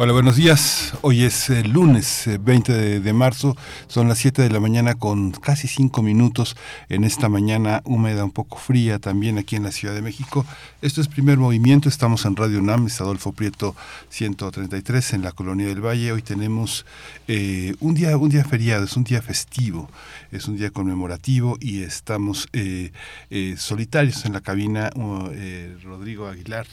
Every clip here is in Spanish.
Hola, buenos días. Hoy es el lunes 20 de, de, marzo. Son las 7 de la mañana con casi 5 minutos en esta mañana húmeda, un poco fría también aquí en la Ciudad de México. Esto es primer movimiento. Estamos en Radio UNAM, es Adolfo Prieto 133 en la Colonia del Valle. Hoy tenemos eh, un, día, un día feriado, es un día festivo, es un día conmemorativo y estamos eh, eh, solitarios en la cabina. Uh, Rodrigo Aguilar,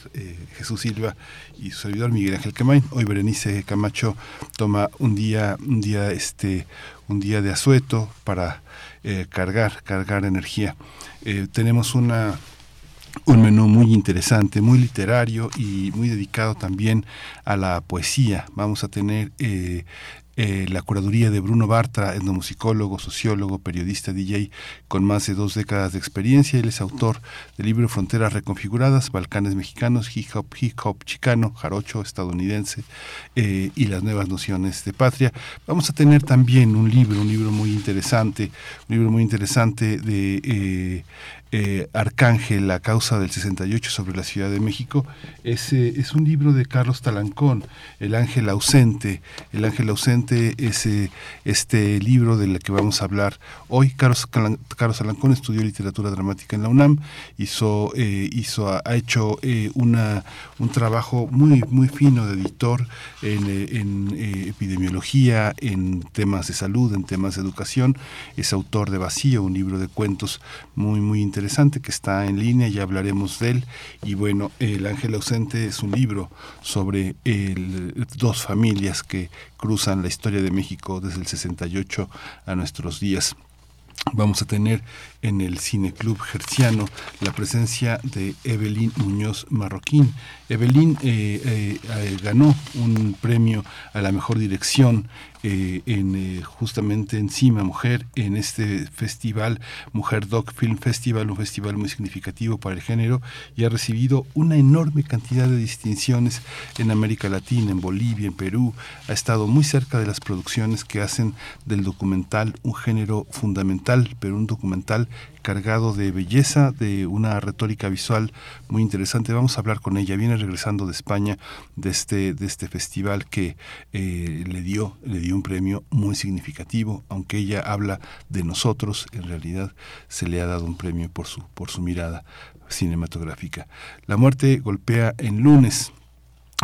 Jesús Silva y su servidor Miguel Ángel Quemain. Hoy Berenice Camacho toma un día, un día, este, un día de asueto para eh, cargar, cargar energía. Eh, tenemos una un menú muy interesante, muy literario y muy dedicado también a la poesía. Vamos a tener eh, eh, la curaduría de Bruno Bartra, etnomusicólogo, sociólogo, periodista, DJ, con más de dos décadas de experiencia. Él es autor del libro Fronteras Reconfiguradas, Balcanes Mexicanos, Hip Hop, Hip Hop Chicano, Jarocho estadounidense eh, y las nuevas nociones de patria. Vamos a tener también un libro, un libro muy interesante, un libro muy interesante de eh, Arcángel, la causa del 68 sobre la Ciudad de México, es, eh, es un libro de Carlos Talancón, El ángel ausente. El ángel ausente es eh, este libro del que vamos a hablar hoy. Carlos, Carlos Talancón estudió literatura dramática en la UNAM, hizo, hizo ha hecho una, un trabajo muy, muy fino de editor en, en epidemiología, en temas de salud, en temas de educación. Es autor de Vacío, un libro de cuentos muy, muy interesante interesante que está en línea, ya hablaremos de él. Y bueno, El Ángel Ausente es un libro sobre dos familias que cruzan la historia de México desde el 68 a nuestros días vamos a tener en el Cine Club Gerciano la presencia de Evelyn Muñoz Marroquín. Evelyn eh, eh, eh, ganó un premio a la mejor dirección en justamente encima mujer en este festival Mujer Doc Film Festival, un festival muy significativo para el género y ha recibido una enorme cantidad de distinciones en América Latina, en Bolivia, en Perú. Ha estado muy cerca de las producciones que hacen del documental un género fundamental, pero un documental cargado de belleza, de una retórica visual muy interesante. Vamos a hablar con ella. Viene regresando de España de este, de este festival que eh, le dio, le dio un premio muy significativo, aunque ella habla de nosotros, en realidad se le ha dado un premio por su, por su mirada cinematográfica. La muerte golpea en lunes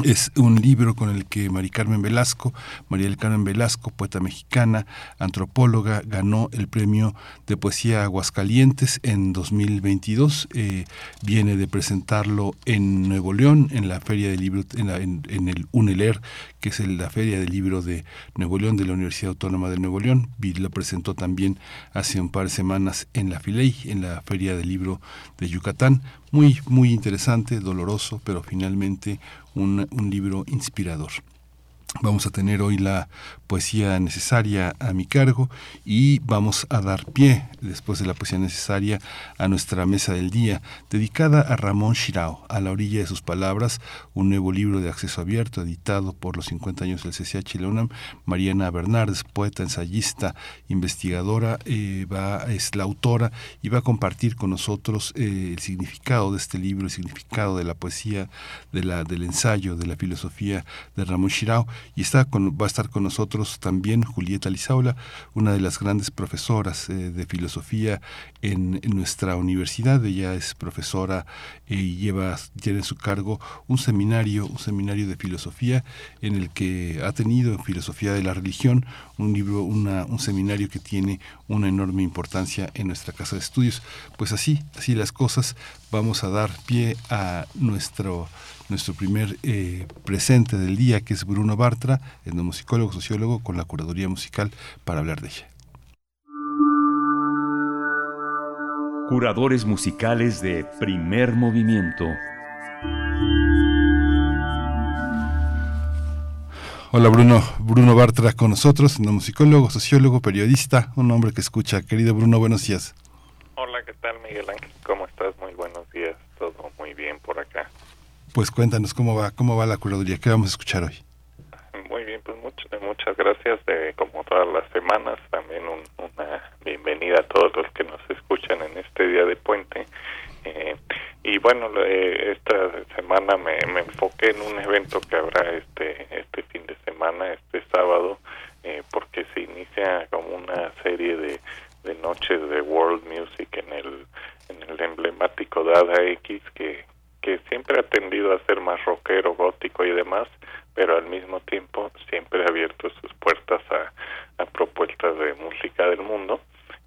es un libro con el que Mari Carmen Velasco, María del Carmen Velasco, poeta mexicana, antropóloga, ganó el premio de poesía Aguascalientes en 2022. Eh, viene de presentarlo en Nuevo León, en la Feria del Libro, en, en, el UNELER, que es la Feria del Libro de Nuevo León de la Universidad Autónoma de Nuevo León. Lo presentó también hace un par de semanas en la FILEI, en la Feria del Libro de Yucatán. Muy, muy interesante, doloroso, pero finalmente un, un libro inspirador. Vamos a tener hoy la poesía necesaria a mi cargo y vamos a dar pie, después de la poesía necesaria, a nuestra mesa del día, dedicada a Ramón Shirao, a la orilla de sus palabras, un nuevo libro de acceso abierto editado por los 50 años del CCH Leonam. Mariana Bernardes, poeta, ensayista, investigadora, eh, es la autora y va a compartir con nosotros eh, el significado de este libro, el significado de la poesía, de la, del ensayo, de la filosofía de Ramón Shirao y está va a estar con nosotros también Julieta Lizaula, una de las grandes profesoras eh, de filosofía en, nuestra universidad. Ella es profesora eh, y lleva, tiene en su cargo un seminario, un seminario de filosofía en el que ha tenido filosofía de la religión, un libro, una, un seminario que tiene una enorme importancia en nuestra casa de estudios. Pues así, así las cosas, vamos a dar pie a nuestro nuestro primer eh, presente del día, que es Bruno Bartra, etnomusicólogo, sociólogo, con la curaduría musical para hablar de ella. Curadores musicales de primer movimiento. Hola Bruno, Bruno Bartra con nosotros, un musicólogo, sociólogo, periodista, un hombre que escucha. Querido Bruno, buenos días. Hola, ¿qué tal Miguel Ángel? ¿Cómo estás? Muy buenos días, todo muy bien por acá. Pues cuéntanos cómo va, cómo va la curaduría, ¿qué vamos a escuchar hoy? Muy bien, pues muchas gracias. De, como todas las semanas, también una bienvenida a todos los que nos escuchan en este día de puente. Eh, y bueno, esta semana me, me, enfoqué en un evento que habrá este este fin de semana, este sábado, eh, porque se inicia como una serie de, de noches de world music en el en el emblemático Dada X que que siempre ha tendido a ser más rockero, gótico y demás, pero al mismo tiempo siempre ha abierto sus puertas a, a propuestas de música del mundo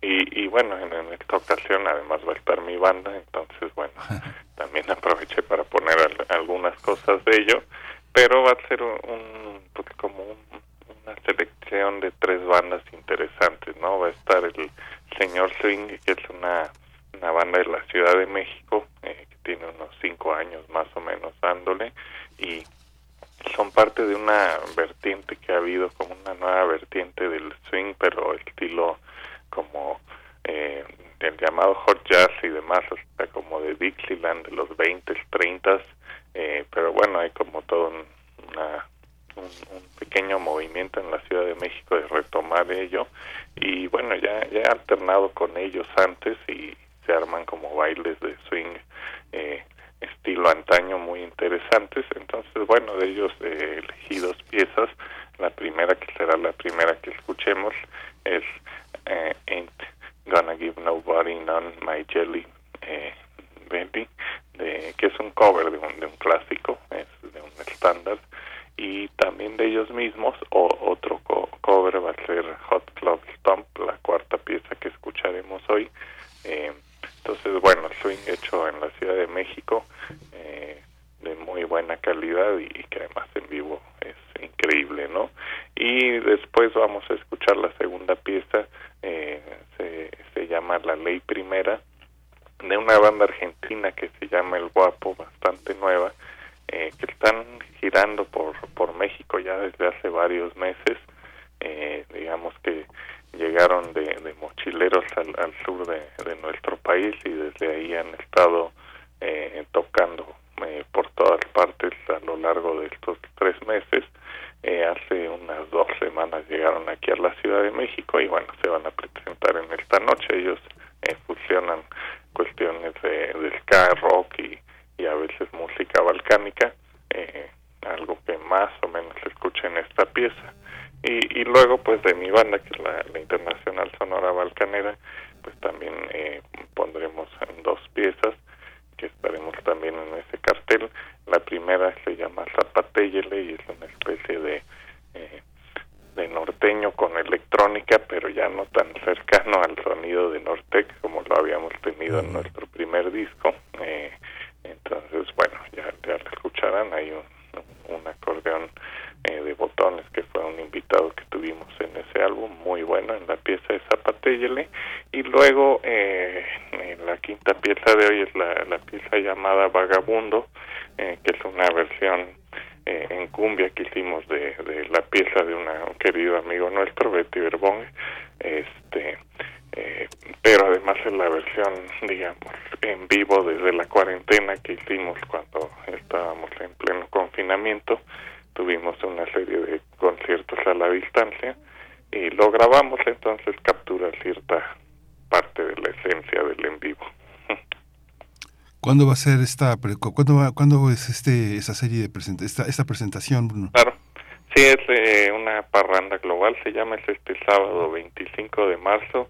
y, bueno, en, esta ocasión además va a estar mi banda, entonces bueno, también aproveché para poner algunas cosas de ello, pero va a ser un, pues como una selección de tres bandas interesantes, ¿no? Va a estar el Señor Swing, que es una, una banda de la Ciudad de México, eh, tiene unos cinco años más o menos dándole, y son parte de una vertiente que ha habido como una nueva vertiente del swing, pero estilo como eh, el llamado hot jazz y demás, hasta como de Dixieland de los 20s, 30s, eh, pero bueno, hay como todo un, una, un, pequeño movimiento en la Ciudad de México de retomar ello y bueno, ya, ya he alternado con ellos antes y se arman como bailes de swing eh, estilo antaño muy interesantes, entonces bueno, de ellos he elegido dos piezas, la primera que será la primera que escuchemos es eh, Ain't Gonna Give Nobody None My Jelly eh, Baby, de, que es un cover de un, de un clásico, es de un estándar, y también de ellos mismos, o, otro cover va a ser Hot Club Stomp, la cuarta pieza que escucharemos hoy. Eh, entonces, bueno, swing hecho en la Ciudad de México, eh, de muy buena calidad y que además en vivo es increíble, ¿no? Y después vamos a escuchar la segunda pieza, eh, se, se llama La Ley Primera, de una banda argentina que se llama El Guapo, bastante nueva, eh, que están girando por, por México ya desde hace varios meses, eh, digamos que llegaron de, de mochileros al, sur de, de, nuestro país y desde ahí han estado eh, tocando eh, por todas partes a lo largo de estos tres meses. Eh, hace unas dos semanas llegaron aquí a la Ciudad de México y bueno, se van a presentar en esta noche. Ellos eh, fusionan cuestiones de, de ska, rock y, y, a veces música balcánica, eh, algo que más o menos se escucha en esta pieza. Y, y luego pues de mi banda, que es la, la Internacional Sonora Balcanera, pues también eh, pondremos en dos piezas que estaremos también en ese cartel. La primera se llama Zapateyele y es una especie de eh, de norteño con electrónica, pero ya no tan cercano al sonido de Nortec como lo habíamos tenido en nuestro primer disco. Eh, entonces, bueno, ya, ya lo escucharán, hay un, un acordeón eh, de botones que fue un invitado que tuvimos en ese álbum, muy bueno en la pieza de Zapateyele. Y luego eh, la quinta pieza de hoy es la, la pieza llamada Vagabundo, eh, que es una versión eh, en cumbia que hicimos de, de la pieza de un querido amigo nuestro, Betty Berbón. Este, eh, pero además es la versión, digamos, en vivo desde la cuarentena que hicimos cuando estábamos en pleno confinamiento tuvimos una serie de conciertos a la distancia y lo grabamos, entonces captura cierta parte de la esencia del en vivo. ¿Cuándo va a ser esta, cuándo, va, cuándo es este esa serie de present esta, esta presentación, Bruno? Claro, sí, es eh, una parranda global, se llama es este sábado 25 de marzo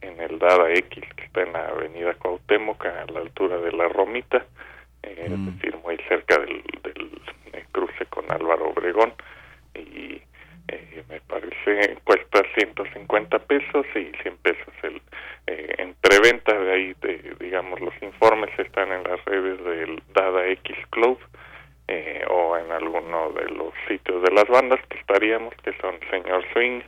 en el Dada X, que está en la avenida Cuauhtémoc, a la altura de la Romita, eh, mm. es decir, muy cerca del, del cruce con Álvaro Obregón y eh, me parece cuesta 150 pesos y 100 pesos el eh, en preventa de ahí de, digamos los informes están en las redes del Dada X Club eh, o en alguno de los sitios de las bandas que estaríamos que son Señor Swing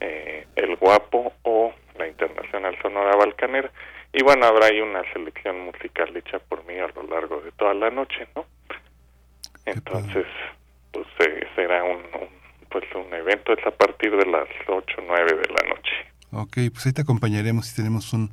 eh, El Guapo o la Internacional Sonora Balcanera. Y bueno habrá ahí una selección musical hecha por mí a lo largo de toda la noche no entonces, pues eh, será un, pues un evento, es a partir de las 8 o 9 de la noche. Ok, pues ahí te acompañaremos si tenemos un,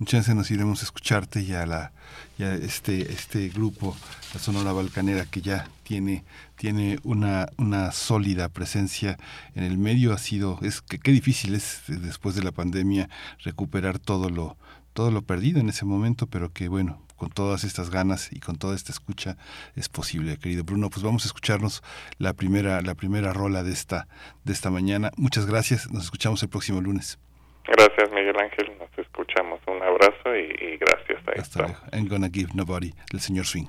un chance nos iremos a escucharte y a la ya este este grupo la Sonora Balcanera que ya tiene tiene una una sólida presencia en el medio ha sido es que qué difícil es después de la pandemia recuperar todo lo todo lo perdido en ese momento, pero que bueno, con todas estas ganas y con toda esta escucha es posible, querido Bruno. Pues vamos a escucharnos la primera, la primera rola de esta, de esta mañana. Muchas gracias, nos escuchamos el próximo lunes. Gracias, Miguel Ángel. Nos escuchamos. Un abrazo y, y gracias. Ahí Hasta luego. I'm gonna give nobody, el señor Swing.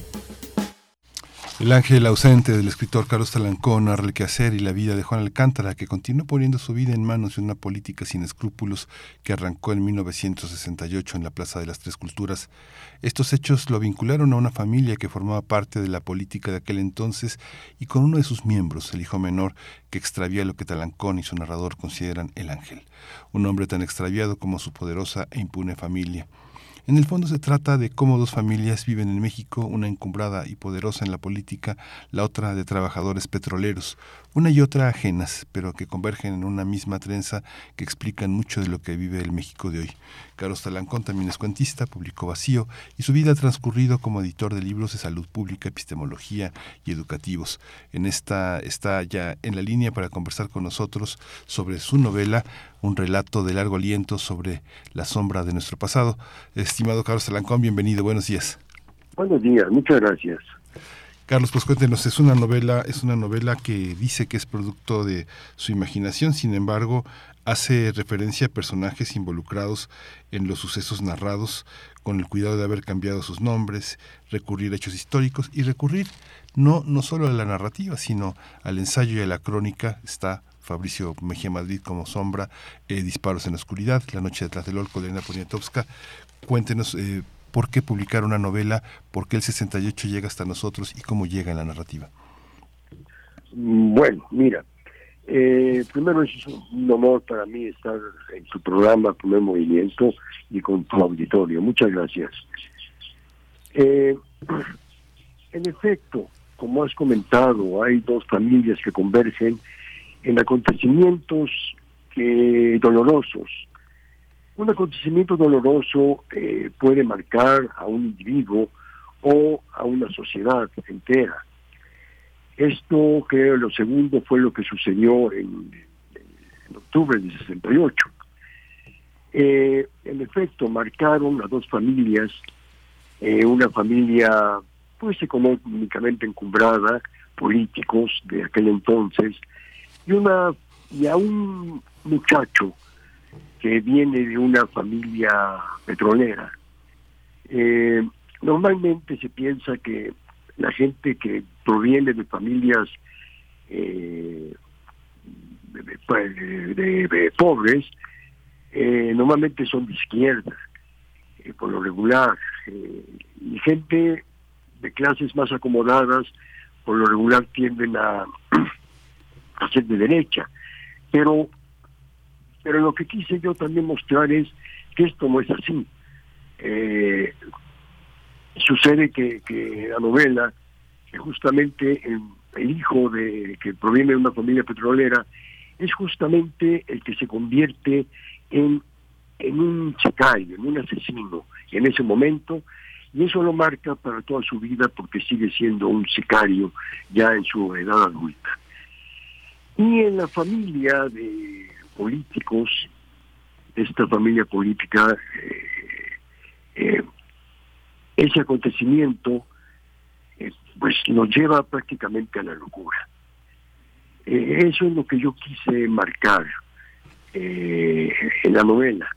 El ángel ausente del escritor Carlos Talancón narra el quehacer y la vida de Juan Alcántara, que continuó poniendo su vida en manos de una política sin escrúpulos que arrancó en 1968 en la Plaza de las Tres Culturas. Estos hechos lo vincularon a una familia que formaba parte de la política de aquel entonces y con uno de sus miembros, el hijo menor, que extravía lo que Talancón y su narrador consideran el ángel, un hombre tan extraviado como su poderosa e impune familia. En el fondo se trata de cómo dos familias viven en México, una encumbrada y poderosa en la política, la otra de trabajadores petroleros, una y otra ajenas, pero que convergen en una misma trenza que explican mucho de lo que vive el México de hoy. Carlos Talancón también es cuentista, publicó Vacío y su vida ha transcurrido como editor de libros de salud pública, epistemología y educativos. En esta está ya en la línea para conversar con nosotros sobre su novela, un relato de largo aliento sobre la sombra de nuestro pasado. Estimado Carlos Talancón, bienvenido, buenos días. Buenos días, muchas gracias. Carlos, pues cuéntenos, es una novela, es una novela que dice que es producto de su imaginación, sin embargo, hace referencia a personajes involucrados en los sucesos narrados. con el cuidado de haber cambiado sus nombres, recurrir a hechos históricos y recurrir no, no solo a la narrativa, sino al ensayo y a la crónica. Está Fabricio Mejía Madrid como sombra, eh, Disparos en la Oscuridad, La Noche de Tlatelolco de Elena Poniatowska. Cuéntenos eh, por qué publicar una novela, por qué el 68 llega hasta nosotros y cómo llega en la narrativa. Bueno, mira, eh, primero es un honor para mí estar en tu programa, Primer Movimiento, y con tu auditorio. Muchas gracias. Eh, en efecto, como has comentado, hay dos familias que convergen en acontecimientos que, dolorosos. Un acontecimiento doloroso eh, puede marcar a un individuo o a una sociedad entera. Esto, creo, lo segundo fue lo que sucedió en, octubre de 68. Eh, en efecto, marcaron a dos familias, eh, una familia pues económicamente encumbrada, políticos de aquel entonces, y una y a un muchacho que viene de una familia petrolera. Eh, normalmente se piensa que la gente que proviene de familias eh, de, pobres eh, normalmente son de izquierda, por lo regular, y gente de clases más acomodadas por lo regular tienden a hacer de derecha. Pero, pero lo que quise yo también mostrar es que esto no es así. Eh, sucede que, que la novela, que justamente el, hijo de que proviene de una familia petrolera, es justamente el que se convierte en, en un sicario, en un asesino en ese momento, y eso lo marca para toda su vida porque sigue siendo un sicario ya en su edad adulta. Y en la familia de políticos, esta familia política, eh, eh, ese acontecimiento eh, pues nos lleva prácticamente a la locura. eso es lo que yo quise marcar en la novela.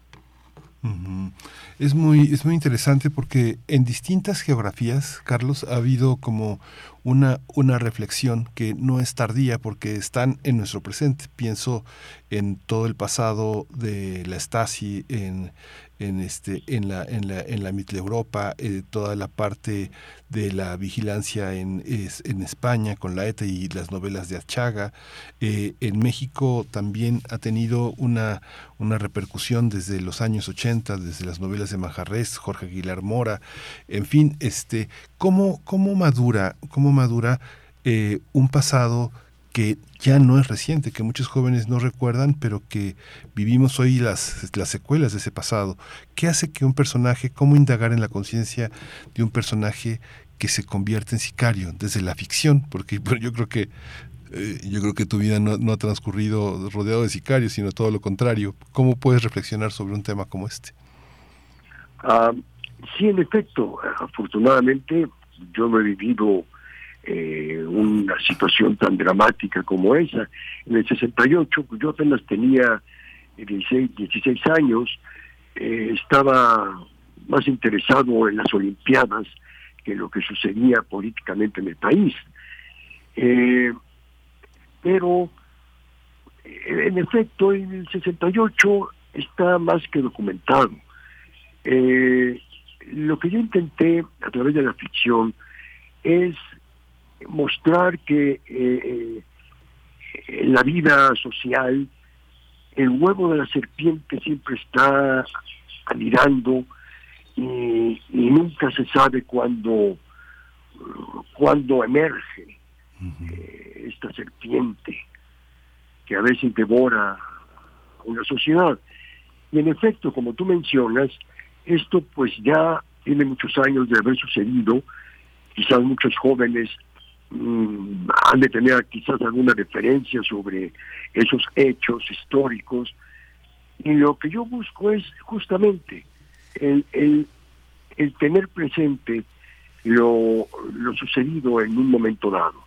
Es muy, es muy interesante porque en distintas geografías, Carlos, ha habido como una, una reflexión que no es tardía porque están en nuestro presente. Pienso en todo el pasado de la Stasi, en, en, este, en, la, en, la, en la Mitteleuropa, eh, toda la parte de la vigilancia en, en España con la ETA y las novelas de Achaga. Eh, en México también ha tenido una, una repercusión desde los años 80, desde las novelas de Majarres, Jorge Aguilar Mora, en fin, este, ¿cómo, cómo madura, cómo madura eh, un pasado que ya no es reciente, que muchos jóvenes no recuerdan, pero que vivimos hoy las, las secuelas de ese pasado. ¿Qué hace que un personaje, cómo indagar en la conciencia de un personaje que se convierte en sicario desde la ficción? Porque yo creo que eh, yo creo que tu vida no, ha transcurrido rodeado de sicarios, sino todo lo contrario. ¿Cómo puedes reflexionar sobre un tema como este? Ah, sí, en efecto, afortunadamente yo no he vivido eh, una situación tan dramática como esa. En el 68, yo apenas tenía 16, 16 años, eh, estaba más interesado en las Olimpiadas que lo que sucedía políticamente en el país. Eh, pero, en efecto, en el 68 está más que documentado. lo que yo intenté a través de la ficción es mostrar que eh, en la vida social el huevo de la serpiente siempre está anidando y, nunca se sabe cuándo cuándo emerge eh, esta serpiente que a veces devora una sociedad. Y en efecto, como tú mencionas, esto pues ya tiene muchos años de haber sucedido, quizás muchos jóvenes Mm, han de tener quizás alguna referencia sobre esos hechos históricos. Y lo que yo busco es justamente el, el, tener presente lo, lo sucedido en un momento dado.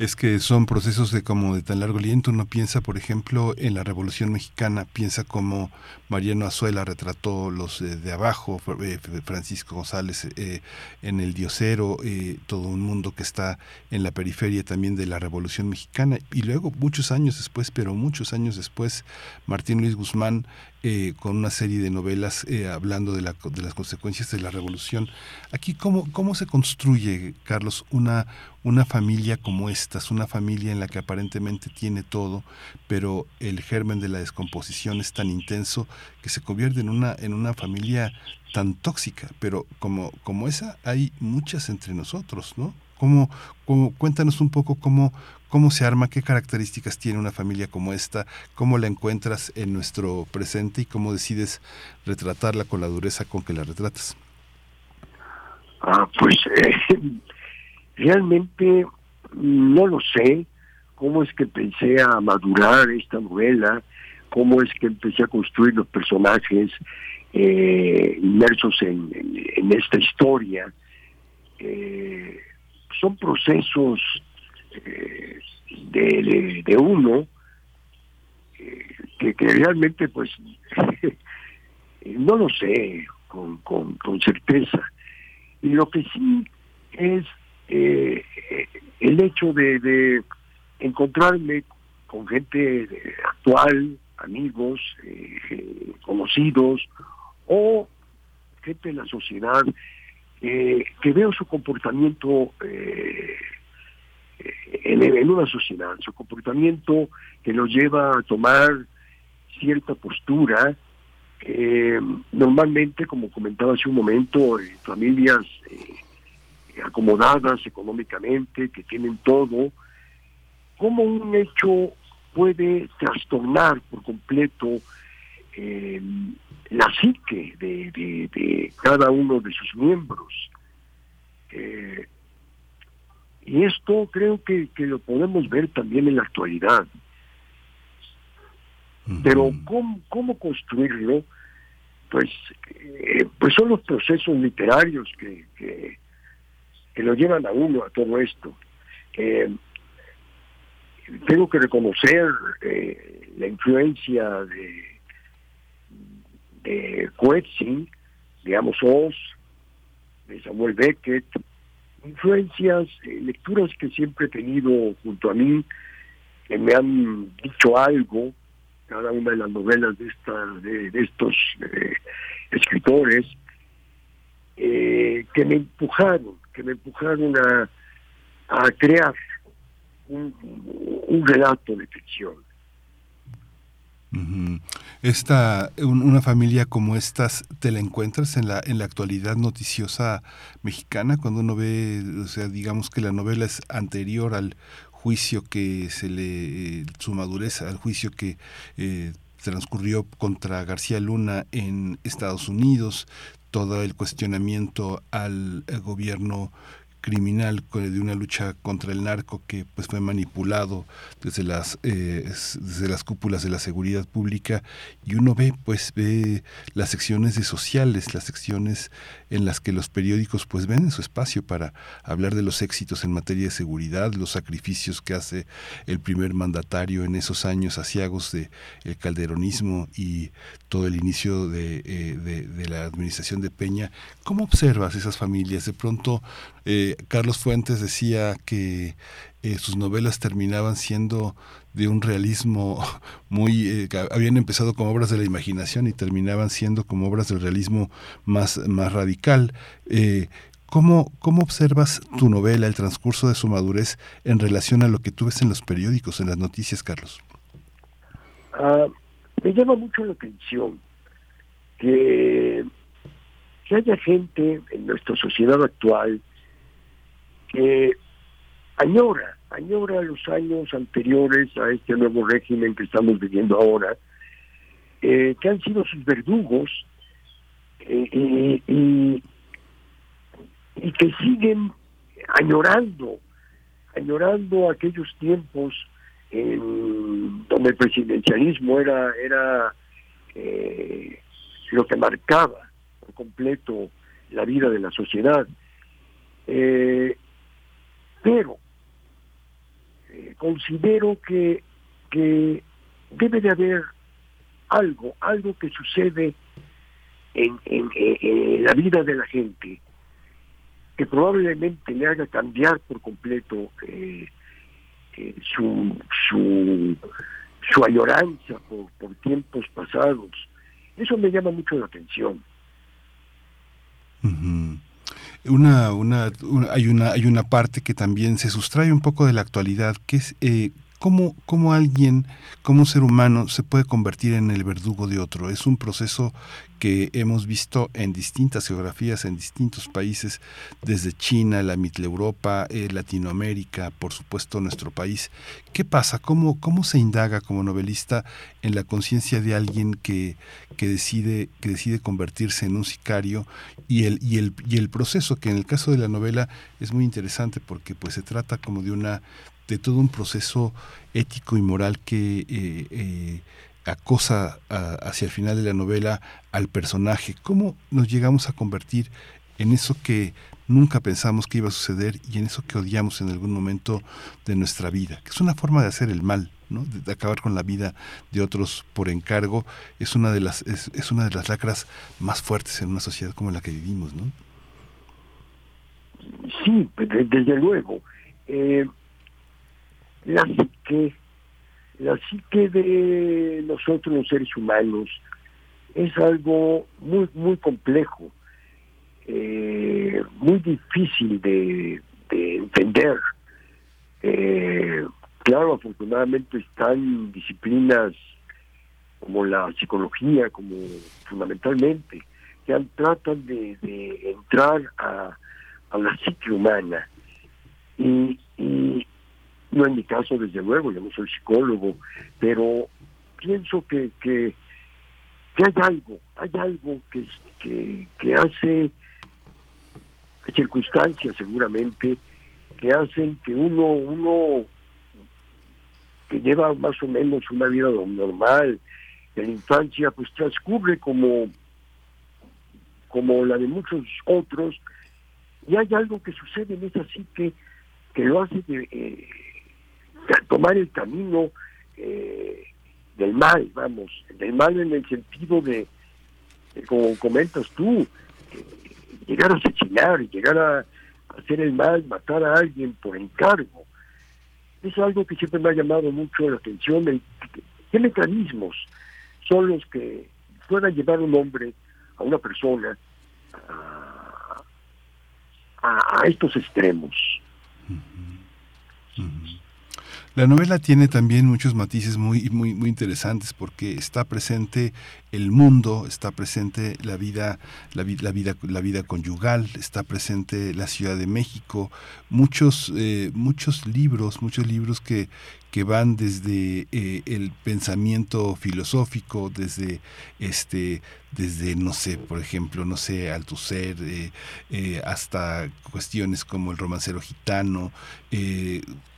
Es que son procesos de como de tan largo aliento. Uno piensa, por ejemplo, en la Revolución Mexicana, piensa como Mariano Azuela retrató los de abajo, eh, Francisco González eh, en El Diosero, eh, todo un mundo que está en la periferia también de la Revolución Mexicana. Y luego, muchos años después, pero muchos años después, Martín Luis Guzmán eh, con una serie de novelas eh, hablando de, la, de, las consecuencias de la revolución. Aquí, ¿cómo, ¿cómo se construye, Carlos, una, una familia como estas, una familia en la que aparentemente tiene todo, pero el germen de la descomposición es tan intenso que se convierte en una, en una familia tan tóxica, pero como, como esa hay muchas entre nosotros, ¿no? ¿Cómo, cómo, cuéntanos un poco cómo, cómo se arma, qué características tiene una familia como esta, cómo la encuentras en nuestro presente y cómo decides retratarla con la dureza con que la retratas. Ah, pues eh, realmente no lo sé cómo es que empecé a madurar esta novela, cómo es que empecé a construir los personajes eh, inmersos en, en, esta historia. Eh, son procesos eh, de, uno que, que, realmente pues no lo sé con, con, con, certeza. Y lo que sí es eh, el hecho de, encontrarme con gente actual, amigos, conocidos, o gente de la sociedad eh, que veo su comportamiento eh, en, una sociedad, su comportamiento que lo lleva a tomar cierta postura, eh, normalmente, como comentaba hace un momento, familias acomodadas económicamente, que tienen todo, cómo un hecho puede trastornar por completo eh, la psique de, de, cada uno de sus miembros. Eh, y esto creo que, que, lo podemos ver también en la actualidad. Pero ¿cómo, cómo construirlo? Pues, eh, pues son los procesos literarios que, que, lo llevan a uno a todo esto. Eh, tengo que reconocer la influencia de de Coetzee, digamos Oz, de Samuel Beckett, influencias, eh, lecturas que siempre he tenido junto a mí, que me han dicho algo, cada una de las novelas de, esta, de, estos eh, escritores, eh, que me empujaron, me empujaron a, a crear un, relato de ficción. Esta, una familia como estas, ¿te la encuentras en la, en la actualidad noticiosa mexicana? Cuando uno ve, o sea, digamos que la novela es anterior al juicio que se le, su madurez, al juicio que eh, transcurrió contra García Luna en Estados Unidos, todo el cuestionamiento al gobierno criminal de una lucha contra el narco que pues fue manipulado desde las eh, desde las cúpulas de la seguridad pública y uno ve pues ve las secciones de sociales las secciones en las que los periódicos pues ven su espacio para hablar de los éxitos en materia de seguridad los sacrificios que hace el primer mandatario en esos años asiagos de el calderonismo y todo el inicio de, eh, de, la administración de Peña. Cómo observas esas familias de pronto eh, Carlos Fuentes decía que eh, sus novelas terminaban siendo de un realismo muy... Eh, habían empezado como obras de la imaginación y terminaban siendo como obras del realismo más, más radical. ¿Cómo, ¿Cómo observas tu novela, el transcurso de su madurez en relación a lo que tú ves en los periódicos, en las noticias, Carlos? Ah, me llama mucho la atención que, que haya gente en nuestra sociedad actual que añora, añora los años anteriores a este nuevo régimen que estamos viviendo ahora, eh, que han sido sus verdugos eh, y, que siguen añorando, añorando aquellos tiempos en donde el presidencialismo era, era eh, lo que marcaba por completo la vida de la sociedad. Pero considero que, que debe de haber algo, algo que sucede en, en, la vida de la gente que probablemente le haga cambiar por completo eh, eh, su, su, su por, por tiempos pasados. Eso me llama mucho la atención. Una, una, hay una hay una parte que también se sustrae un poco de la actualidad, que es eh, ¿Cómo, ¿Cómo, alguien, como un ser humano, se puede convertir en el verdugo de otro? Es un proceso que hemos visto en distintas geografías, en distintos países, desde China, la Europa, eh, Latinoamérica, por supuesto nuestro país. ¿Qué pasa? ¿Cómo, ¿Cómo se indaga como novelista en la conciencia de alguien que, que, decide, decide convertirse en un sicario y el, y, el, y el proceso que en el caso de la novela es muy interesante porque pues se trata como de una de todo un proceso ético y moral que eh, eh, acosa hacia el final de la novela al personaje. ¿Cómo nos llegamos a convertir en eso que nunca pensamos que iba a suceder y en eso que odiamos en algún momento de nuestra vida? Que es una forma de hacer el mal. ¿no? De, acabar con la vida de otros por encargo es una de las es, una de las lacras más fuertes en una sociedad como la que vivimos no sí desde luego eh, la psique, la psique de nosotros los seres humanos es algo muy, muy complejo, eh, muy difícil de, entender. Eh, claro, afortunadamente están disciplinas como la psicología, como fundamentalmente, que tratan de, entrar a, la psique humana. y, no en mi caso, desde luego, yo no soy psicólogo, pero pienso que, que, hay algo, hay algo que, que, que hace circunstancias seguramente que hacen que uno, uno que lleva más o menos una vida normal, en la infancia pues transcurre como, como la de muchos otros, y hay algo que sucede en esa psique que lo hace de, eh, tomar el camino eh, del mal, vamos, del mal en el sentido de, como comentas tú, eh, llegar a asesinar, llegar a, hacer el mal, matar a alguien por encargo. Es algo que siempre me ha llamado mucho la atención. ¿Qué mecanismos son los que puedan llevar a un hombre, a una persona, a, estos extremos? La novela tiene también muchos matices muy, muy, muy interesantes porque está presente el mundo, está presente la vida, la, vida, la vida conyugal, está presente la Ciudad de México, muchos, eh, muchos libros, muchos libros que, que van desde eh, el pensamiento filosófico, desde este, desde no sé, por ejemplo, no sé, Althusser, eh, eh, hasta cuestiones como el romancero gitano,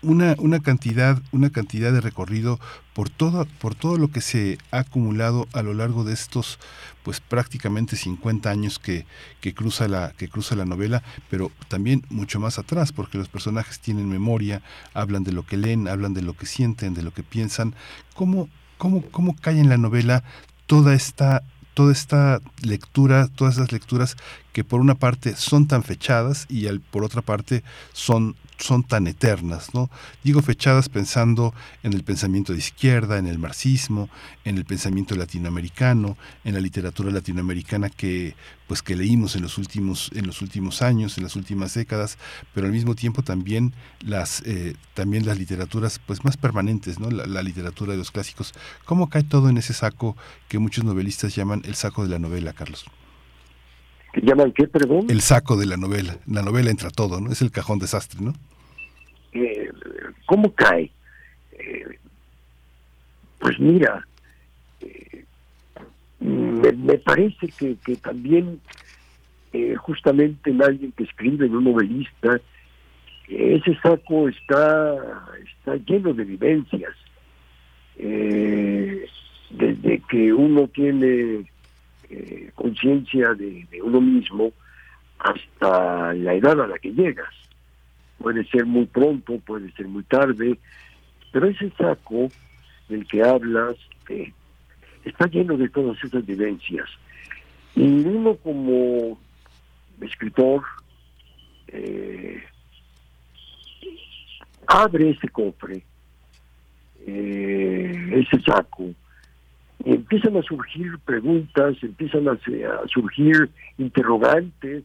una, una cantidad, una cantidad de recorrido por todo, por todo lo que se ha acumulado a lo largo de estos pues prácticamente 50 años que, que, cruza la, que cruza la novela, pero también mucho más atrás, porque los personajes tienen memoria, hablan de lo que leen, hablan de lo que sienten, de lo que piensan. ¿Cómo, cómo, cómo cae en la novela toda esta toda esta lectura, todas esas lecturas que por una parte son tan fechadas y al, por otra parte son son tan eternas, ¿no? Digo fechadas pensando en el pensamiento de izquierda, en el marxismo, en el pensamiento latinoamericano, en la literatura latinoamericana que pues que leímos en los últimos en los últimos años, en las últimas décadas, pero al mismo tiempo también las eh, también las literaturas pues más permanentes, ¿no? La, la literatura de los clásicos. ¿Cómo cae todo en ese saco que muchos novelistas llaman el saco de la novela, Carlos? ¿Que llaman qué, perdón? El saco de la novela. La novela entra todo, ¿no? Es el cajón desastre, ¿no? Eh, ¿Cómo cae? Eh, pues mira, eh, me, parece que, que también justamente en alguien que escribe, en un novelista, ese saco está, está lleno de vivencias. desde que uno tiene conciencia de, uno mismo hasta la edad a la que llegas. Puede ser muy pronto, puede ser muy tarde, Pero ese saco del que hablas eh, está lleno de todas esas vivencias. Y uno como escritor eh, abre ese cofre, eh, ese saco, empiezan a surgir preguntas, empiezan a, surgir interrogantes,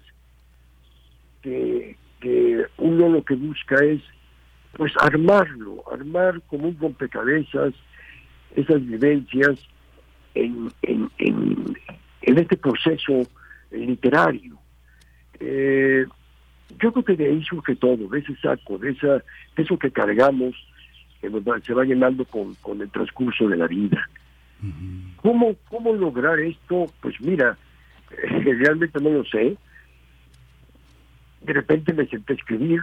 que, uno lo que busca es pues armarlo, armar como un rompecabezas esas vivencias en, en, en, este proceso literario. Eh, yo creo que de ahí surge todo, de ese saco, de, esa, eso que cargamos, que se va llenando con, con el transcurso de la vida. ¿Cómo, ¿Cómo lograr esto? Pues mira, realmente no lo sé. De repente me senté a escribir,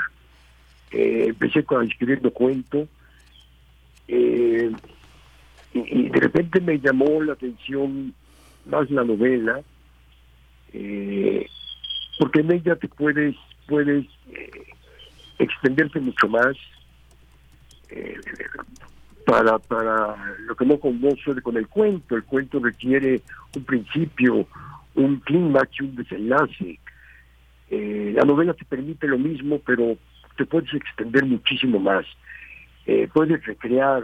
eh, empecé con escribiendo cuento, eh, y, de repente me llamó la atención más la novela, eh, porque en ella te puedes, puedes extenderte mucho más para, para lo que no conoce con el cuento. El cuento requiere un principio, un clímax, un desenlace. Eh, la novela te permite lo mismo, pero te puedes extender muchísimo más. Eh, puedes recrear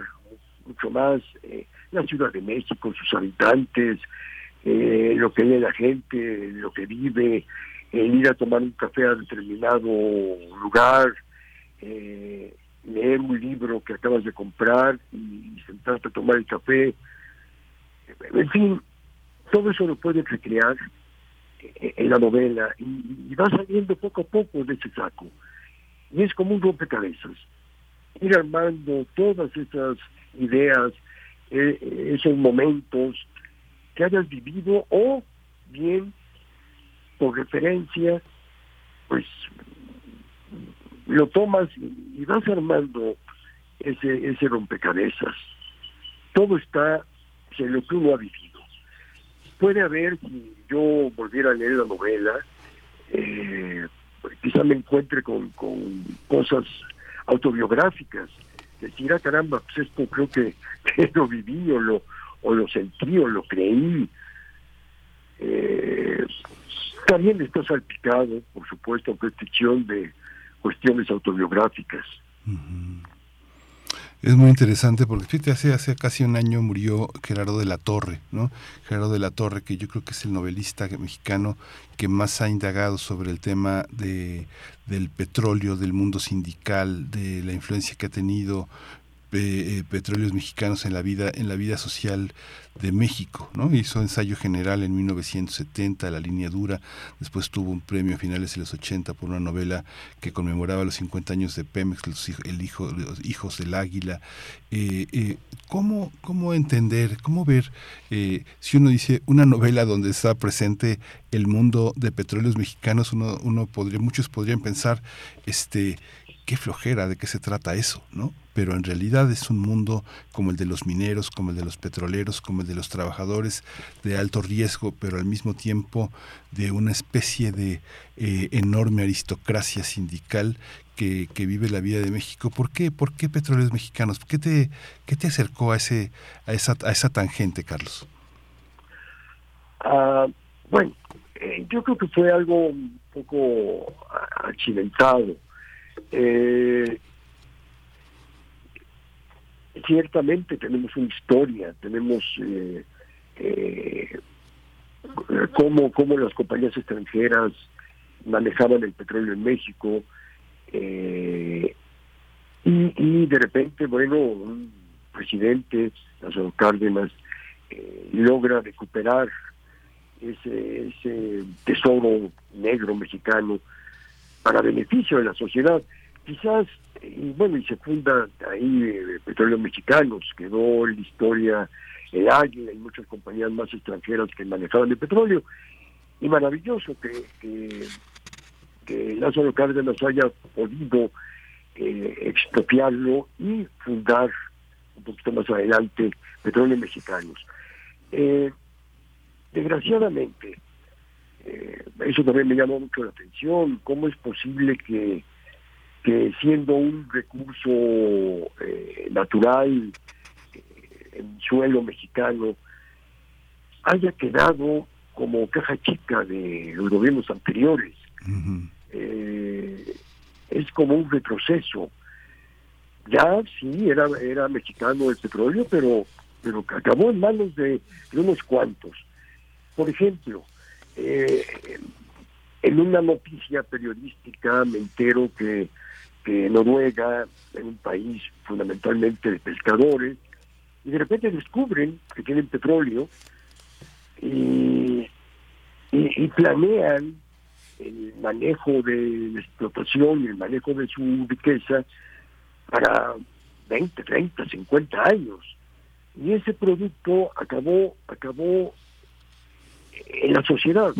mucho más eh, la Ciudad de México, sus habitantes, lo que lee la gente, lo que vive, el ir a tomar un café a determinado lugar, eh, leer un libro que acabas de comprar y sentarte a tomar el café. En fin, todo eso lo puedes recrear en la novela y, va saliendo poco a poco de ese saco. Y es como un rompecabezas. Ir armando todas esas ideas, eh, esos momentos que hayas vivido o bien por referencia, pues lo tomas y vas armando ese, ese rompecabezas. Todo está en lo que uno ha vivido. Puede haber, si yo volviera a leer la novela, eh, quizá me encuentre con, cosas autobiográficas. Decir, ah, caramba, pues esto creo que, lo viví o lo, sentí o lo creí. Eh, también está salpicado, por supuesto, en ficción de, cuestiones autobiográficas. Es muy interesante porque fíjate, hace, hace casi un año murió Gerardo de la Torre, ¿no? Gerardo de la Torre, que yo creo que es el novelista mexicano que más ha indagado sobre el tema de, del petróleo, del mundo sindical, de la influencia que ha tenido eh, eh, petróleos mexicanos en la vida en la vida social de México, ¿no? Hizo ensayo general en 1970, La línea dura, después tuvo un premio a finales de los 80 por una novela que conmemoraba los 50 años de Pemex, los, el hijo, los hijos del águila. Eh, ¿cómo, ¿Cómo entender, cómo ver, si uno dice una novela donde está presente el mundo de petróleos mexicanos, uno, uno podría, muchos podrían pensar, este, qué flojera de qué se trata eso, ¿no? Pero en realidad es un mundo como el de los mineros, como el de los petroleros, como el de los trabajadores de alto riesgo, pero al mismo tiempo de una especie de eh, enorme aristocracia sindical que, vive la vida de México. ¿Por qué? ¿Por qué petróleos mexicanos? ¿Qué te, qué te acercó a, ese, a, esa, a esa tangente, Carlos? Ah, bueno, eh, yo creo que fue algo un poco accidentado eh, ciertamente tenemos una historia, tenemos eh, eh, cómo, cómo las compañías extranjeras manejaban el petróleo en México eh, y, de repente, bueno, un presidente, Lázaro Cárdenas, logra recuperar ese, ese tesoro negro mexicano para beneficio de la sociedad. Quizás, y bueno, y se funda ahí eh, Petróleo Mexicanos, quedó la historia el Águila y muchas compañías más extranjeras que manejaban el petróleo. Y maravilloso que, que, que Lázaro Cárdenas haya podido eh, expropiarlo y fundar un poquito más adelante Petróleo Mexicanos. Eh, desgraciadamente, eh, eso también me llamó mucho la atención, cómo es posible que que siendo un recurso eh, natural en suelo mexicano, haya quedado como caja chica de los gobiernos anteriores. es como un retroceso. Ya sí, era, era mexicano el petróleo, pero, pero acabó en manos de unos cuantos. Por ejemplo, eh, en una noticia periodística me entero que, Noruega es un país fundamentalmente de pescadores y de repente descubren que tienen petróleo y, y, planean el manejo de la explotación y el manejo de su riqueza para 20, 30, 50 años. Y ese producto acabó, acabó en la sociedad.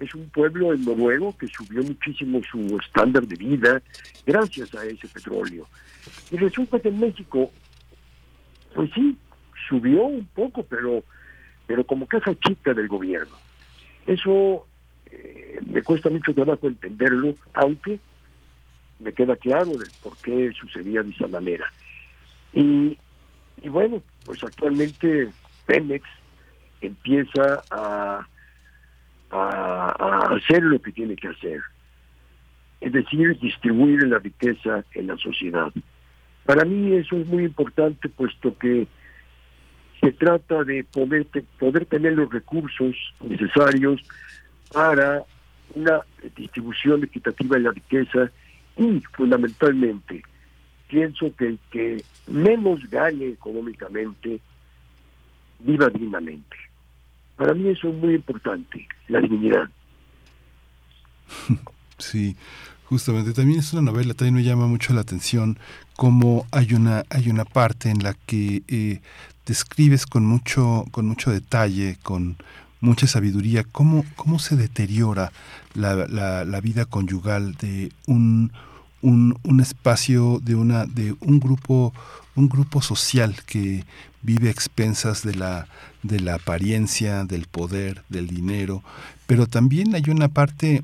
Es un pueblo en noruego que subió muchísimo su estándar de vida gracias a ese petróleo. Y resulta que en México, pues sí, subió un poco, pero, pero como caja chica del gobierno. Eso eh, me cuesta mucho trabajo entenderlo, aunque me queda claro de por qué sucedía de esa manera. Y, y bueno, pues actualmente Pemex empieza a, a, hacer lo que tiene que hacer, es decir, distribuir la riqueza en la sociedad. Para mí eso es muy importante puesto que se trata de poder, poder tener los recursos necesarios para una distribución equitativa de la riqueza y fundamentalmente pienso que el que menos gane económicamente viva dignamente. Para mí eso es muy importante, la dignidad. Sí, justamente también es una novela, también me llama mucho la atención cómo hay una, hay una parte en la que eh, describes con mucho, con mucho detalle, con mucha sabiduría, cómo, cómo se deteriora la, la, vida conyugal de un, un, un, espacio de una de un grupo un grupo social que vive a expensas de la, de la apariencia, del poder, del dinero, pero también hay una parte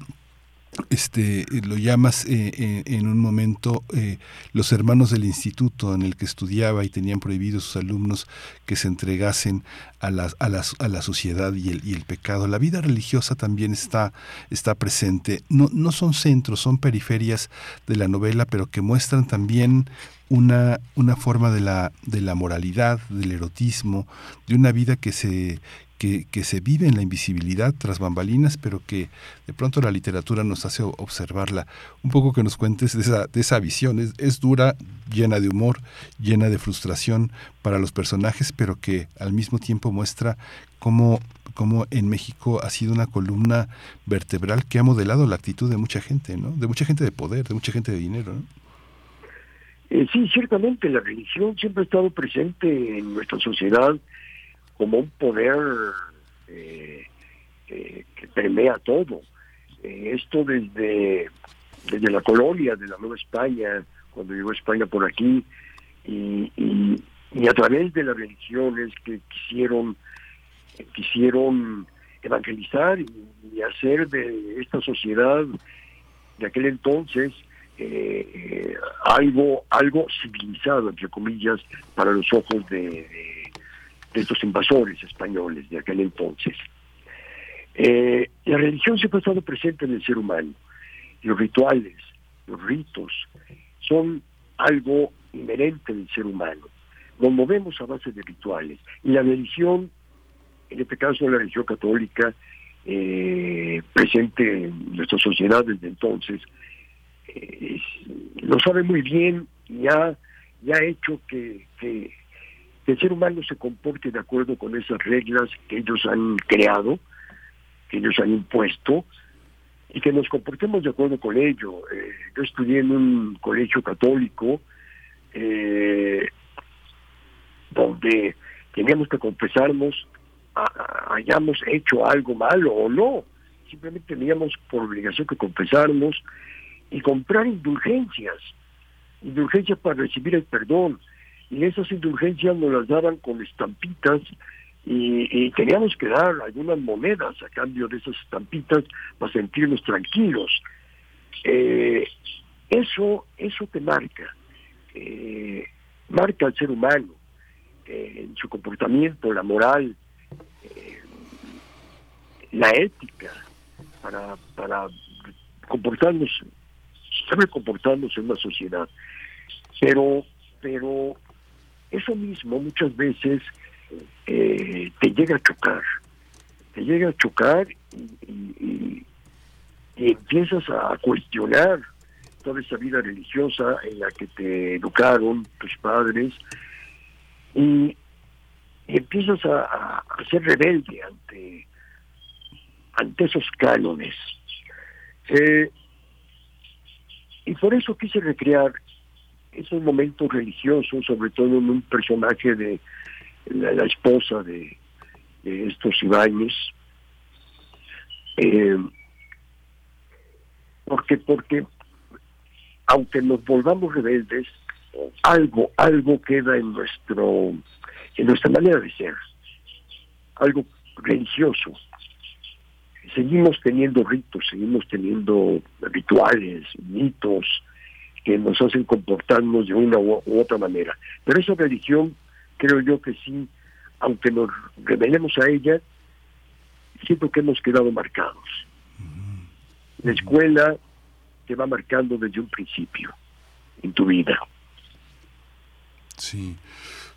este lo llamas eh, eh, en un momento eh, los hermanos del instituto en el que estudiaba y tenían prohibido sus alumnos que se entregasen a la, a la, a la sociedad y el, y el, pecado. La vida religiosa también está, está presente. No, no son centros, son periferias de la novela, pero que muestran también una, una forma de la, de la moralidad, del erotismo, de una vida que se, que, que, se vive en la invisibilidad tras bambalinas, pero que de pronto la literatura nos hace observarla. Un poco que nos cuentes de esa, de esa visión. Es, es, dura, llena de humor, llena de frustración para los personajes, pero que al mismo tiempo muestra cómo, cómo en México ha sido una columna vertebral que ha modelado la actitud de mucha gente, ¿no? De mucha gente de poder, de mucha gente de dinero. Eh, sí, ciertamente la religión siempre ha estado presente en nuestra sociedad como un poder eh, eh, que permea todo. esto desde, desde la colonia de la Nueva España, cuando llegó España por aquí, y, a través de las religiones que quisieron, quisieron evangelizar y hacer de esta sociedad de aquel entonces eh, algo algo civilizado entre comillas para los ojos de, estos invasores españoles de aquel entonces. Eh, la religión siempre ha estado presente en el ser humano. Los rituales los ritos son algo inherente del ser humano. Nos movemos a base de rituales. Y la religión en este caso la religión católica eh, presente en nuestra sociedad desde entonces lo sabe muy bien y ha, ha hecho que, el ser humano se comporte de acuerdo con esas reglas que ellos han creado, que ellos han impuesto, y que nos comportemos de acuerdo con ello. Eh, yo estudié en un colegio católico eh, donde teníamos que confesarnos hayamos hecho algo malo o no. Simplemente teníamos por obligación que confesarnos y comprar indulgencias, indulgencias para recibir el perdón. Y esas indulgencias nos las daban con estampitas y, teníamos que dar algunas monedas a cambio de esas estampitas para sentirnos tranquilos. Eh, eso, eso te marca, eh, marca al ser humano eh, en su comportamiento, la moral, eh, la ética, para, para comportarnos, saber comportarnos en una sociedad. Pero, pero eso mismo muchas veces te llega a chocar, te llega a chocar y empiezas a cuestionar toda esa vida religiosa en la que te educaron tus padres y, empiezas a, ser rebelde ante, ante esos cánones. Eh, y por eso quise recrear esos momentos religiosos, sobre todo en un personaje de la, esposa de, estos Ibáñez. Eh, porque porque aunque nos volvamos rebeldes, algo, algo queda en nuestro, en nuestra manera de ser, algo religioso. Seguimos teniendo ritos, seguimos teniendo rituales, mitos que nos hacen comportarnos de una u otra manera. Pero esa religión, creo yo que sí, aunque nos rebelemos a ella, siento que hemos quedado marcados. La escuela te va marcando desde un principio en tu vida. Sí.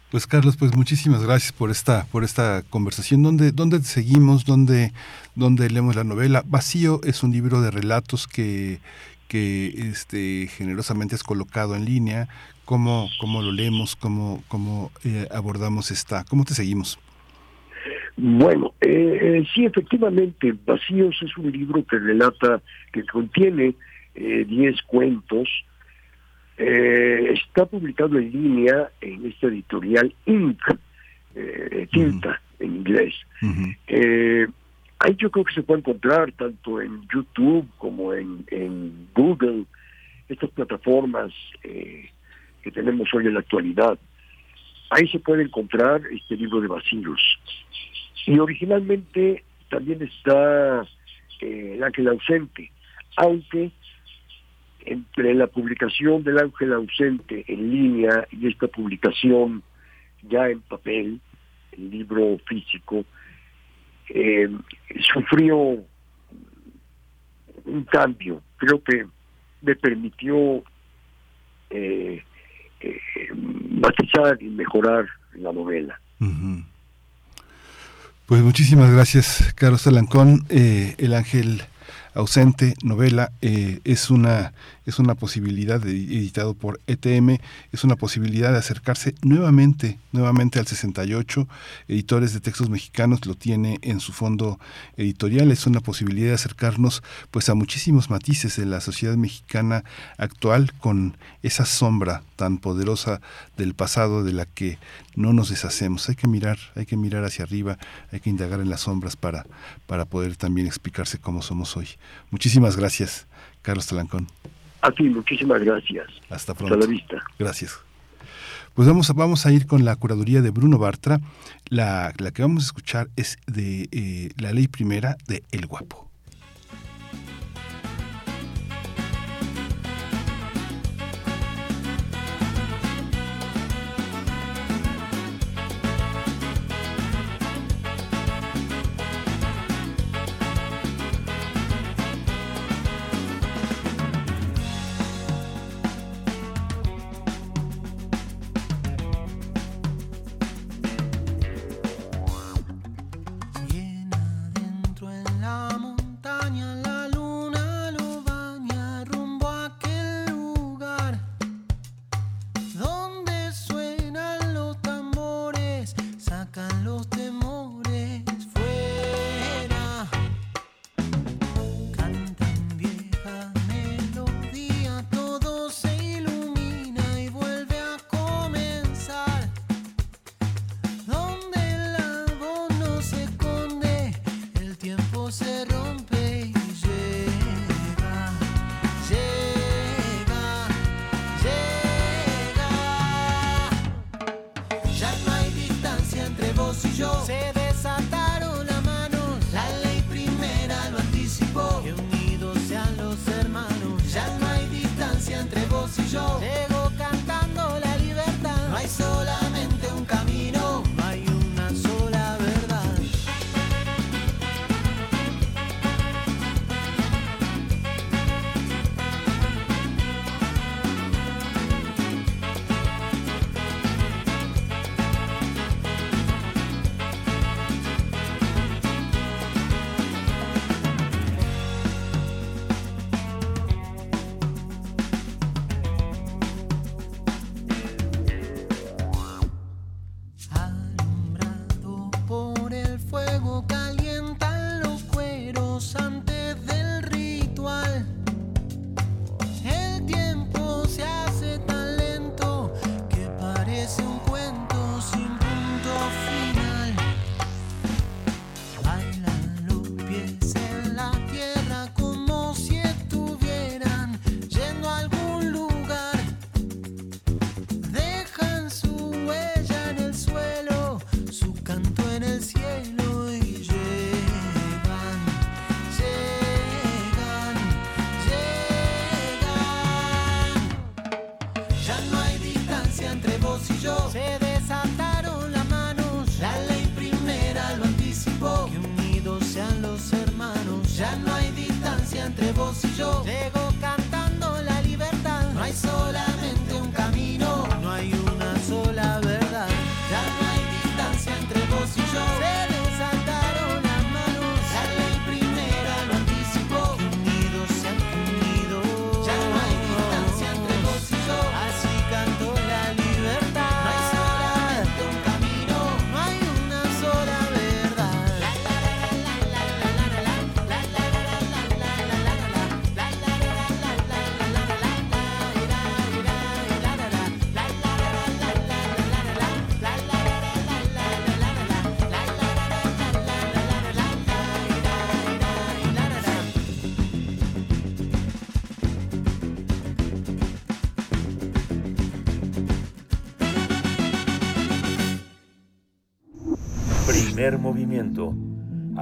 Pues Carlos, pues muchísimas gracias por esta por esta conversación. ¿Dónde, dónde seguimos? ¿Dónde, ¿Dónde leemos la novela? Vacío es un libro de relatos que, que este, generosamente es colocado en línea. ¿Cómo, cómo lo leemos? ¿Cómo, cómo eh, abordamos esta? ¿Cómo te seguimos? Bueno, eh, eh, sí, efectivamente, Vacíos es un libro que relata, que contiene 10 cuentos eh, está publicado en línea en esta editorial Inc, Tinta en inglés. Ahí yo creo que se puede encontrar tanto en YouTube como en, en Google, estas plataformas que tenemos hoy en la actualidad. Ahí se puede encontrar este libro de vacíos. Y originalmente también está El Ángel Ausente, aunque entre la publicación del Ángel ausente en línea y esta publicación ya en papel, el libro físico, eh, sufrió un cambio. Creo que me permitió eh, eh matizar y mejorar la novela. Pues muchísimas gracias, Carlos Alancón. Eh, el Ángel ausente, novela, eh, es, una, es una posibilidad, de, editado por ETM, es una posibilidad de acercarse nuevamente, nuevamente al 68. Editores de textos mexicanos lo tiene en su fondo editorial, es una posibilidad de acercarnos pues a muchísimos matices de la sociedad mexicana actual con esa sombra tan poderosa del pasado de la que no nos deshacemos. Hay que mirar, hay que mirar hacia arriba, hay que indagar en las sombras para, para poder también explicarse cómo somos hoy. Muchísimas gracias, Carlos Talancón. A ti, muchísimas gracias. Hasta pronto. Hasta la vista. Gracias. Pues vamos a, vamos a ir con la curaduría de Bruno Bartra. La, la que vamos a escuchar es de eh, la ley primera de El Guapo.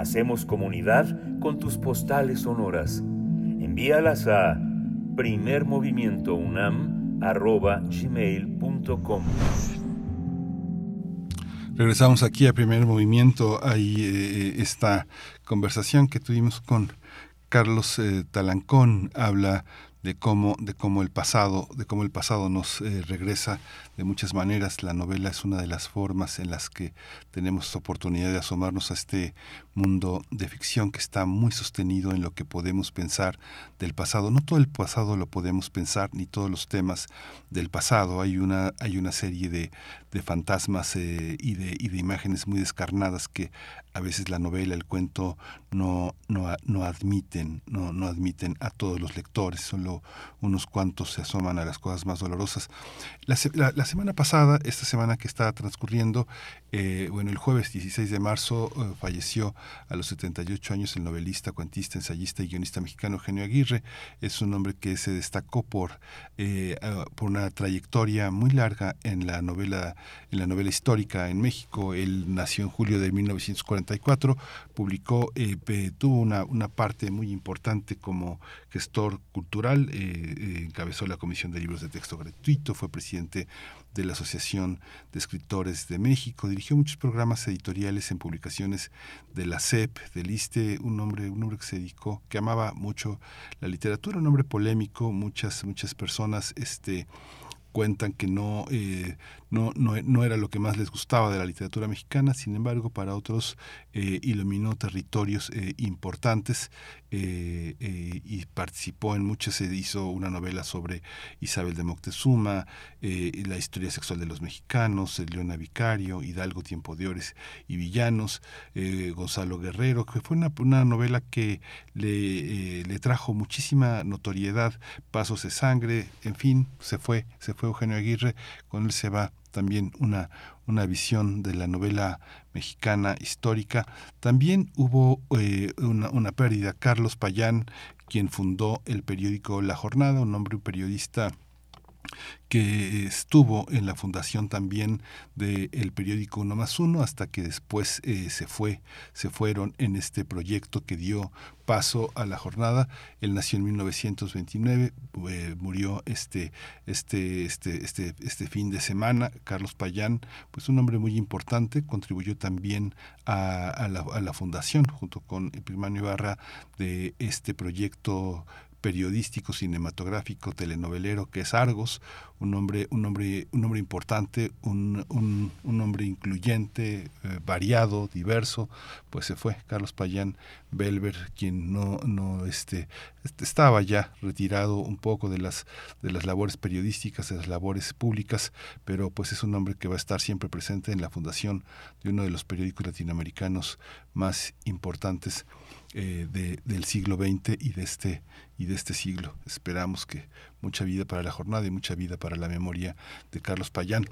Hacemos comunidad con tus postales sonoras. Envíalas a primermovimientounam.gmail.com Regresamos aquí a primer movimiento. Hay eh, esta conversación que tuvimos con Carlos eh, Talancón. Habla de cómo, de cómo el pasado, de cómo el pasado nos eh, regresa de muchas maneras. La novela es una de las formas en las que tenemos oportunidad de asomarnos a este mundo de ficción que está muy sostenido en lo que podemos pensar del pasado. No todo el pasado lo podemos pensar, ni todos los temas del pasado. Hay una, hay una serie de, de fantasmas eh, y, de, y de imágenes muy descarnadas que a veces la novela, el cuento no, no, no admiten, no, no admiten a todos los lectores, solo unos cuantos se asoman a las cosas más dolorosas. La, la- la semana pasada, esta semana que está transcurriendo, eh, bueno, el jueves 16 de marzo eh, falleció a los 78 años el novelista, cuentista, ensayista y guionista mexicano Eugenio Aguirre. Es un hombre que se destacó por, eh, ah, por una trayectoria muy larga en la novela, en la novela histórica en México. Él nació en julio de 1944, publicó, tuvo una, una parte muy importante como gestor cultural, encabezó la Comisión de Libros de Texto Gratuito, fue presidente de la Asociación de Escritores de México, dirigió muchos programas editoriales en publicaciones de la CEP, del ISTE, un hombre, un que se dedicó, que amaba mucho la literatura, un hombre polémico, muchas, muchas personas este, cuentan que no, eh, no, no, no era lo que más les gustaba de la literatura mexicana, sin embargo, para otros eh, iluminó territorios eh, importantes eh, y participó en muchas, se hizo una novela sobre Isabel de Moctezuma, la historia sexual de los mexicanos, Leona Vicario, Hidalgo, Tiempo de Ores y Villanos, Gonzalo Guerrero, que fue una, una novela que le, le trajo muchísima notoriedad, Pasos de Sangre, en fin, se fue, se fue Eugenio Aguirre, con él se va también una, una visión de la novela mexicana histórica. También hubo eh, una, una pérdida. Carlos Payán, quien fundó el periódico La Jornada, un hombre, un periodista que estuvo en la fundación también del periódico Uno más Uno hasta que después eh, se fue se fueron en este proyecto que dio paso a la jornada. Él nació en 1929 eh, murió este este este este este fin de semana. Carlos Payán pues un hombre muy importante contribuyó también a, la, fundación junto con Epimanio Ibarra de este proyecto periodístico, cinematográfico, telenovelero, que es Argos, un hombre, un hombre, un hombre importante, un, un, un hombre incluyente, eh, variado, diverso, pues se fue. Carlos Payán Belver, quien no, no este, estaba ya retirado un poco de las, de las labores periodísticas, de las labores públicas, pero pues es un hombre que va a estar siempre presente en la fundación de uno de los periódicos latinoamericanos más importantes eh, de, del siglo XX y de este y de este siglo. Esperamos que mucha vida para la jornada y mucha vida para la memoria de Carlos Payán.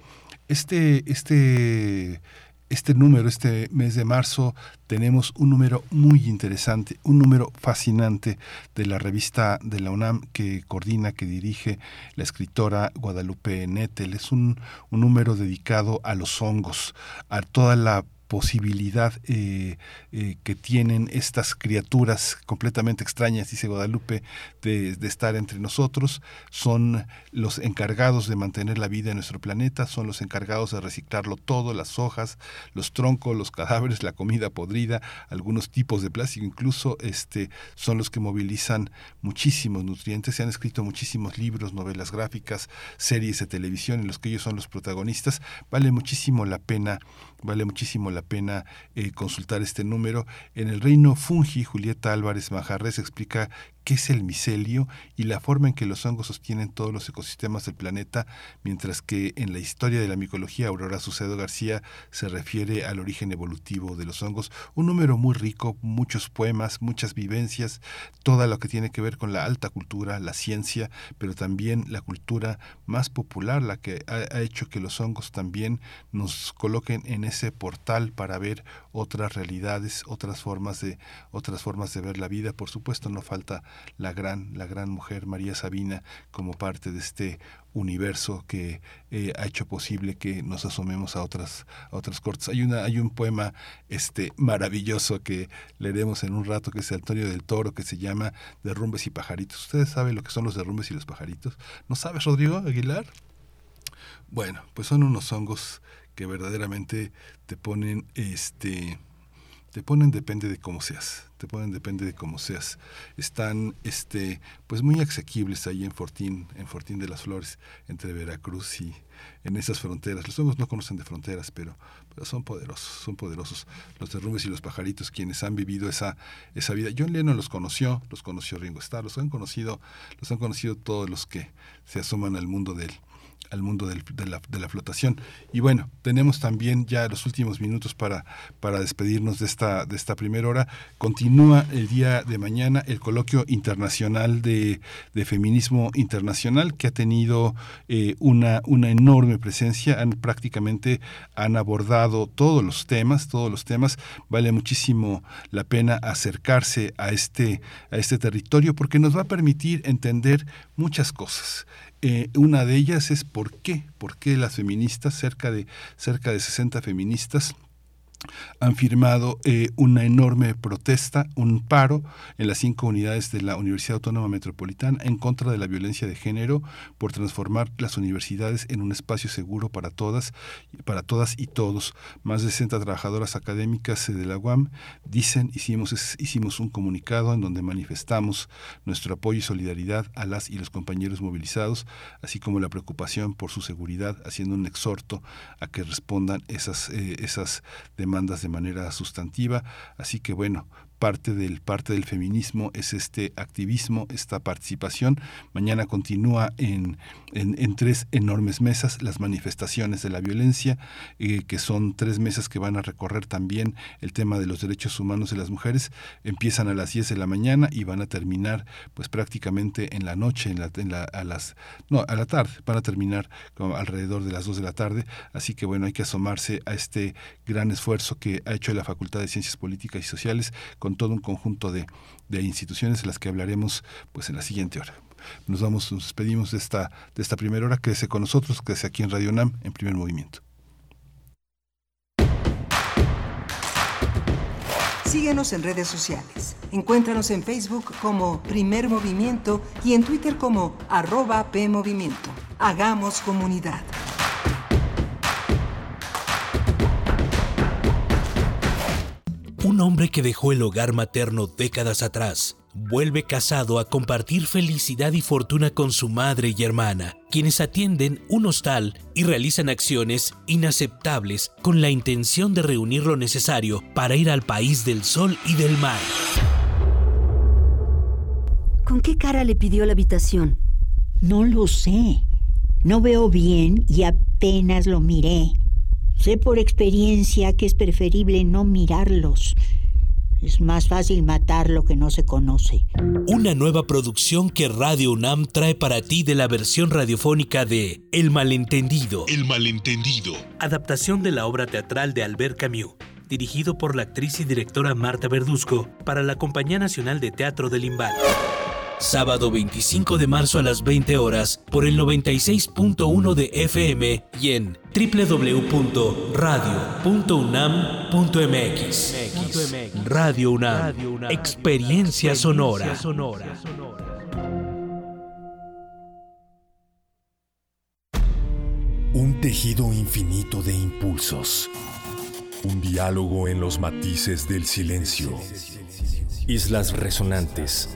Este, este, este número, este mes de marzo, tenemos un número muy interesante, un número fascinante de la revista de la UNAM que coordina, que dirige la escritora Guadalupe Nettel. Es un, un número dedicado a los hongos, a toda la posibilidad eh, eh, que tienen estas criaturas completamente extrañas, dice Guadalupe, de, estar entre nosotros, son los encargados de mantener la vida en nuestro planeta, son los encargados de reciclarlo todo, las hojas, los troncos, los cadáveres, la comida podrida, algunos tipos de plástico, incluso este, son los que movilizan muchísimos nutrientes, se han escrito muchísimos libros, novelas gráficas, series de televisión en los que ellos son los protagonistas, vale muchísimo la pena vale muchísimo la pena eh, consultar este número. En el reino Fungi, Julieta Álvarez Majarres explica qué es el micelio y la forma en que los hongos sostienen todos los ecosistemas del planeta, mientras que en la historia de la micología Aurora Sucedo García se refiere al origen evolutivo de los hongos. Un número muy rico, muchos poemas, muchas vivencias, todo lo que tiene que ver con la alta cultura, la ciencia, pero también la cultura más popular, la que ha, hecho que los hongos también nos coloquen en ese portal para ver otras realidades, otras formas de otras formas de ver la vida. Por supuesto, no falta la gran, la gran mujer María Sabina como parte de este universo que eh, ha hecho posible que nos asomemos a otras a otras cortes. Hay una hay un poema este maravilloso que leeremos en un rato que es de Antonio del Toro que se llama Derrumbes y pajaritos. ¿Ustedes saben lo que son los derrumbes y los pajaritos? ¿No sabes, Rodrigo Aguilar? Bueno, pues son unos hongos que verdaderamente te ponen este te ponen depende de cómo seas, te ponen depende de cómo seas. Están este pues muy asequibles ahí en Fortín, en Fortín de las Flores, entre Veracruz y en esas fronteras. Los hongos no conocen de fronteras, pero, pero son poderosos, son poderosos los derrumbes y los pajaritos quienes han vivido esa esa vida. John Lennon los conoció, los conoció Ringo Starr, los han conocido, los han conocido todos los que se asoman al mundo del al mundo de, la, de, la, flotación. Y bueno, tenemos también ya los últimos minutos para, para despedirnos de esta, de esta primera hora. Continúa el día de mañana el coloquio internacional de, de feminismo internacional que ha tenido eh, una, una enorme presencia. Han prácticamente han abordado todos los temas, todos los temas. Vale muchísimo la pena acercarse a este, a este territorio porque nos va a permitir entender muchas cosas. Eh, una de ellas es por qué, por qué las feministas, cerca de, cerca de 60 feministas, han firmado eh, una enorme protesta, un paro en las cinco unidades de la Universidad Autónoma Metropolitana en contra de la violencia de género por transformar las universidades en un espacio seguro para todas, para todas y todos. Más de 60 trabajadoras académicas de la UAM dicen, hicimos, hicimos un comunicado en donde manifestamos nuestro apoyo y solidaridad a las y los compañeros movilizados, así como la preocupación por su seguridad, haciendo un exhorto a que respondan esas, eh, esas demandas demandas de manera sustantiva. Así que bueno, parte del, parte del feminismo es este activismo, esta participación. Mañana continúa en, en, tres enormes mesas las manifestaciones de la violencia, eh, que son tres mesas que van a recorrer también el tema de los derechos humanos de las mujeres. Empiezan a las 10 de la mañana y van a terminar pues prácticamente en la noche, en la, en a las no, a la tarde, van a terminar alrededor de las 2 de la tarde. Así que bueno, hay que asomarse a este gran esfuerzo que ha hecho la Facultad de Ciencias Políticas y Sociales todo un conjunto de, instituciones en las que hablaremos pues en la siguiente hora. Nos vamos, nos despedimos de esta, de esta primera hora. Quédese con nosotros, quédese aquí en Radio NAM en primer movimiento. Síguenos en redes sociales. Encuéntranos en Facebook como Primer Movimiento y en Twitter como arroba PMovimiento. Hagamos comunidad. Un hombre que dejó el hogar materno décadas atrás vuelve casado a compartir felicidad y fortuna con su madre y hermana, quienes atienden un hostal y realizan acciones inaceptables con la intención de reunir lo necesario para ir al país del sol y del mar. ¿Con qué cara le pidió la habitación? No lo sé. No veo bien y apenas lo miré. Sé por experiencia que es preferible no mirarlos. Es más fácil matar lo que no se conoce. Una nueva producción que Radio UNAM trae para ti de la versión radiofónica de El Malentendido. El Malentendido. Adaptación de la obra teatral de Albert Camus, dirigido por la actriz y directora Marta Verduzco para la Compañía Nacional de Teatro del Limbal. Sábado 25 de marzo a las 20 horas por el 96.1 de FM y en www.radio.unam.mx. Radio UNAM, experiencia sonora. Un tejido infinito de impulsos. Un diálogo en los matices del silencio. Islas resonantes.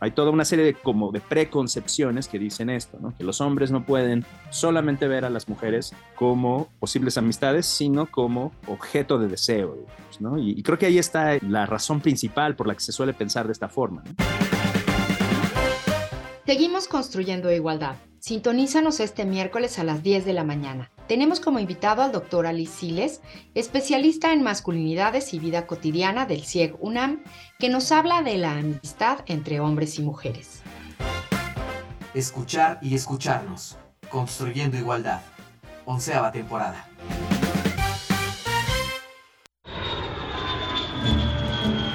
Hay toda una serie de, como de preconcepciones que dicen esto, ¿no? que los hombres no pueden solamente ver a las mujeres como posibles amistades, sino como objeto de deseo. ¿no? Y, creo que ahí está la razón principal por la que se suele pensar de esta forma. Seguimos construyendo igualdad. Sintonízanos este miércoles a las 10 de la mañana. Tenemos como invitado al doctor Alice Siles, especialista en masculinidades y vida cotidiana del CIEG UNAM, que nos habla de la amistad entre hombres y mujeres. Escuchar y escucharnos. Construyendo igualdad. Onceava temporada.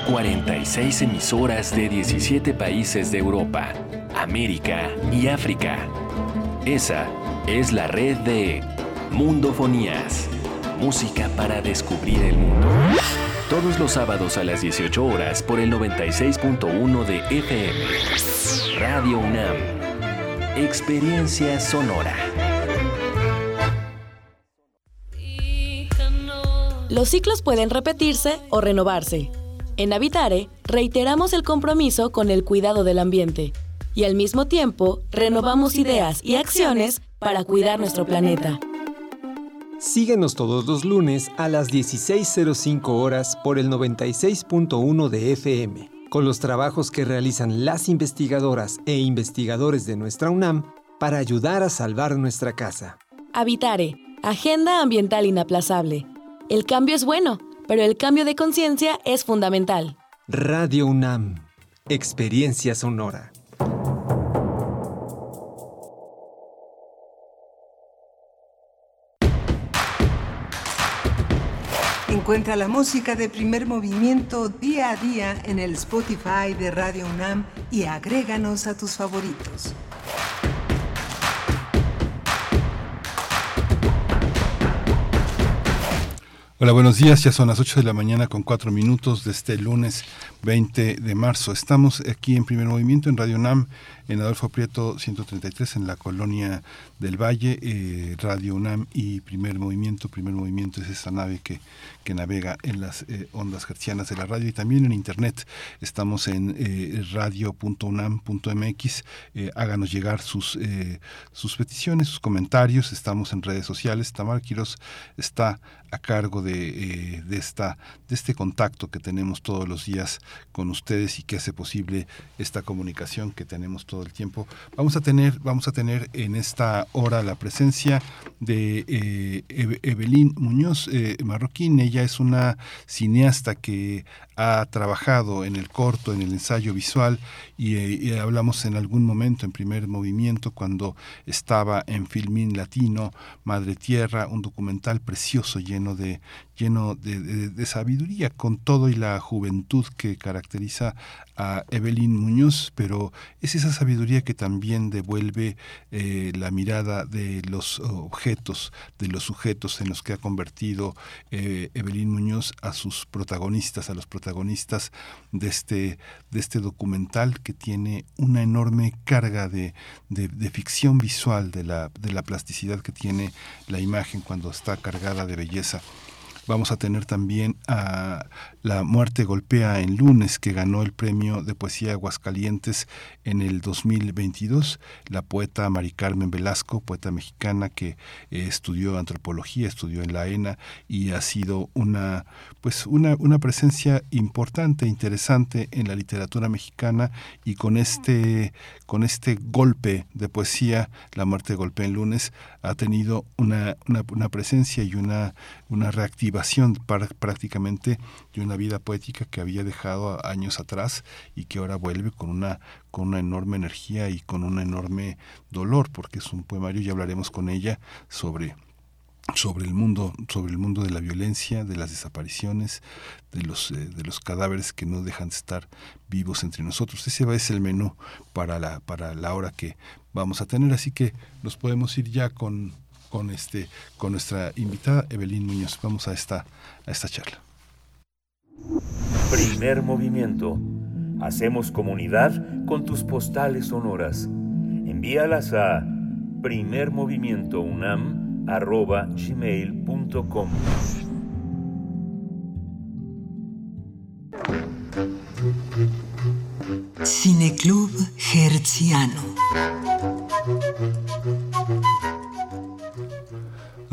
...46 emisoras de 17 países de Europa, América y África. Esa es la red de Mundofonías. Música para descubrir el mundo. Todos los sábados a las 18 horas por el 96.1 de FM. Radio UNAM. Experiencia sonora. Los ciclos pueden repetirse o renovarse. En Habitare reiteramos el compromiso con el cuidado del ambiente y al mismo tiempo renovamos ideas y acciones para cuidar nuestro planeta. Síguenos todos los lunes a las 16.05 horas por el 96.1 de FM, con los trabajos que realizan las investigadoras e investigadores de nuestra UNAM para ayudar a salvar nuestra casa. Habitare, Agenda Ambiental Inaplazable. El cambio es bueno, pero el cambio de conciencia es fundamental. Radio UNAM, Experiencia Sonora. Encuentra la música de primer movimiento día a día en el Spotify de Radio UNAM y agréganos a tus favoritos. Hola, buenos días. Ya son las 8 de la mañana con 4 minutos de este lunes 20 de marzo. Estamos aquí en primer movimiento en Radio UNAM en Adolfo Prieto 133 en la colonia del Valle, eh, Radio UNAM y Primer Movimiento. Primer Movimiento es esta nave que, que navega en las eh, ondas hertzianas de la radio y también en Internet. Estamos en eh, radio.unam.mx. Eh, háganos llegar sus, sus peticiones, sus comentarios. Estamos en redes sociales. Tamar Quiroz está a cargo de, de, esta, de este contacto que tenemos todos los días con ustedes y que hace posible esta comunicación que tenemos todo el tiempo. Vamos a tener, vamos a tener en esta hora la presencia de eh, Evelyn Muñoz eh, Marroquín. Ella es una cineasta que ha trabajado en el corto, en el ensayo visual y, eh, hablamos en algún momento en primer movimiento cuando estaba en Filmín Latino, Madre Tierra, un documental precioso lleno de lleno de, sabiduría con todo y la juventud que caracteriza a Evelyn Muñoz, pero es esa sabiduría que también devuelve la mirada de los objetos, de los sujetos en los que ha convertido eh, Evelyn Muñoz a sus protagonistas, a los protagonistas de este, de este documental que tiene una enorme carga de, de ficción visual, de la, de la plasticidad que tiene la imagen cuando está cargada de belleza. Vamos a tener también a La muerte golpea en lunes, que ganó el premio de poesía Aguascalientes en el 2022. La poeta Mari Carmen Velasco, poeta mexicana que eh, estudió antropología, estudió en la ENA y ha sido una, pues una, una presencia importante, interesante en la literatura mexicana y con este, con este golpe de poesía, La muerte golpea en lunes, ha tenido una, una, una presencia y una, una reactivación prácticamente de una vida poética que había dejado años atrás y que ahora vuelve con una con una enorme energía y con un enorme dolor porque es un poemario y hablaremos con ella sobre sobre el mundo sobre el mundo de la violencia de las desapariciones de los eh, de los cadáveres que no dejan de estar vivos entre nosotros. Ese va ser el menú para la para la hora que vamos a tener. Así que nos podemos ir ya con con este con nuestra invitada Evelyn Muñoz vamos a esta a esta charla Primer movimiento. Hacemos comunidad con tus postales sonoras. Envíalas a primermovimientounam.gmail.com Cineclub Herziano.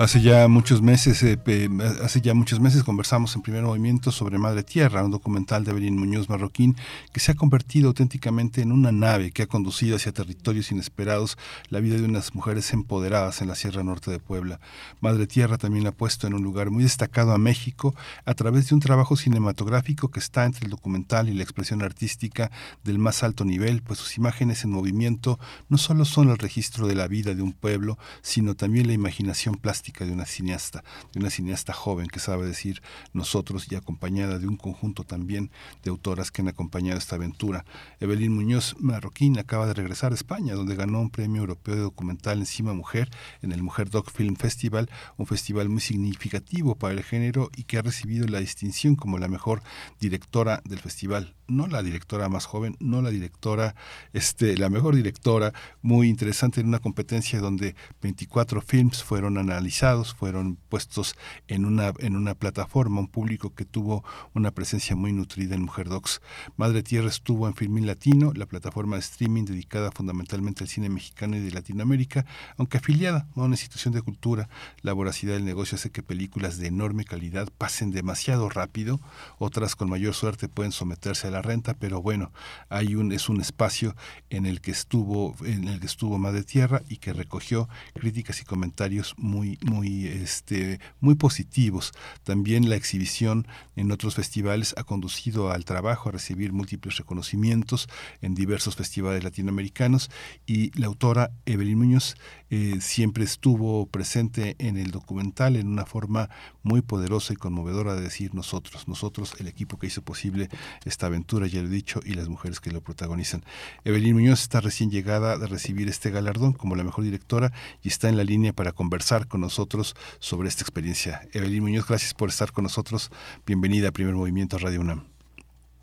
Hace ya muchos meses, eh, hace ya muchos meses conversamos en primer movimiento sobre Madre Tierra, un documental de Evelyn Muñoz Marroquín que se ha convertido auténticamente en una nave que ha conducido hacia territorios inesperados la vida de unas mujeres empoderadas en la Sierra Norte de Puebla. Madre Tierra también ha puesto en un lugar muy destacado a México a través de un trabajo cinematográfico que está entre el documental y la expresión artística del más alto nivel, pues sus imágenes en movimiento no solo son el registro de la vida de un pueblo, sino también la imaginación plástica de una cineasta, de una cineasta joven que sabe decir nosotros y acompañada de un conjunto también de autoras que han acompañado esta aventura. Evelyn Muñoz Marroquín acaba de regresar a España, donde ganó un premio europeo de documental encima mujer en el Mujer Doc Film Festival, un festival muy significativo para el género y que ha recibido la distinción como la mejor directora del festival no la directora más joven, no la directora, este, la mejor directora, muy interesante en una competencia donde 24 films fueron analizados, fueron puestos en una, en una plataforma, un público que tuvo una presencia muy nutrida en Mujer Docs. Madre Tierra estuvo en Filmín Latino, la plataforma de streaming dedicada fundamentalmente al cine mexicano y de Latinoamérica, aunque afiliada a una institución de cultura, la voracidad del negocio hace que películas de enorme calidad pasen demasiado rápido, otras con mayor suerte pueden someterse a la renta, pero bueno, hay un es un espacio en el que estuvo en el que estuvo Madre Tierra y que recogió críticas y comentarios muy muy este muy positivos. También la exhibición en otros festivales ha conducido al trabajo a recibir múltiples reconocimientos en diversos festivales latinoamericanos y la autora Evelyn Muñoz eh, siempre estuvo presente en el documental en una forma muy poderosa y conmovedora de decir nosotros, nosotros, el equipo que hizo posible esta aventura, ya lo he dicho, y las mujeres que lo protagonizan. Evelyn Muñoz está recién llegada de recibir este galardón como la mejor directora y está en la línea para conversar con nosotros sobre esta experiencia. Evelyn Muñoz, gracias por estar con nosotros. Bienvenida a Primer Movimiento Radio UNAM.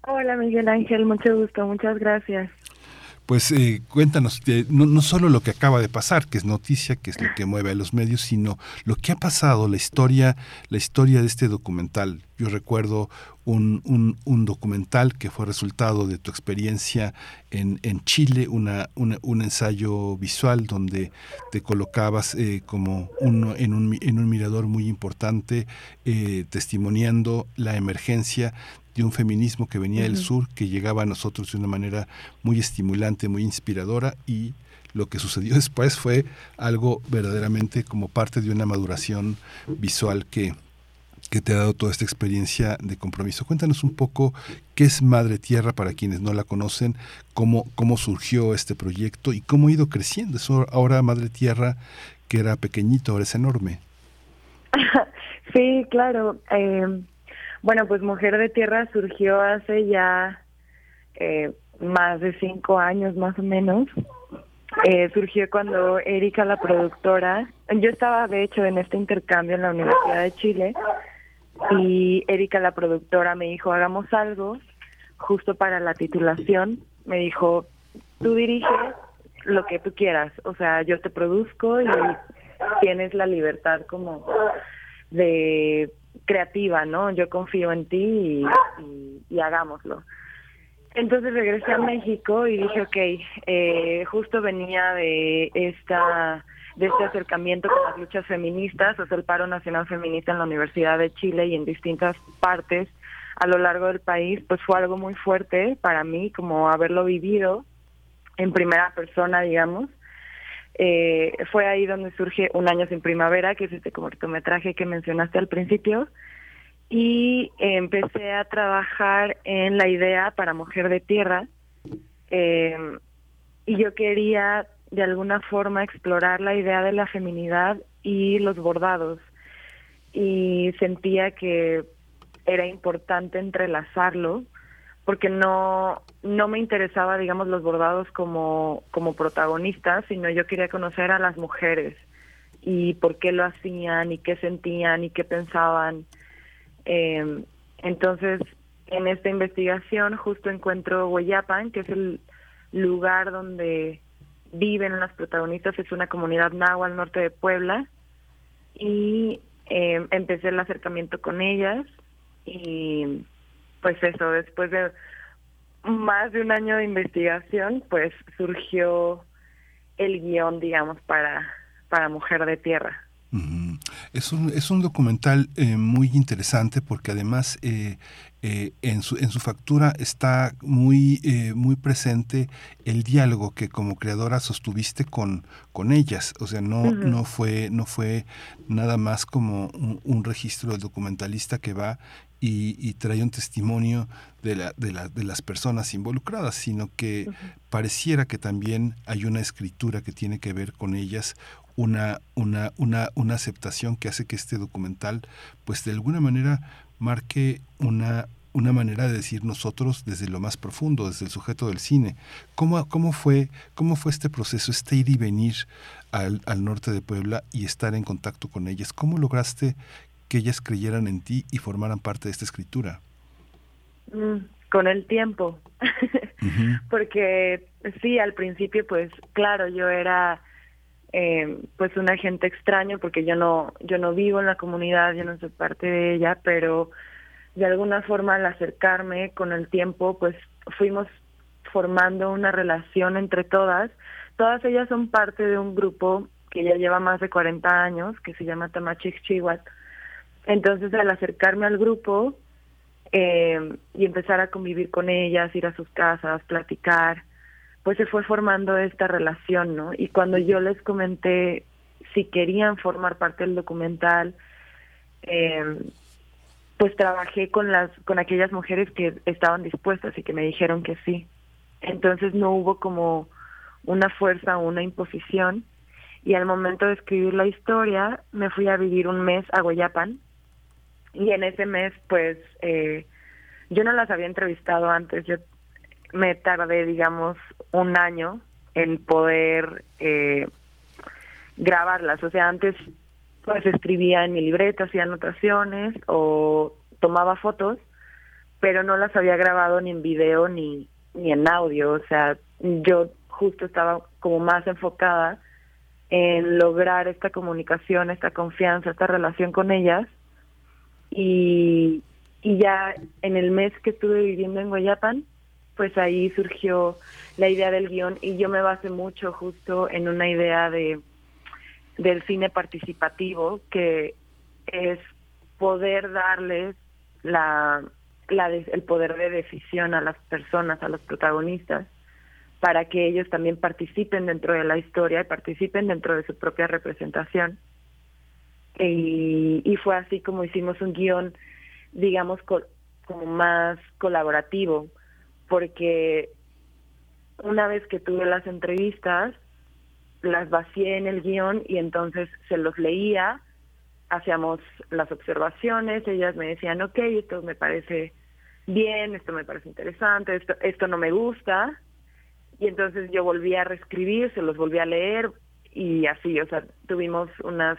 Hola Miguel Ángel, mucho gusto, muchas gracias pues eh, cuéntanos, no, no, solo lo que acaba de pasar, que es noticia, que es lo que mueve a los medios, sino lo que ha pasado, la historia, la historia de este documental. Yo recuerdo un, un, documental que fue resultado de tu experiencia en, en Chile, una, un ensayo visual donde te colocabas eh, como uno en, un, en un mirador muy importante, eh, testimoniando la emergencia de un feminismo que venía del sur, que llegaba a nosotros de una manera muy estimulante, muy inspiradora y lo que sucedió después fue algo verdaderamente como parte de una maduración visual que, que te ha dado toda esta experiencia de compromiso. Cuéntanos un poco qué es Madre Tierra para quienes no la conocen, cómo, cómo surgió este proyecto y cómo ha ido creciendo. Eso ahora Madre Tierra, que era pequeñito, ahora es enorme. Sí, claro. Eh, bueno, pues Mujer de Tierra surgió hace ya eh, más de cinco años más o menos. Eh, surgió cuando Erika, la productora, yo estaba de hecho en este intercambio en la Universidad de Chile y Erika, la productora, me dijo, hagamos algo justo para la titulación. Me dijo, tú diriges lo que tú quieras, o sea, yo te produzco y tienes la libertad como de creativa, ¿no? Yo confío en ti y, hagámoslo. Entonces regresé a México y dije, ok, eh, justo venía de esta de este acercamiento con las luchas feministas, o sea, el paro nacional feminista en la Universidad de Chile y en distintas partes a lo largo del país, pues fue algo muy fuerte para mí, como haberlo vivido en primera persona, digamos. Eh, fue ahí donde surge Un año sin primavera, que es este cortometraje que mencionaste al principio, y empecé a trabajar en la idea para Mujer de Tierra, eh, y yo quería de alguna forma explorar la idea de la feminidad y los bordados, y sentía que era importante entrelazarlo porque no no me interesaba digamos los bordados como como protagonistas sino yo quería conocer a las mujeres y por qué lo hacían y qué sentían y qué pensaban. Eh, entonces en esta investigación justo encuentro Hueyapan que es el lugar donde viven las protagonistas es una comunidad náhuatl al norte de Puebla y eh, empecé el acercamiento con ellas y pues eso, después de más de un año de investigación, pues surgió el guion, digamos, para, para Mujer de Tierra. Es un, es un documental eh, muy interesante porque además eh, eh, en, su, en su factura está muy, muy presente el diálogo que como creadora sostuviste con, con ellas. O sea, no, no, fue, no fue nada más como un registro del documentalista que va y, trae un testimonio de, la, de, la, de, las personas involucradas, sino que pareciera que también hay una escritura que tiene que ver con ellas, una, una, una, una aceptación que hace que este documental, pues de alguna manera marque una, una manera de decir nosotros desde lo más profundo, desde el sujeto del cine. ¿Cómo, cómo, fue, cómo fue este proceso, este ir y venir al, al norte de Puebla y estar en contacto con ellas? ¿Cómo lograste que ellas creyeran en ti y formaran parte de esta escritura? Mm, con el tiempo, porque sí, al principio, pues claro, yo era eh, pues un agente extraño porque yo no yo no vivo en la comunidad, yo no soy parte de ella, pero de alguna forma al acercarme con el tiempo, pues fuimos formando una relación entre todas. Todas ellas son parte de un grupo que ya lleva más de 40 años, que se llama Tamachix Chihuahua entonces, al acercarme al grupo eh, y empezar a convivir con ellas, ir a sus casas, platicar, pues se fue formando esta relación, ¿no? Y cuando yo les comenté si querían formar parte del documental, eh, pues trabajé con las con aquellas mujeres que estaban dispuestas y que me dijeron que sí. Entonces no hubo como una fuerza o una imposición y al momento de escribir la historia me fui a vivir un mes a Guayapan y en ese mes pues eh, yo no las había entrevistado antes, yo me tardé digamos un año en poder eh, grabarlas, o sea antes pues escribía en mi libreta, hacía anotaciones o tomaba fotos, pero no las había grabado ni en video ni, ni en audio, o sea, yo justo estaba como más enfocada en lograr esta comunicación, esta confianza, esta relación con ellas y, y ya en el mes que estuve viviendo en Guayapan, pues ahí surgió la idea del guion y yo me basé mucho justo en una idea de del cine participativo que es poder darles la la el poder de decisión a las personas, a los protagonistas, para que ellos también participen dentro de la historia y participen dentro de su propia representación. Y, y fue así como hicimos un guion, digamos, como más colaborativo, porque una vez que tuve las entrevistas, las vacié en el guion y entonces se los leía, hacíamos las observaciones, ellas me decían, ok, esto me parece bien, esto me parece interesante, esto, esto no me gusta, y entonces yo volví a reescribir, se los volví a leer y así, o sea, tuvimos unas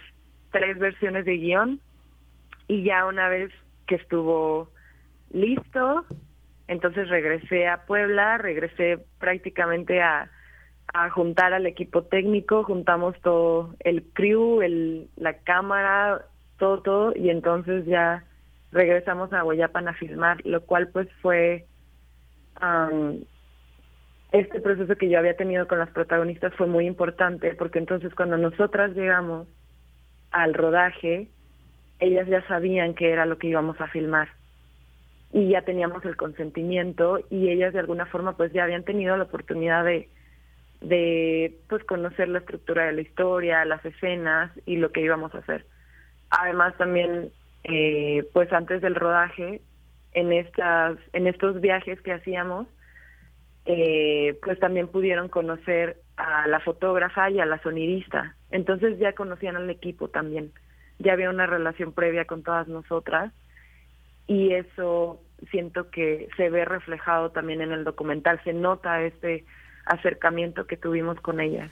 tres versiones de guion y ya una vez que estuvo listo, entonces regresé a Puebla, regresé prácticamente a, a juntar al equipo técnico, juntamos todo el crew, el, la cámara, todo, todo, y entonces ya regresamos a Guayapan a filmar, lo cual pues fue este proceso que yo había tenido con las protagonistas fue muy importante, porque entonces cuando nosotras llegamos al rodaje, ellas ya sabían qué era lo que íbamos a filmar y ya teníamos el consentimiento y ellas de alguna forma pues ya habían tenido la oportunidad de de pues conocer la estructura de la historia, las escenas y lo que íbamos a hacer. Además también eh, pues antes del rodaje en estas en estos viajes que hacíamos eh, pues también pudieron conocer a la fotógrafa y a la sonidista. Entonces ya conocían al equipo también. Ya había una relación previa con todas nosotras y eso siento que se ve reflejado también en el documental, se nota este acercamiento que tuvimos con ellas.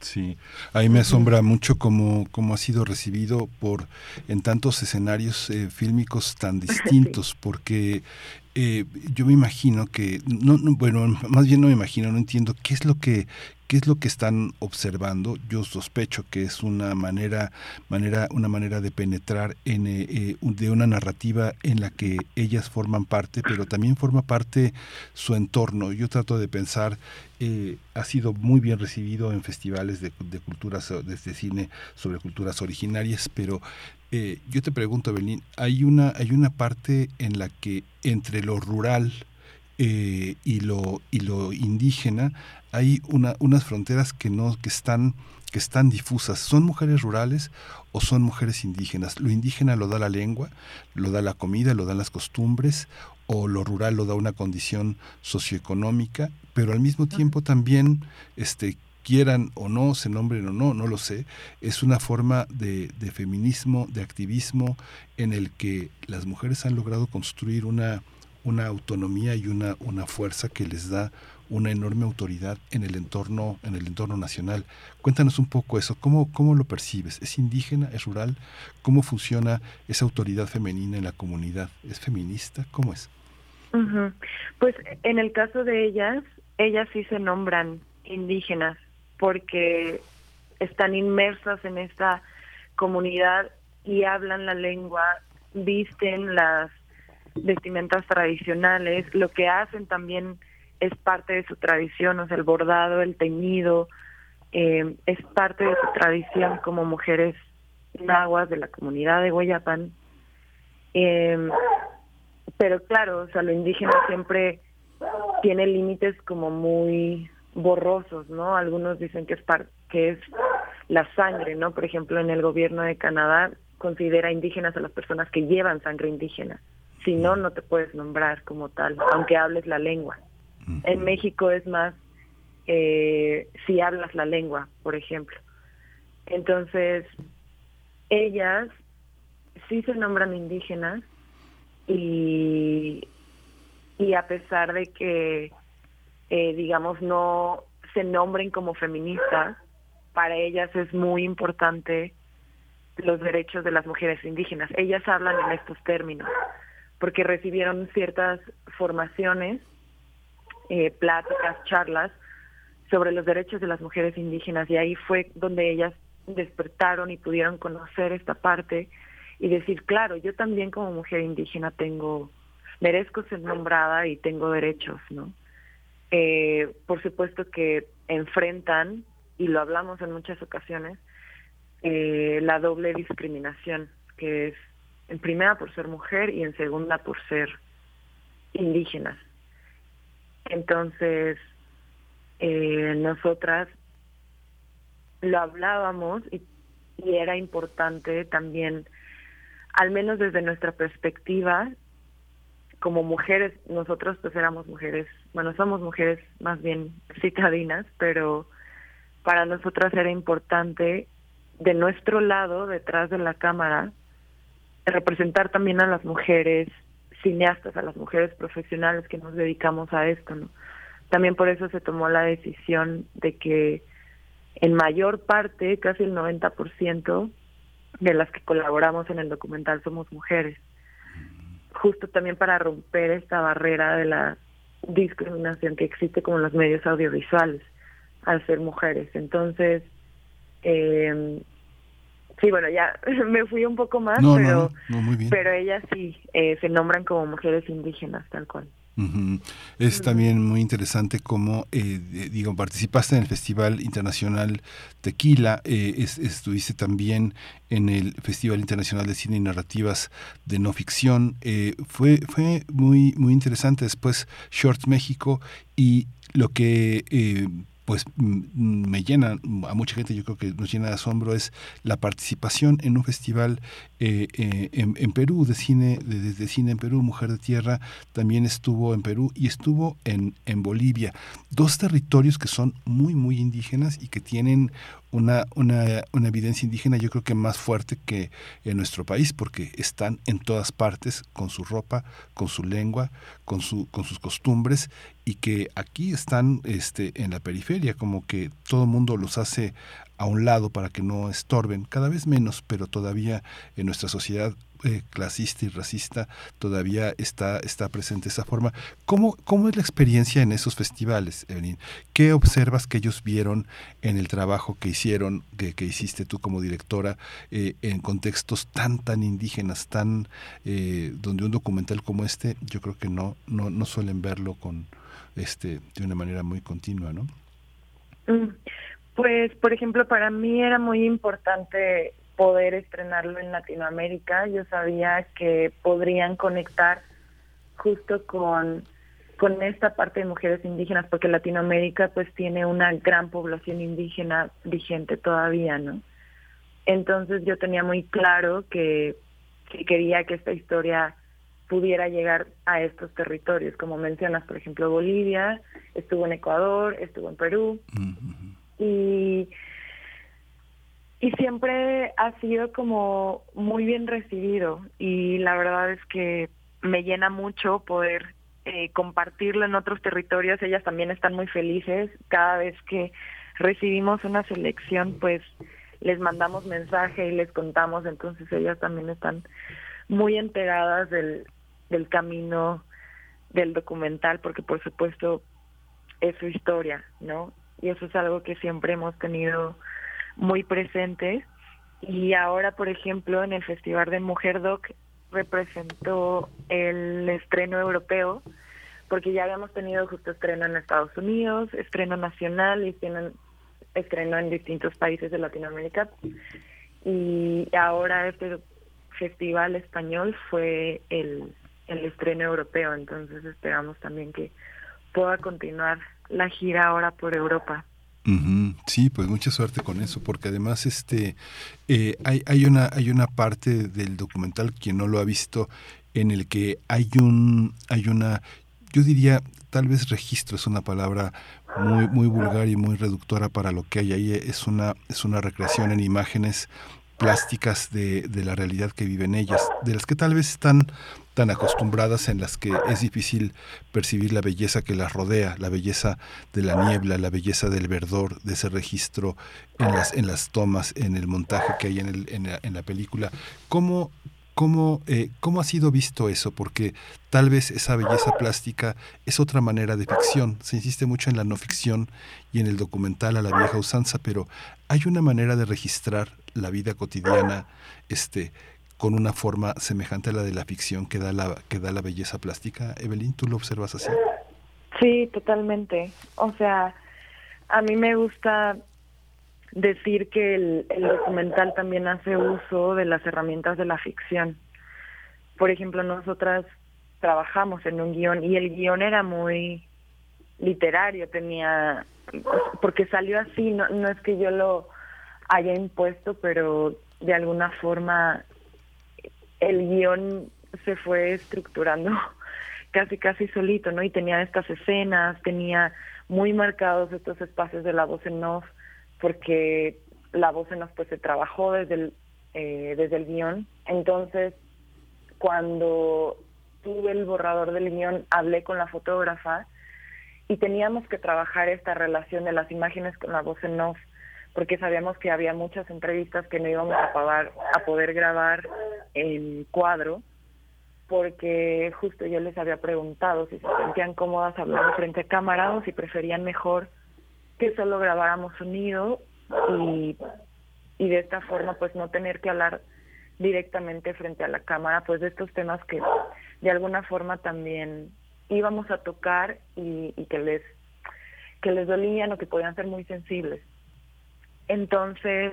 Sí, ahí me asombra mucho cómo, cómo ha sido recibido por en tantos escenarios eh, fílmicos tan distintos, porque eh, yo me imagino que, no, bueno, más bien no me imagino, no entiendo qué es lo que qué es lo que están observando. Yo sospecho que es una manera, manera, una manera de penetrar en eh, eh, de una narrativa en la que ellas forman parte, pero también forma parte su entorno. Yo trato de pensar, ha sido muy bien recibido en festivales de, de culturas, de cine sobre culturas originarias, pero eh, yo te pregunto, Belín, hay una, hay una parte en la que entre lo rural eh, y, lo, y lo indígena hay una, unas fronteras que, no, que, están, que están difusas. ¿Son mujeres rurales o son mujeres indígenas? Lo indígena lo da la lengua, lo da la comida, lo dan las costumbres, o lo rural lo da una condición socioeconómica, pero al mismo tiempo también este, quieran o no, se nombren o no, no lo sé, es una forma de, de, feminismo, de activismo en el que las mujeres han logrado construir una, una autonomía y una, una fuerza que les da una enorme autoridad en el entorno, en el entorno nacional. Cuéntanos un poco eso, ¿cómo, cómo lo percibes? ¿Es indígena? ¿Es rural? ¿Cómo funciona esa autoridad femenina en la comunidad? ¿Es feminista? ¿Cómo es? Pues en el caso de ellas, ellas sí se nombran indígenas, porque están inmersas en esta comunidad y hablan la lengua, visten las vestimentas tradicionales, lo que hacen también es parte de su tradición, o sea, el bordado, el teñido, eh, es parte de su tradición como mujeres nahuas de la comunidad de Guayapán. Eh, pero claro, o sea, lo indígena siempre tiene límites como muy borrosos, ¿no? Algunos dicen que es que es la sangre, ¿no? Por ejemplo, en el gobierno de Canadá considera indígenas a las personas que llevan sangre indígena. Si no, no te puedes nombrar como tal, aunque hables la lengua. En México es más eh, si hablas la lengua, por ejemplo. Entonces, ellas sí se nombran indígenas y, y a pesar de que eh, digamos, no se nombren como feministas, para ellas es muy importante los derechos de las mujeres indígenas. Ellas hablan en estos términos porque recibieron ciertas formaciones, eh, pláticas, charlas sobre los derechos de las mujeres indígenas y ahí fue donde ellas despertaron y pudieron conocer esta parte y decir, claro, yo también como mujer indígena tengo, merezco ser nombrada y tengo derechos, ¿no? Eh, por supuesto que enfrentan, y lo hablamos en muchas ocasiones, eh, la doble discriminación, que es en primera por ser mujer y en segunda por ser indígenas. Entonces, eh, nosotras lo hablábamos y, y era importante también, al menos desde nuestra perspectiva, como mujeres, nosotros pues éramos mujeres, bueno, somos mujeres más bien citadinas, pero para nosotras era importante de nuestro lado, detrás de la cámara, representar también a las mujeres cineastas, a las mujeres profesionales que nos dedicamos a esto. También por eso se tomó la decisión de que en mayor parte, casi el 90% de las que colaboramos en el documental somos mujeres. Justo también para romper esta barrera de la discriminación que existe como en los medios audiovisuales al ser mujeres. Entonces, eh, sí, bueno, ya me fui un poco más, pero, pero ellas sí eh, se nombran como mujeres indígenas, tal cual. Es también muy interesante cómo, eh, digo, participaste en el Festival Internacional Tequila, eh, estuviste también en el Festival Internacional de Cine y Narrativas de No Ficción. Eh, fue, fue muy, muy interesante después Shorts México y lo que pues me llena, a mucha gente yo creo que nos llena de asombro, es la participación en un festival eh, eh, en, Perú, de cine, de, cine en Perú, Mujer de Tierra, también estuvo en Perú y estuvo en, en Bolivia. Dos territorios que son muy, muy indígenas y que tienen una, una, una, evidencia indígena yo creo que más fuerte que en nuestro país, porque están en todas partes con su ropa, con su lengua, con, su, con sus costumbres, y que aquí están este, en la periferia, como que todo el mundo los hace a un lado para que no estorben, cada vez menos, pero todavía en nuestra sociedad eh, clasista y racista todavía está, está presente esa forma. ¿Cómo, ¿Cómo es la experiencia en esos festivales, Evelyn? ¿Qué observas que ellos vieron en el trabajo que hicieron, que, que hiciste tú como directora, eh, en contextos tan, tan indígenas, tan eh, donde un documental como este, yo creo que no, no, no suelen verlo con este de una manera muy continua, ¿no? Mm, pues, por ejemplo, para mí era muy importante poder estrenarlo en Latinoamérica. Yo sabía que podrían conectar justo con, con esta parte de mujeres indígenas, porque Latinoamérica pues tiene una gran población indígena vigente todavía, ¿no? Entonces yo tenía muy claro que, quería que esta historia pudiera llegar a estos territorios, como mencionas, por ejemplo, Bolivia, estuvo en Ecuador, estuvo en Perú, y y siempre ha sido como muy bien recibido y la verdad es que me llena mucho poder eh, compartirlo en otros territorios. Ellas también están muy felices. Cada vez que recibimos una selección, pues les mandamos mensaje y les contamos. Entonces ellas también están muy enteradas del, del camino del documental, porque por supuesto es su historia, ¿no? Y eso es algo que siempre hemos tenido muy presentes. Y ahora, por ejemplo, en el Festival de Mujer Doc representó el estreno europeo, porque ya habíamos tenido justo estreno en Estados Unidos, estreno nacional y tienen estreno en distintos países de Latinoamérica. Y ahora este festival español fue el, el estreno europeo, entonces esperamos también que pueda continuar la gira ahora por Europa. Sí, pues mucha suerte con eso, porque además este eh, hay, hay una hay una parte del documental quien no lo ha visto en el que hay un hay una yo diría tal vez registro es una palabra muy muy vulgar y muy reductora para lo que hay ahí es una es una recreación en imágenes plásticas de, de la realidad que viven ellas, de las que tal vez están tan acostumbradas en las que es difícil percibir la belleza que las rodea, la belleza de la niebla, la belleza del verdor, de ese registro en las, en las tomas, en el montaje que hay en, el, en, la, en la película. ¿Cómo, ¿Cómo, eh, ¿Cómo ha sido visto eso? Porque tal vez esa belleza plástica es otra manera de ficción. Se insiste mucho en la no ficción y en el documental a la vieja usanza, pero hay una manera de registrar la vida cotidiana este, con una forma semejante a la de la ficción que da la, que da la belleza plástica. Evelyn, ¿tú lo observas así? Sí, totalmente. O sea, a mí me gusta decir que el, el, documental también hace uso de las herramientas de la ficción. Por ejemplo, nosotras trabajamos en un guion y el guion era muy literario, tenía, porque salió así, no, no es que yo lo haya impuesto, pero de alguna forma el guion se fue estructurando casi casi solito, ¿no? Y tenía estas escenas, tenía muy marcados estos espacios de la voz en off, porque la voz en off pues se trabajó desde el, eh, desde el guion. Entonces, cuando tuve el borrador del guion, hablé con la fotógrafa y teníamos que trabajar esta relación de las imágenes con la voz en off, porque sabíamos que había muchas entrevistas que no íbamos a, pagar, a poder grabar en cuadro, porque justo yo les había preguntado si se sentían cómodas hablando frente a cámara o si preferían mejor que solo grabáramos sonido y, y de esta forma pues no tener que hablar directamente frente a la cámara pues de estos temas que de alguna forma también íbamos a tocar y, y que les que les dolían o que podían ser muy sensibles entonces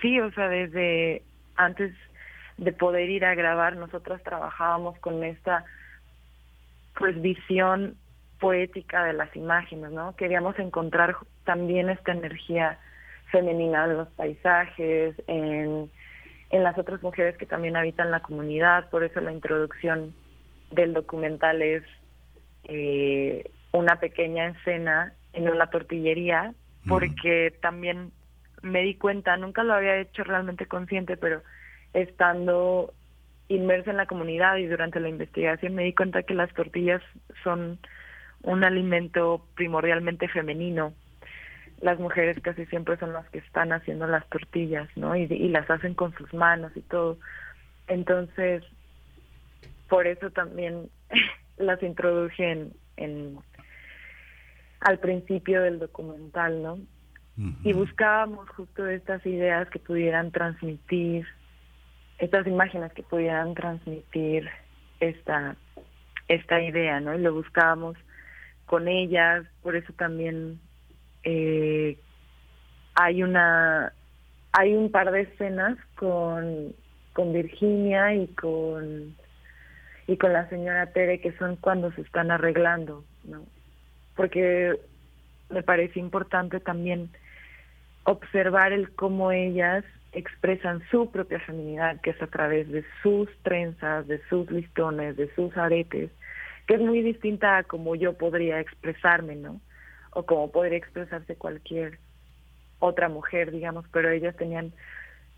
sí o sea desde antes de poder ir a grabar nosotros trabajábamos con esta pues visión poética de las imágenes no queríamos encontrar también esta energía femenina en los paisajes en en las otras mujeres que también habitan la comunidad, por eso la introducción del documental es eh, una pequeña escena en una tortillería, porque también me di cuenta, nunca lo había hecho realmente consciente, pero estando inmersa en la comunidad y durante la investigación me di cuenta que las tortillas son un alimento primordialmente femenino las mujeres casi siempre son las que están haciendo las tortillas, ¿no? Y, las hacen con sus manos y todo. Entonces, por eso también las introduje en, al principio del documental, ¿no? Y buscábamos justo estas ideas que pudieran transmitir, estas imágenes que pudieran transmitir esta, esta idea, ¿no? Y lo buscábamos con ellas, por eso también eh, hay una hay un par de escenas con con Virginia y con y con la señora Tere que son cuando se están arreglando, ¿no? Porque me parece importante también observar el cómo ellas expresan su propia feminidad, que es a través de sus trenzas, de sus listones, de sus aretes, que es muy distinta a como yo podría expresarme, ¿no? o como podría expresarse cualquier otra mujer, digamos, pero ellas tenían,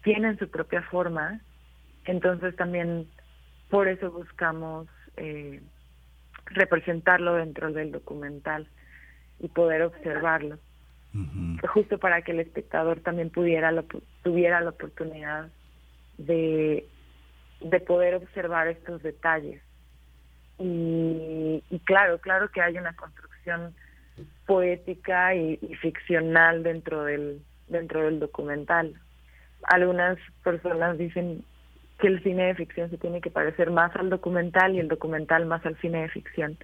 tienen su propia forma, entonces también por eso buscamos eh, representarlo dentro del documental y poder observarlo, justo para que el espectador también pudiera tuviera la oportunidad de, de poder observar estos detalles. Y, y claro, claro que hay una construcción poética y, ficcional dentro del dentro del documental. Algunas personas dicen que el cine de ficción se tiene que parecer más al documental y el documental más al cine de ficción.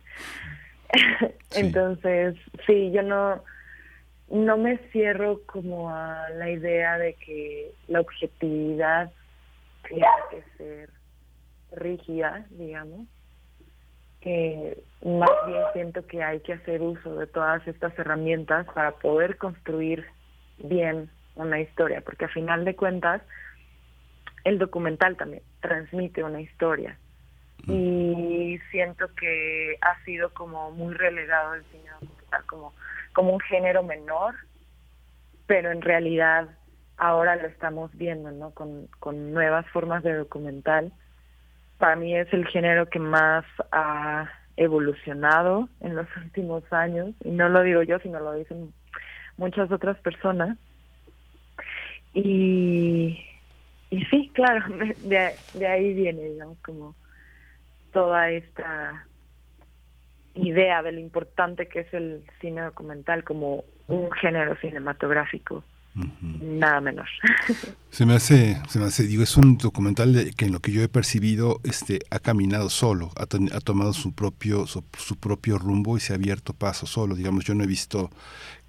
Entonces, sí, yo no no me cierro como a la idea de que la objetividad tiene que ser rígida, digamos que más bien siento que hay que hacer uso de todas estas herramientas para poder construir bien una historia, porque a final de cuentas el documental también transmite una historia y siento que ha sido como muy relegado el cine documental como como un género menor, pero en realidad ahora lo estamos viendo, ¿no? Con, con nuevas formas de documental para mí es el género que más ha evolucionado en los últimos años, y no lo digo yo, sino lo dicen muchas otras personas. Y, y sí, claro, de, de ahí viene, digamos, como toda esta idea de lo importante que es el cine documental como un género cinematográfico nada menor. Se me hace, se me hace, digo, es un documental que en lo que yo he percibido, este, ha caminado solo, ha, tomado su propio, su, propio rumbo y se ha abierto paso solo. Digamos, yo no he visto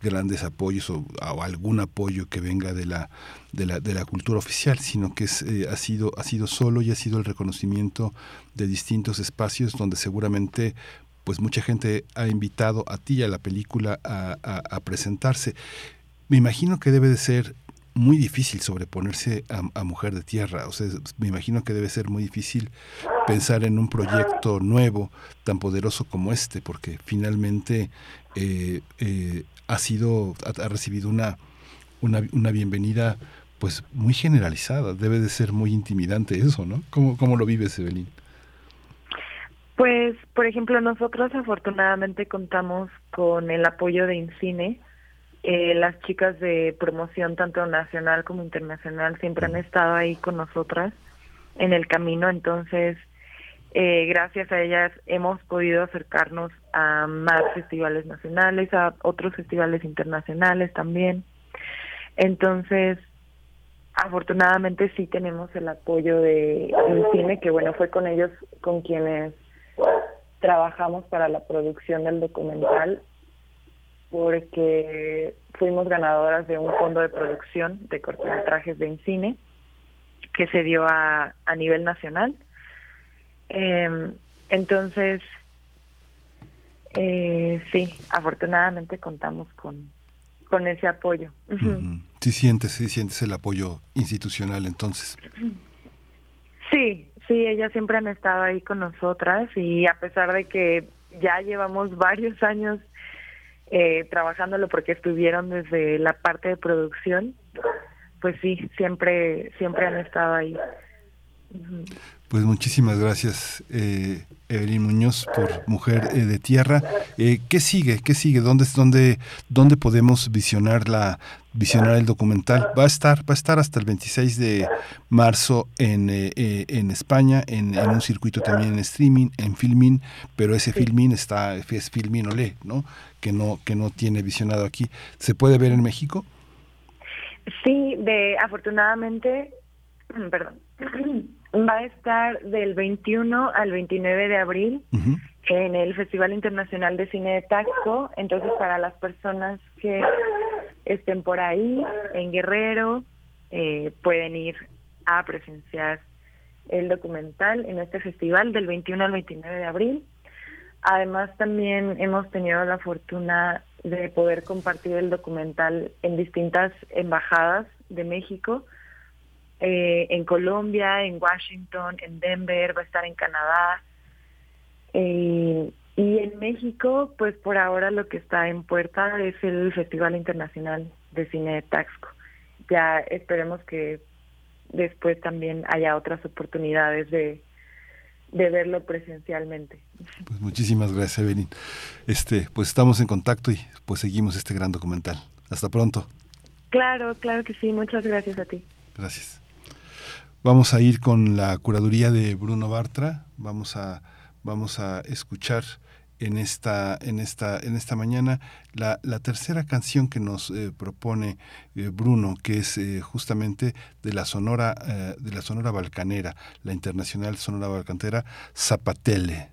grandes apoyos o, algún apoyo que venga de la, de la, de la cultura oficial, sino que es, eh, ha, sido, ha sido solo y ha sido el reconocimiento de distintos espacios donde seguramente pues mucha gente ha invitado a ti y a la película a, a presentarse. Me imagino que debe de ser muy difícil sobreponerse a, Mujer de Tierra. O sea, me imagino que debe ser muy difícil pensar en un proyecto nuevo, tan poderoso como este, porque finalmente eh, eh, ha sido, ha, recibido una, una, bienvenida pues muy generalizada. Debe de ser muy intimidante eso, ¿no? ¿Cómo, cómo lo vives, Evelyn? Pues, por ejemplo, nosotros afortunadamente contamos con el apoyo de Incine, eh, las chicas de promoción, tanto nacional como internacional, siempre han estado ahí con nosotras en el camino, entonces eh, gracias a ellas hemos podido acercarnos a más festivales nacionales, a otros festivales internacionales también. Entonces, afortunadamente sí tenemos el apoyo de cine, que bueno, fue con ellos con quienes trabajamos para la producción del documental porque fuimos ganadoras de un fondo de producción de cortometrajes de cine que se dio a, a nivel nacional. Eh, entonces, eh, sí, afortunadamente contamos con, con ese apoyo. Sí sientes, sí sientes el apoyo institucional entonces. Sí, sí, ellas siempre han estado ahí con nosotras y a pesar de que ya llevamos varios años eh, trabajándolo porque estuvieron desde la parte de producción, pues sí, siempre, siempre han estado ahí. Pues muchísimas gracias, eh, Evelyn Muñoz, por Mujer eh, de Tierra. Eh, ¿Qué sigue? ¿Qué sigue? ¿Dónde, dónde, ¿Dónde podemos visionar la visionar el documental? Va a estar, va a estar hasta el 26 de marzo en, eh, en España, en, un circuito también en streaming, en Filmin, pero ese Filmin está, es Filmin Olé, ¿no? Que no, que no tiene visionado aquí. ¿Se puede ver en México? Sí, de afortunadamente, perdón Va a estar del 21 al 29 de abril en el Festival Internacional de Cine de Taxco. Entonces, para las personas que estén por ahí, en Guerrero, eh, pueden ir a presenciar el documental en este festival del 21 al 29 de abril. Además, también hemos tenido la fortuna de poder compartir el documental en distintas embajadas de México eh, en Colombia, en Washington, en Denver, va a estar en Canadá. Eh, y en México, pues por ahora lo que está en puerta es el Festival Internacional de Cine de Taxco. Ya esperemos que después también haya otras oportunidades de, de verlo presencialmente. Pues muchísimas gracias, Evelyn. Este, pues estamos en contacto y pues seguimos este gran documental. Hasta pronto. Claro, claro que sí. Muchas gracias a ti. Gracias. Vamos a ir con la curaduría de Bruno Bartra. Vamos a, vamos a escuchar en esta, en esta, en esta mañana la, la tercera canción que nos eh, propone eh, Bruno, que es eh, justamente de la Sonora, de la Sonora Balcanera, la Internacional Sonora Balcantera, Zapatele.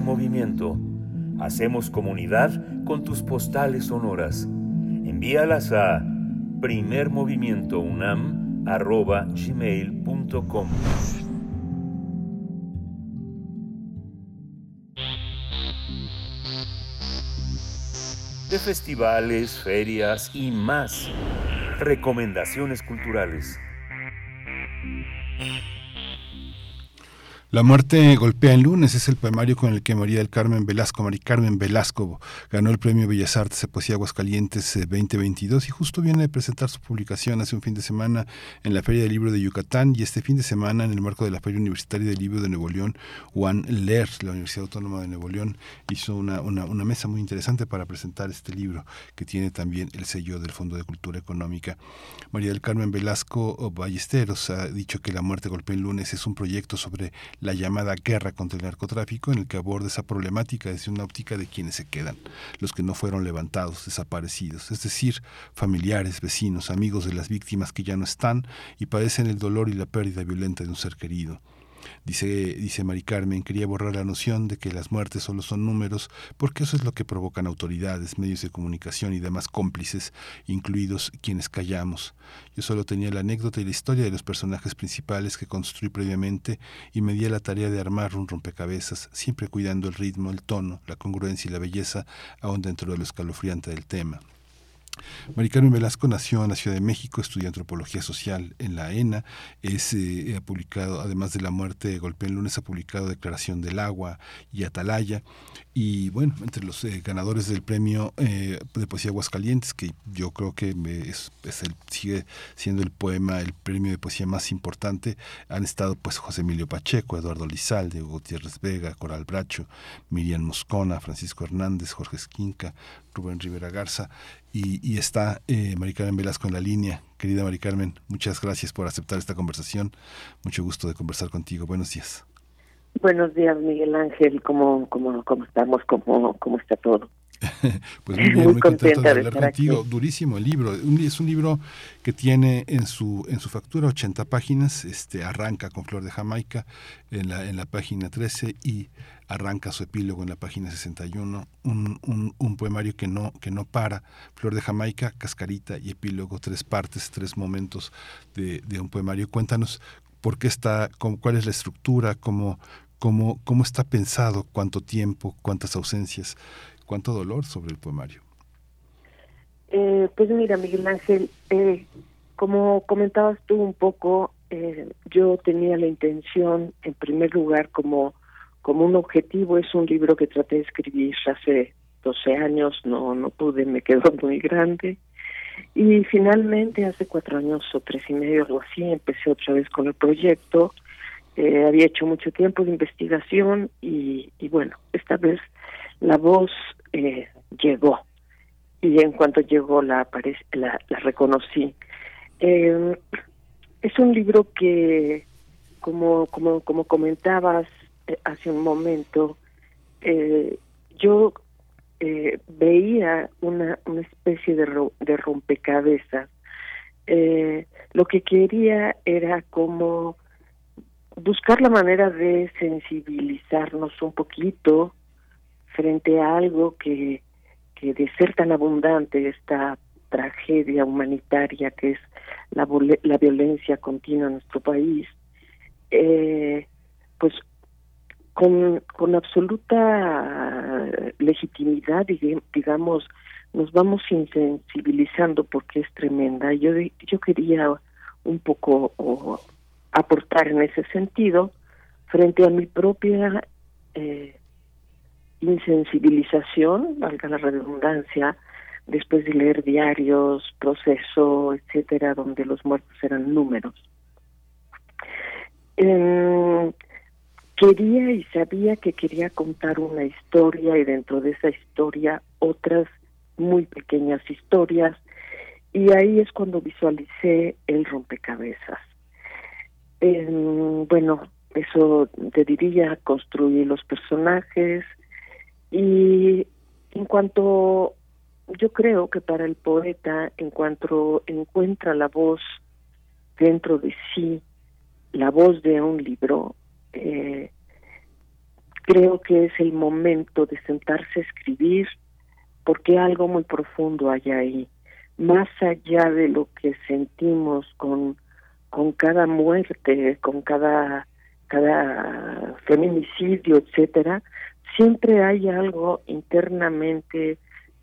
Movimiento. Hacemos comunidad con tus postales sonoras. Envíalas a primermovimientounam.gmail.com De festivales, ferias y más. Recomendaciones culturales. La muerte golpea en lunes es el poemario con el que María del Carmen Velasco, María Carmen Velasco, ganó el Premio Bellas Artes de Poesía Aguascalientes 2022 eh, y justo viene a presentar su publicación hace un fin de semana en la Feria del Libro de Yucatán y este fin de semana en el marco de la Feria Universitaria del Libro de Nuevo León, Juan Ler, la Universidad Autónoma de Nuevo León, hizo una, una, una mesa muy interesante para presentar este libro que tiene también el sello del Fondo de Cultura Económica. María del Carmen Velasco Ballesteros ha dicho que La muerte golpea en lunes es un proyecto sobre la llamada guerra contra el narcotráfico, en el que aborda esa problemática desde una óptica de quienes se quedan, los que no fueron levantados, desaparecidos, es decir, familiares, vecinos, amigos de las víctimas que ya no están y padecen el dolor y la pérdida violenta de un ser querido. Dice, dice Mari Carmen, quería borrar la noción de que las muertes solo son números, porque eso es lo que provocan autoridades, medios de comunicación y demás cómplices, incluidos quienes callamos. Yo solo tenía la anécdota y la historia de los personajes principales que construí previamente y me di a la tarea de armar un rompecabezas, siempre cuidando el ritmo, el tono, la congruencia y la belleza, aún dentro de lo escalofriante del tema. Mari Carmen Velasco nació en la Ciudad de México, estudió antropología social en la ENA, es, eh, ha publicado, además de La muerte de Golpe en lunes, ha publicado Declaración del Agua y Atalaya, y bueno, entre los eh, ganadores del premio eh, de poesía Aguascalientes, que yo creo que es, el, sigue siendo el poema, el premio de poesía más importante, han estado pues José Emilio Pacheco, Eduardo Lizalde, Gutiérrez Vega, Coral Bracho, Miriam Moscona, Francisco Hernández, Jorge Esquinca, Rubén Rivera Garza, y, está eh, Mari Carmen Velasco en la línea. Querida Mari Carmen, muchas gracias por aceptar esta conversación. Mucho gusto de conversar contigo. Buenos días. Buenos días, Miguel Ángel. ¿Cómo, cómo, cómo estamos? ¿Cómo, ¿Cómo está todo? pues muy bien, muy, contenta de hablar contigo. Durísimo el libro. Es un libro que tiene en su en su factura 80 páginas. Este arranca con Flor de Jamaica en la en la página 13 y arranca su epílogo en la página 61, un, un, un, poemario que no, que no para, Flor de Jamaica, Cascarita y epílogo, tres partes, tres momentos de, un poemario. Cuéntanos por qué está, cómo, cuál es la estructura, cómo, cómo, cómo está pensado, cuánto tiempo, cuántas ausencias, cuánto dolor sobre el poemario. Eh, pues mira, Miguel Ángel, eh, como comentabas tú un poco, eh, yo tenía la intención, en primer lugar, como como un objetivo. Es un libro que traté de escribir hace 12 años, no, no pude, me quedó muy grande. Y finalmente, hace cuatro años o tres y medio, algo así, empecé otra vez con el proyecto. Eh, había hecho mucho tiempo de investigación y, bueno, esta vez la voz eh, llegó. Y en cuanto llegó, la, la, la reconocí. Eh, es un libro que, como, como, como comentabas, hace un momento, eh, yo eh, veía una, una especie de, de rompecabezas. lo que quería era como buscar la manera de sensibilizarnos un poquito frente a algo que, que de ser tan abundante esta tragedia humanitaria que es la, la violencia continua en nuestro país, eh, pues con, con absoluta legitimidad, digamos, nos vamos insensibilizando porque es tremenda. Yo, yo quería un poco aportar en ese sentido frente a mi propia eh, insensibilización, valga la redundancia, después de leer diarios, proceso, etcétera, donde los muertos eran números. Eh, quería y sabía que quería contar una historia y dentro de esa historia otras muy pequeñas historias y ahí es cuando visualicé el rompecabezas. bueno, eso te diría, construir los personajes y en cuanto yo creo que para el poeta, en cuanto encuentra la voz dentro de sí, la voz de un libro, eh, creo que es el momento de sentarse a escribir porque algo muy profundo hay ahí, más allá de lo que sentimos con, con cada muerte, con cada, cada feminicidio, etcétera, siempre hay algo internamente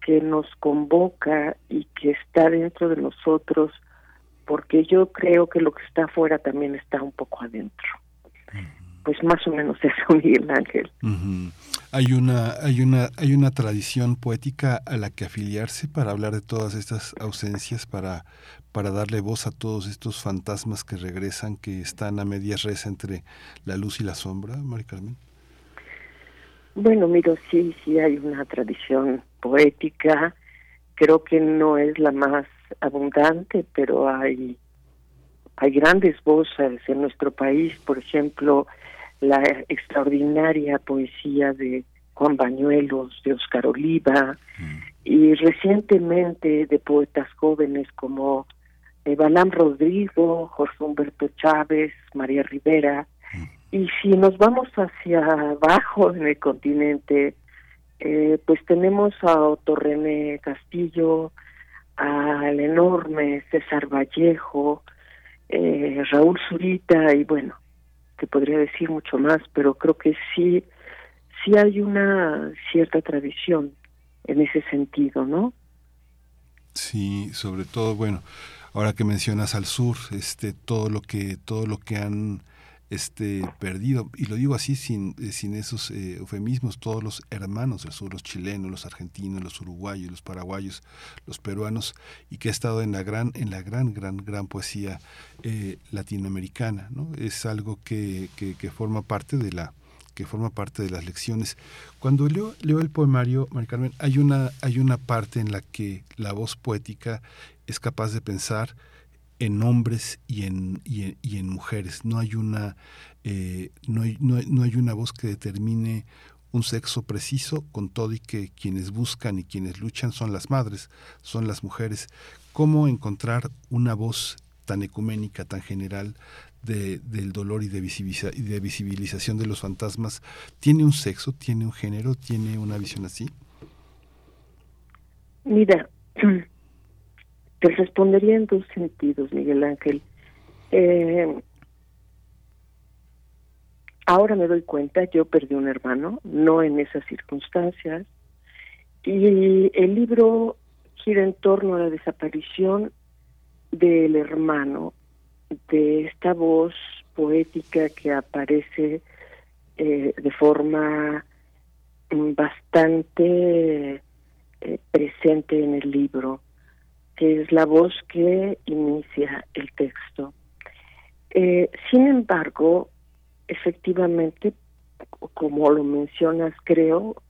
que nos convoca y que está dentro de nosotros, porque yo creo que lo que está afuera también está un poco adentro. Pues más o menos eso, Miguel Ángel. Hay una, hay una, hay una tradición poética a la que afiliarse para hablar de todas estas ausencias, para, para darle voz a todos estos fantasmas que regresan, que están a medias res entre la luz y la sombra, Mari Carmen. Bueno, miro, sí, sí hay una tradición poética, creo que no es la más abundante, pero hay, hay grandes voces en nuestro país, por ejemplo, la extraordinaria poesía de Juan Bañuelos, de Oscar Oliva, y recientemente de poetas jóvenes como Balam Rodrigo, Jorge Humberto Chávez, María Rivera, y si nos vamos hacia abajo en el continente, eh, pues tenemos a Otto René Castillo, al enorme César Vallejo, eh, Raúl Zurita y bueno, te podría decir mucho más, pero creo que sí, sí hay una cierta tradición en ese sentido, ¿no? Sí, sobre todo, bueno, ahora que mencionas al sur, este, todo lo que, todo lo que han este perdido. Y lo digo así sin, eh, sin esos eh, eufemismos todos los hermanos del sur los chilenos los argentinos los uruguayos los paraguayos los peruanos y que ha estado en la gran en la gran gran gran poesía eh, latinoamericana no es algo que, que, forma parte de la que forma parte de las lecciones. Cuando leo leo el poemario Mari Carmen hay una hay una parte en la que la voz poética es capaz de pensar en hombres y en, y en, mujeres. No hay, una, eh, no, hay, no, no, hay una voz que determine un sexo preciso, con todo y que quienes buscan y quienes luchan son las madres, son las mujeres. ¿Cómo encontrar una voz tan ecuménica, tan general de, del dolor y de, y de visibilización de los fantasmas? ¿Tiene un sexo, tiene un género, tiene una visión así? Mira, Te respondería en dos sentidos, Miguel Ángel. Eh, ahora me doy cuenta, yo perdí un hermano, no en esas circunstancias, y el libro gira en torno a la desaparición del hermano, de esta voz poética que aparece eh, de forma bastante eh, presente en el libro que es la voz que inicia el texto. Eh, sin embargo, efectivamente, como lo mencionas, creo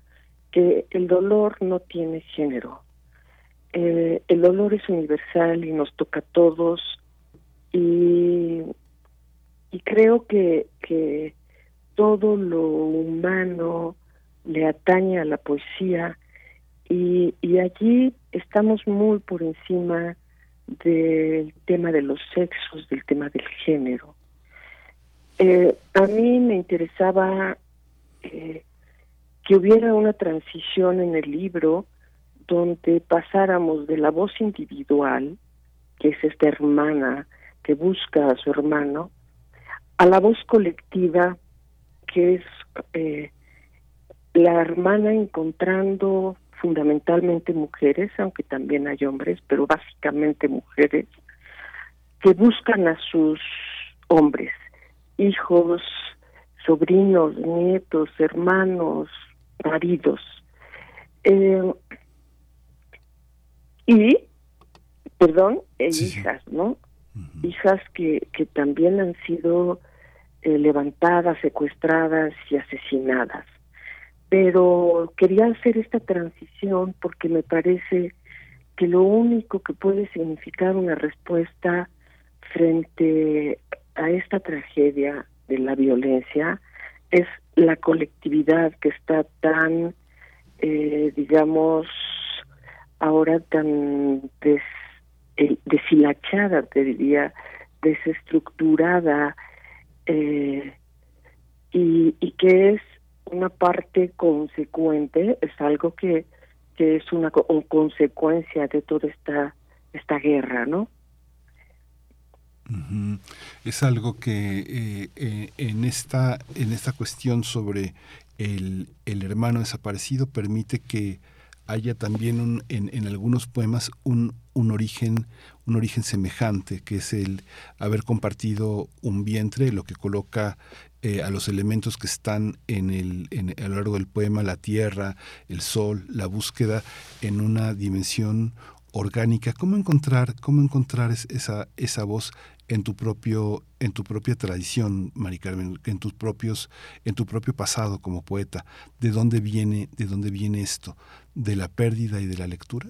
que el dolor no tiene género. Eh, el dolor es universal y nos toca a todos y, creo que, que todo lo humano le atañe a la poesía y, y allí estamos muy por encima del tema de los sexos, del tema del género. Eh, a mí me interesaba eh, que hubiera una transición en el libro donde pasáramos de la voz individual, que es esta hermana que busca a su hermano, a la voz colectiva, que es eh, la hermana encontrando fundamentalmente mujeres, aunque también hay hombres, pero básicamente mujeres, que buscan a sus hombres, hijos, sobrinos, nietos, hermanos, maridos. Eh, y, perdón, e hijas, ¿no? Hijas que, que también han sido eh, levantadas, secuestradas y asesinadas pero quería hacer esta transición porque me parece que lo único que puede significar una respuesta frente a esta tragedia de la violencia es la colectividad que está tan, eh, digamos, ahora tan des, eh, deshilachada, te diría, desestructurada, eh, y, y que es una parte consecuente, es algo que, que es una consecuencia de toda esta, esta guerra, ¿no? Es algo que eh, eh, en, esta, en esta cuestión sobre el, el, hermano desaparecido permite que haya también un, en, en, algunos poemas un, un, origen un origen semejante que es el haber compartido un vientre lo que coloca eh, a los elementos que están en el, en, a lo largo del poema la tierra el sol la búsqueda en una dimensión orgánica. Cómo encontrar cómo encontrar esa esa voz en tu propio en tu propia tradición Mari Carmen en tus propios en tu propio pasado como poeta de dónde viene de dónde viene esto de la pérdida y de la lectura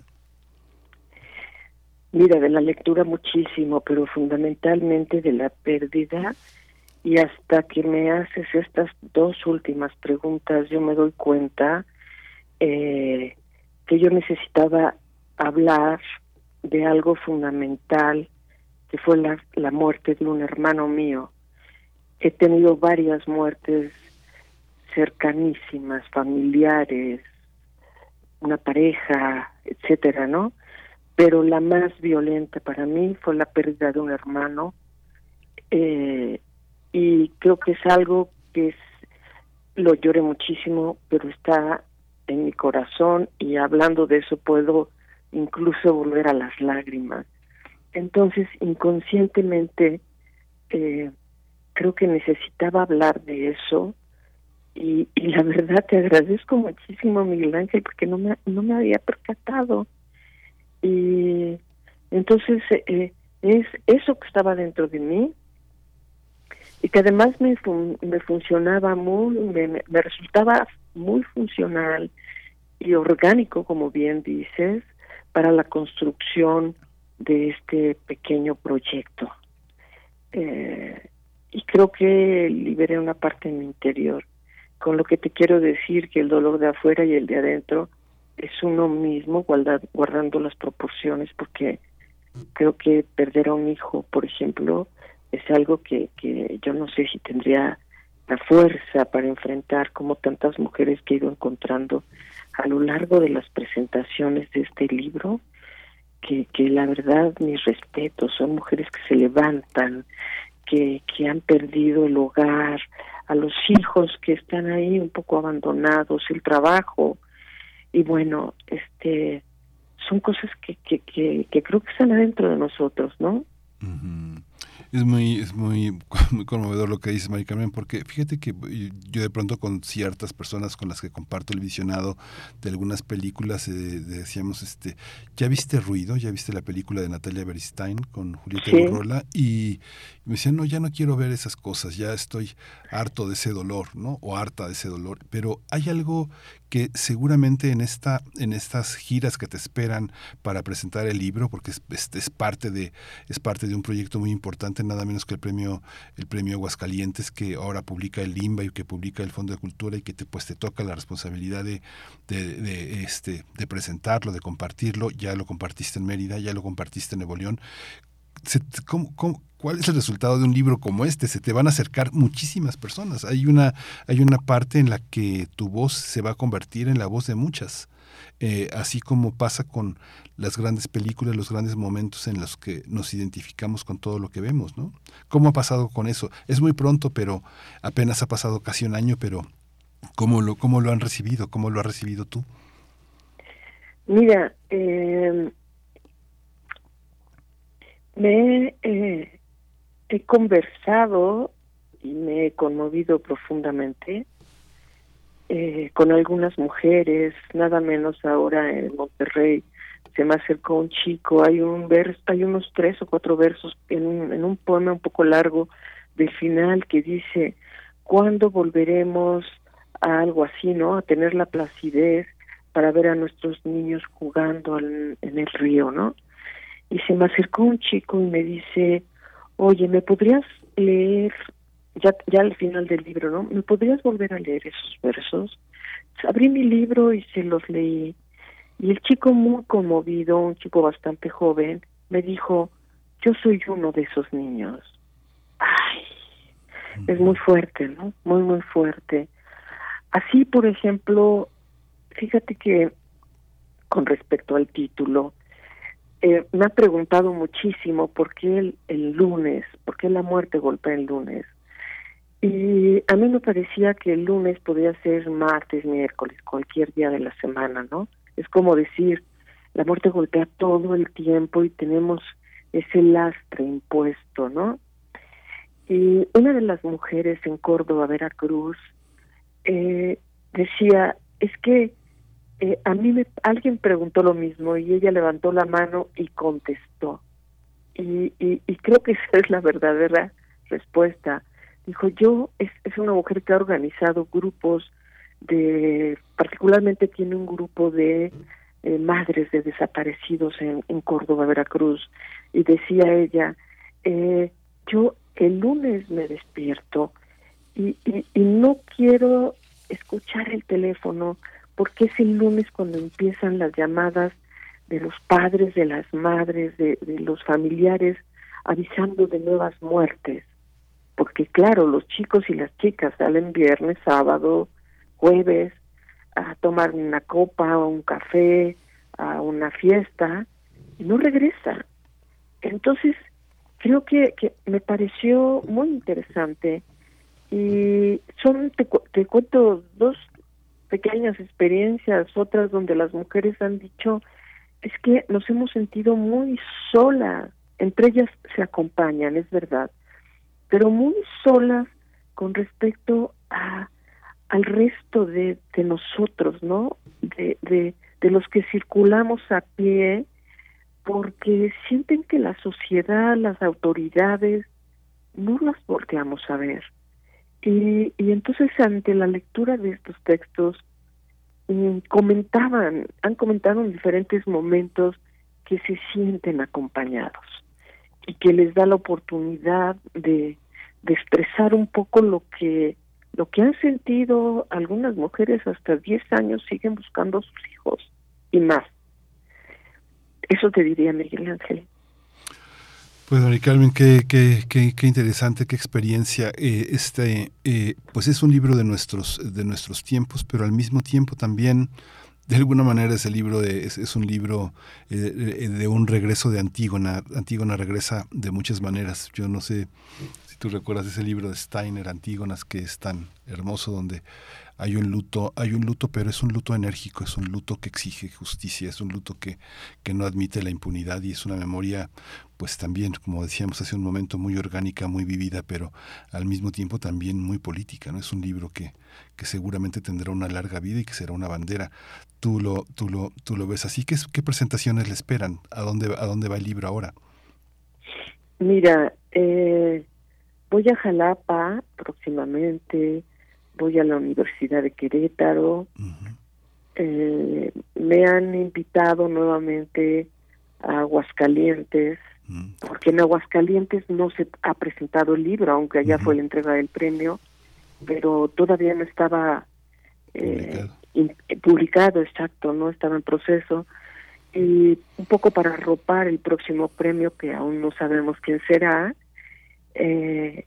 mira de la lectura muchísimo pero fundamentalmente de la pérdida y hasta que me haces estas dos últimas preguntas yo me doy cuenta eh, que yo necesitaba hablar de algo fundamental que fue la, la muerte de un hermano mío. He tenido varias muertes cercanísimas, familiares, una pareja, etcétera, ¿no? Pero la más violenta para mí fue la pérdida de un hermano eh, y creo que es algo que es, lo lloré muchísimo, pero está en mi corazón y hablando de eso puedo incluso volver a las lágrimas. Entonces, inconscientemente, eh, creo que necesitaba hablar de eso y, y, la verdad te agradezco muchísimo, Miguel Ángel, porque no me, no me había percatado. Y entonces eh, es eso que estaba dentro de mí y que además me, me funcionaba muy, me, me resultaba muy funcional y orgánico, como bien dices, para la construcción de este pequeño proyecto. Eh, y creo que liberé una parte en mi interior, con lo que te quiero decir que el dolor de afuera y el de adentro es uno mismo, guardando las proporciones, porque creo que perder a un hijo, por ejemplo, es algo que, que yo no sé si tendría la fuerza para enfrentar como tantas mujeres que he ido encontrando a lo largo de las presentaciones de este libro que, que la verdad mis respetos, son mujeres que se levantan, que, que han perdido el hogar, a los hijos que están ahí un poco abandonados, el trabajo, y bueno, este son cosas que, que, que, creo que están adentro de nosotros, ¿no? Es muy, es muy, conmovedor lo que dices, Mari Carmen, porque fíjate que yo de pronto con ciertas personas con las que comparto el visionado de algunas películas eh, decíamos, este, ¿ya viste Ruido? ¿Ya viste la película de Natalia Beristain con Julieta sí. Y, me decían, no, ya no quiero ver esas cosas, ya estoy harto de ese dolor, ¿no? O harta de ese dolor. Pero hay algo que seguramente en esta en estas giras que te esperan para presentar el libro porque es, parte de es parte de un proyecto muy importante nada menos que el premio el premio Aguascalientes que ahora publica el Limba y que publica el Fondo de Cultura y que te pues te toca la responsabilidad de, este de presentarlo de compartirlo ya lo compartiste en Mérida ya lo compartiste en Nuevo ¿Cómo, cómo, cuál es el resultado de un libro como este? Se te van a acercar muchísimas personas. Hay una, hay una parte en la que tu voz se va a convertir en la voz de muchas. Eh, así como pasa con las grandes películas, los grandes momentos en los que nos identificamos con todo lo que vemos, ¿no? ¿Cómo ha pasado con eso? Es muy pronto, pero apenas ha pasado casi un año, pero ¿cómo lo, cómo lo han recibido? ¿Cómo lo has recibido tú? Mira, eh, me eh, he conversado y me he conmovido profundamente eh, con algunas mujeres, nada menos ahora en Monterrey se me acercó un chico, hay un verso, hay unos tres o cuatro versos en un, en un poema un poco largo del final que dice ¿cuándo volveremos a algo así, no? A tener la placidez para ver a nuestros niños jugando en el río, ¿no? Y se me acercó un chico y me dice, oye, ¿me podrías leer, ya, ya al final del libro, ¿no? ¿Me podrías volver a leer esos versos? Abrí mi libro y se los leí. Y el chico muy conmovido, un chico bastante joven, me dijo, yo soy uno de esos niños. Ay, es muy fuerte, ¿no? Muy, muy fuerte. así, por ejemplo, fíjate que con respecto al título, eh, me ha preguntado muchísimo por qué el, lunes, por qué la muerte golpea el lunes. Y a mí me parecía que el lunes podía ser martes, miércoles, cualquier día de la semana, ¿no? Es como decir, la muerte golpea todo el tiempo y tenemos ese lastre impuesto, ¿no? Y una de las mujeres en Córdoba, Veracruz, eh, decía, es que eh, a mí me, alguien preguntó lo mismo y ella levantó la mano y contestó. Y, y, creo que esa es la verdadera respuesta. Dijo, yo, es, es una mujer que ha organizado grupos de, particularmente tiene un grupo de eh, madres de desaparecidos en, en Córdoba, Veracruz, y decía ella, eh, yo el lunes me despierto y, y, y no quiero escuchar el teléfono porque es el lunes cuando empiezan las llamadas de los padres, de las madres, de, los familiares, avisando de nuevas muertes. Porque claro, los chicos y las chicas salen viernes, sábado, jueves a tomar una copa o un café, a una fiesta, y no regresa. Entonces, creo que, que me pareció muy interesante y son, te, te cuento dos pequeñas experiencias, otras donde las mujeres han dicho, es que nos hemos sentido muy solas, entre ellas se acompañan, es verdad, pero muy solas con respecto a al resto de, de nosotros, ¿no? De, de, de los que circulamos a pie, porque sienten que la sociedad, las autoridades, no las volteamos a ver. Y, y entonces ante la lectura de estos textos mm, comentaban, han comentado en diferentes momentos que se sienten acompañados y que les da la oportunidad de, de expresar un poco lo que lo que han sentido algunas mujeres hasta 10 años siguen buscando a sus hijos y más. Eso te diría Miguel Ángel. Pues María Carmen, qué, qué, qué, qué, interesante, qué experiencia. Eh, este, eh, pues es un libro de nuestros, de nuestros tiempos, pero al mismo tiempo también, de alguna manera, ese libro de, es, es, un libro eh, de un regreso de Antígona. Antígona regresa de muchas maneras. Yo no sé tú recuerdas ese libro de Steiner, Antígonas, que es tan hermoso, donde hay un luto, hay un luto, pero es un luto enérgico, es un luto que exige justicia, es un luto que, que no admite la impunidad y es una memoria, pues también, como decíamos hace un momento, muy orgánica, muy vivida, pero al mismo tiempo también muy política, ¿no? Es un libro que, que seguramente tendrá una larga vida y que será una bandera. Tú lo, tú lo, tú lo ves así. ¿Qué, qué presentaciones le esperan? ¿A dónde, a dónde va el libro ahora? Mira, eh, voy a Jalapa próximamente, voy a la Universidad de Querétaro. Uh -huh. eh, me han invitado nuevamente a Aguascalientes, uh -huh. porque en Aguascalientes no se ha presentado el libro, aunque allá uh -huh. fue la entrega del premio, pero todavía no estaba eh, publicado, exacto, no estaba en proceso. Y un poco para arropar el próximo premio, que aún no sabemos quién será, eh,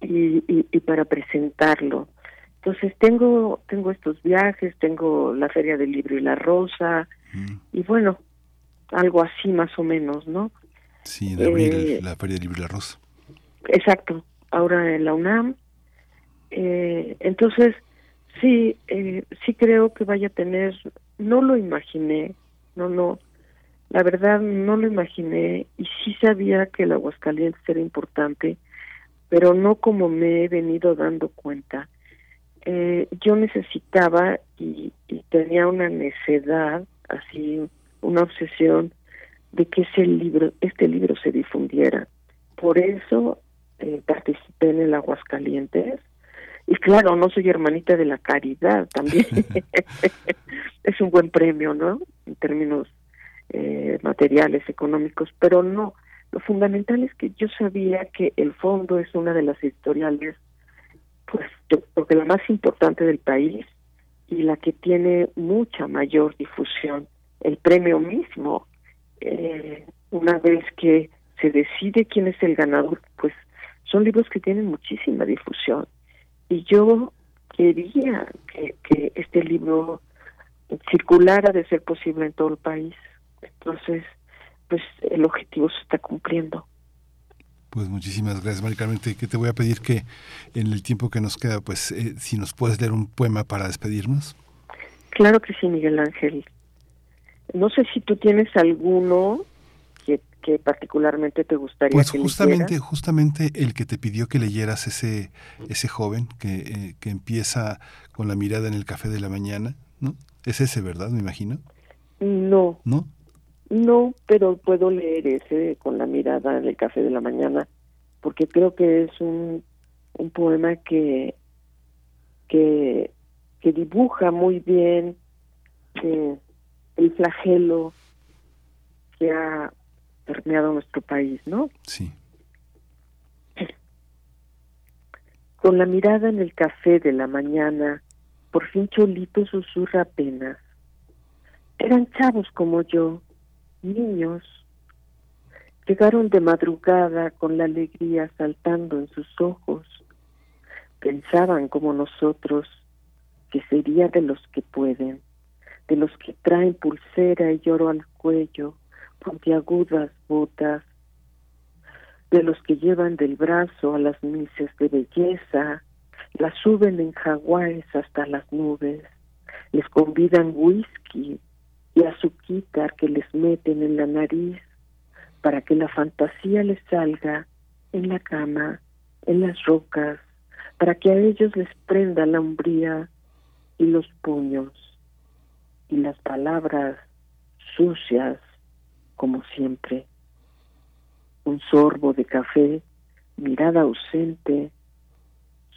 y, y, y para presentarlo. Entonces tengo tengo estos viajes, tengo la Feria del Libro y la Rosa, mm. y bueno, algo así más o menos, ¿no? Sí, en abril, eh, la Feria del Libro y la Rosa. Exacto, ahora en la UNAM. Eh, entonces, sí, eh, sí creo que vaya a tener, no lo imaginé, no, no, la verdad no lo imaginé y sí sabía que el Aguascalientes era importante, pero no como me he venido dando cuenta eh, yo necesitaba y, y, tenía una necedad, así, una obsesión de que ese libro, este libro se difundiera. Por eso eh, participé en el Aguascalientes. Y claro, no soy hermanita de la caridad también. es un buen premio, ¿no? En términos eh, materiales, económicos, pero no. Lo fundamental es que yo sabía que el fondo es una de las editoriales pues yo la más importante del país y la que tiene mucha mayor difusión. El premio mismo, eh, una vez que se decide quién es el ganador, pues son libros que tienen muchísima difusión. Y yo quería que, que este libro circulara de ser posible en todo el país. Entonces, pues el objetivo se está cumpliendo. Pues muchísimas gracias, Mari Carmen. Te, que te voy a pedir que en el tiempo que nos queda, pues eh, si nos puedes leer un poema para despedirnos. Claro que sí, Miguel Ángel. No sé si tú tienes alguno que, que particularmente te gustaría pues que justamente, justamente el que te pidió que leyeras ese ese joven que, eh, que empieza con la mirada en el café de la mañana, ¿no? Es ese, ¿verdad? Me imagino. No. ¿No? No, pero puedo leer ese con la mirada en el café de la mañana, porque creo que es un, un poema que, que, que dibuja muy bien eh, el flagelo que ha permeado nuestro país, ¿no? Sí. Con la mirada en el café de la mañana, por fin Cholito susurra apenas. Eran chavos como yo, niños. Llegaron de madrugada con la alegría saltando en sus ojos. Pensaban como nosotros que sería de los que pueden, de los que traen pulsera y oro al cuello, puntiagudas botas, de los que llevan del brazo a las mises de belleza, las suben en jaguares hasta las nubes, les convidan whisky y azuquitar que les meten en la nariz para que la fantasía les salga en la cama, en las rocas, para que a ellos les prenda la umbría y los puños y las palabras sucias como siempre. Un sorbo de café, mirada ausente,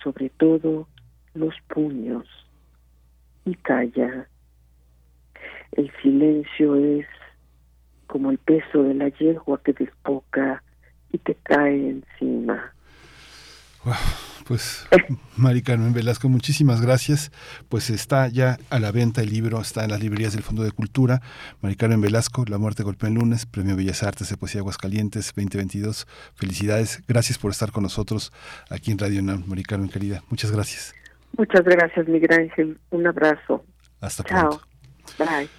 sobre todo los puños y calla. El silencio es como el peso de la yegua que despoca y te cae encima. Pues, Mari Carmen Velasco, muchísimas gracias. Pues está ya a la venta el libro, está en las librerías del Fondo de Cultura. Mari Carmen Velasco, La muerte golpea el lunes, Premio Bellas Artes de Poesía Aguascalientes 2022. Felicidades, gracias por estar con nosotros aquí en Radio UNAM, Mari Carmen querida. Muchas gracias. Muchas gracias, Miguel Ángel. Un abrazo. Hasta Chao. pronto. Bye.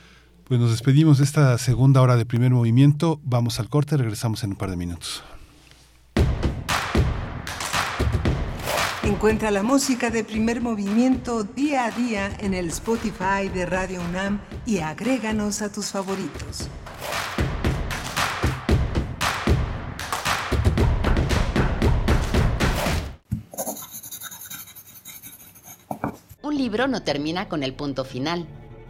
Pues nos despedimos de esta segunda hora de primer movimiento. Vamos al corte, regresamos en un par de minutos. Encuentra la música de primer movimiento día a día en el Spotify de Radio UNAM y agréganos a tus favoritos. Un libro no termina con el punto final.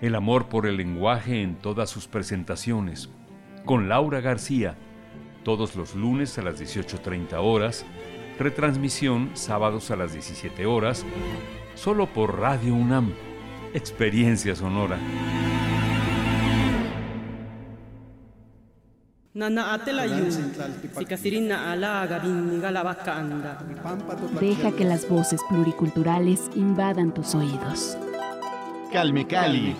el amor por el lenguaje en todas sus presentaciones. Con Laura García, todos los lunes a las 18.30 horas, retransmisión sábados a las 17 horas, solo por Radio UNAM, Experiencia Sonora. Deja que las voces pluriculturales invadan tus oídos. Calme Cali.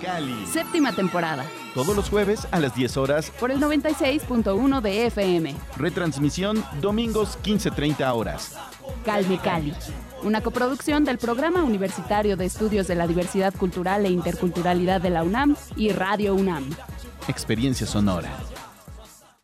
Séptima temporada. Todos los jueves a las 10 horas. Por el 96.1 de FM. Retransmisión domingos 15.30 horas. Calme Cali. Una coproducción del Programa Universitario de Estudios de la Diversidad Cultural e Interculturalidad de la UNAM y Radio UNAM. Experiencia sonora.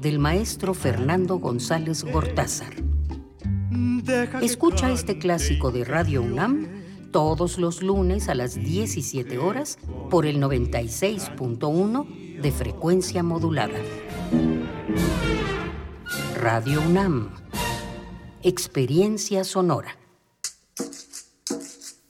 del maestro Fernando González Gortázar. Escucha este clásico de Radio UNAM todos los lunes a las 17 horas por el 96.1 de frecuencia modulada. Radio UNAM. Experiencia sonora.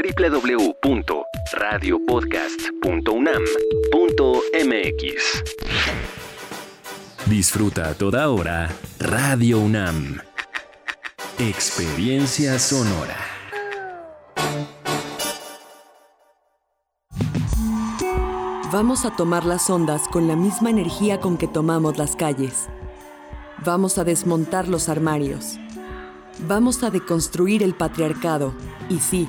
www.radiopodcast.unam.mx. Disfruta a toda hora Radio UNAM. Experiencia sonora. Vamos a tomar las ondas con la misma energía con que tomamos las calles. Vamos a desmontar los armarios. Vamos a deconstruir el patriarcado. Y sí,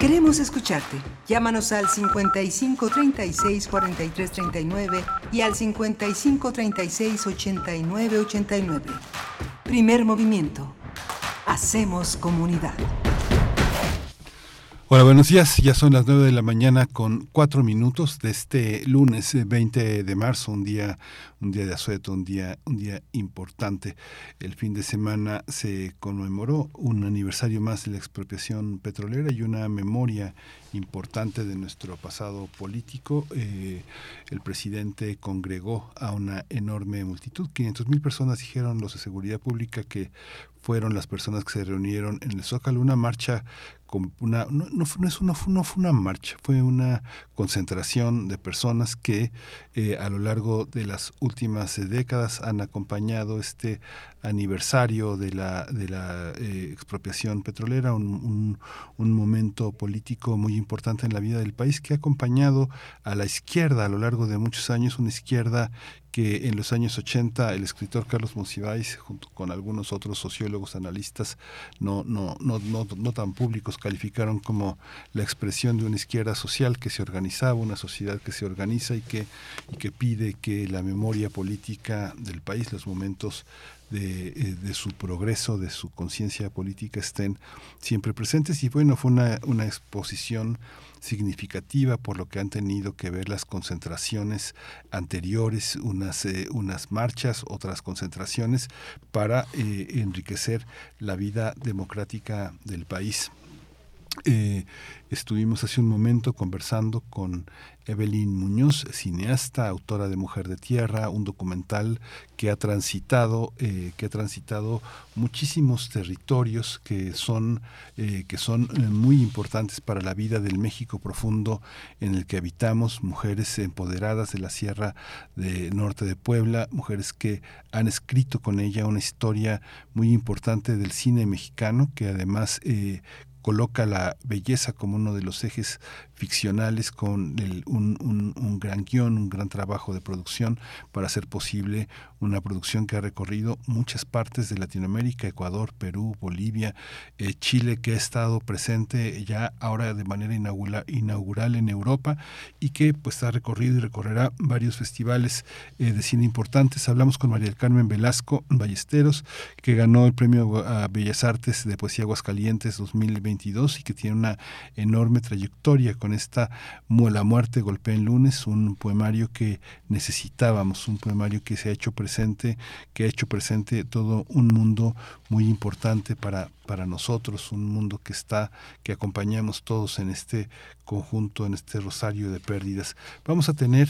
Queremos escucharte. Llámanos al 55 36 43 39 y al 55 36 89 89. Primer movimiento. Hacemos comunidad. Hola, buenos días. Ya son las 9 de la mañana con cuatro minutos de este lunes 20 de marzo, un día, un día de asueto, un día, un día importante. El fin de semana se conmemoró un aniversario más de la expropiación petrolera y una memoria importante de nuestro pasado político. Eh, el presidente congregó a una enorme multitud. 500 mil personas dijeron los de seguridad pública que fueron las personas que se reunieron en el Zócalo, una marcha una no, no, no, es una, no fue una marcha, fue una concentración de personas que eh, a lo largo de las últimas décadas han acompañado este aniversario de la, de la eh, expropiación petrolera, un, un, un, momento político muy importante en la vida del país que ha acompañado a la izquierda a lo largo de muchos años, una izquierda que en los años 80 el escritor Carlos Monsiváis, junto con algunos otros sociólogos, analistas no, no, no, no, no tan públicos, calificaron como la expresión de una izquierda social que se organizaba, una sociedad que se organiza y que, y que pide que la memoria política del país, los momentos de, de, su progreso, de su conciencia política estén siempre presentes. Y bueno, fue una, una exposición significativa por lo que han tenido que ver las concentraciones anteriores, unas, eh, unas marchas, otras concentraciones, para eh, enriquecer la vida democrática del país. Eh, estuvimos hace un momento conversando con Evelyn Muñoz, cineasta, autora de Mujer de Tierra, un documental que ha transitado, eh, que ha transitado muchísimos territorios que son, eh, que son muy importantes para la vida del México profundo en el que habitamos, mujeres empoderadas de la Sierra de Norte de Puebla, mujeres que han escrito con ella una historia muy importante del cine mexicano, que además coloca la belleza como uno de los ejes ficcionales con un, gran guion, un gran trabajo de producción para hacer posible una producción que ha recorrido muchas partes de Latinoamérica, Ecuador, Perú, Bolivia, eh, Chile, que ha estado presente ya ahora de manera inaugural, en Europa y que pues ha recorrido y recorrerá varios festivales eh, de cine importantes. Hablamos con María del Carmen Velasco Ballesteros, que ganó el premio a Bellas Artes de Poesía Aguascalientes 2022 y que tiene una enorme trayectoria con esta La muerte golpea en lunes, un poemario que necesitábamos, un poemario que se ha hecho presente, que ha hecho presente todo un mundo muy importante para, para nosotros, un mundo que está, que acompañamos todos en este conjunto, en este rosario de pérdidas. Vamos a tener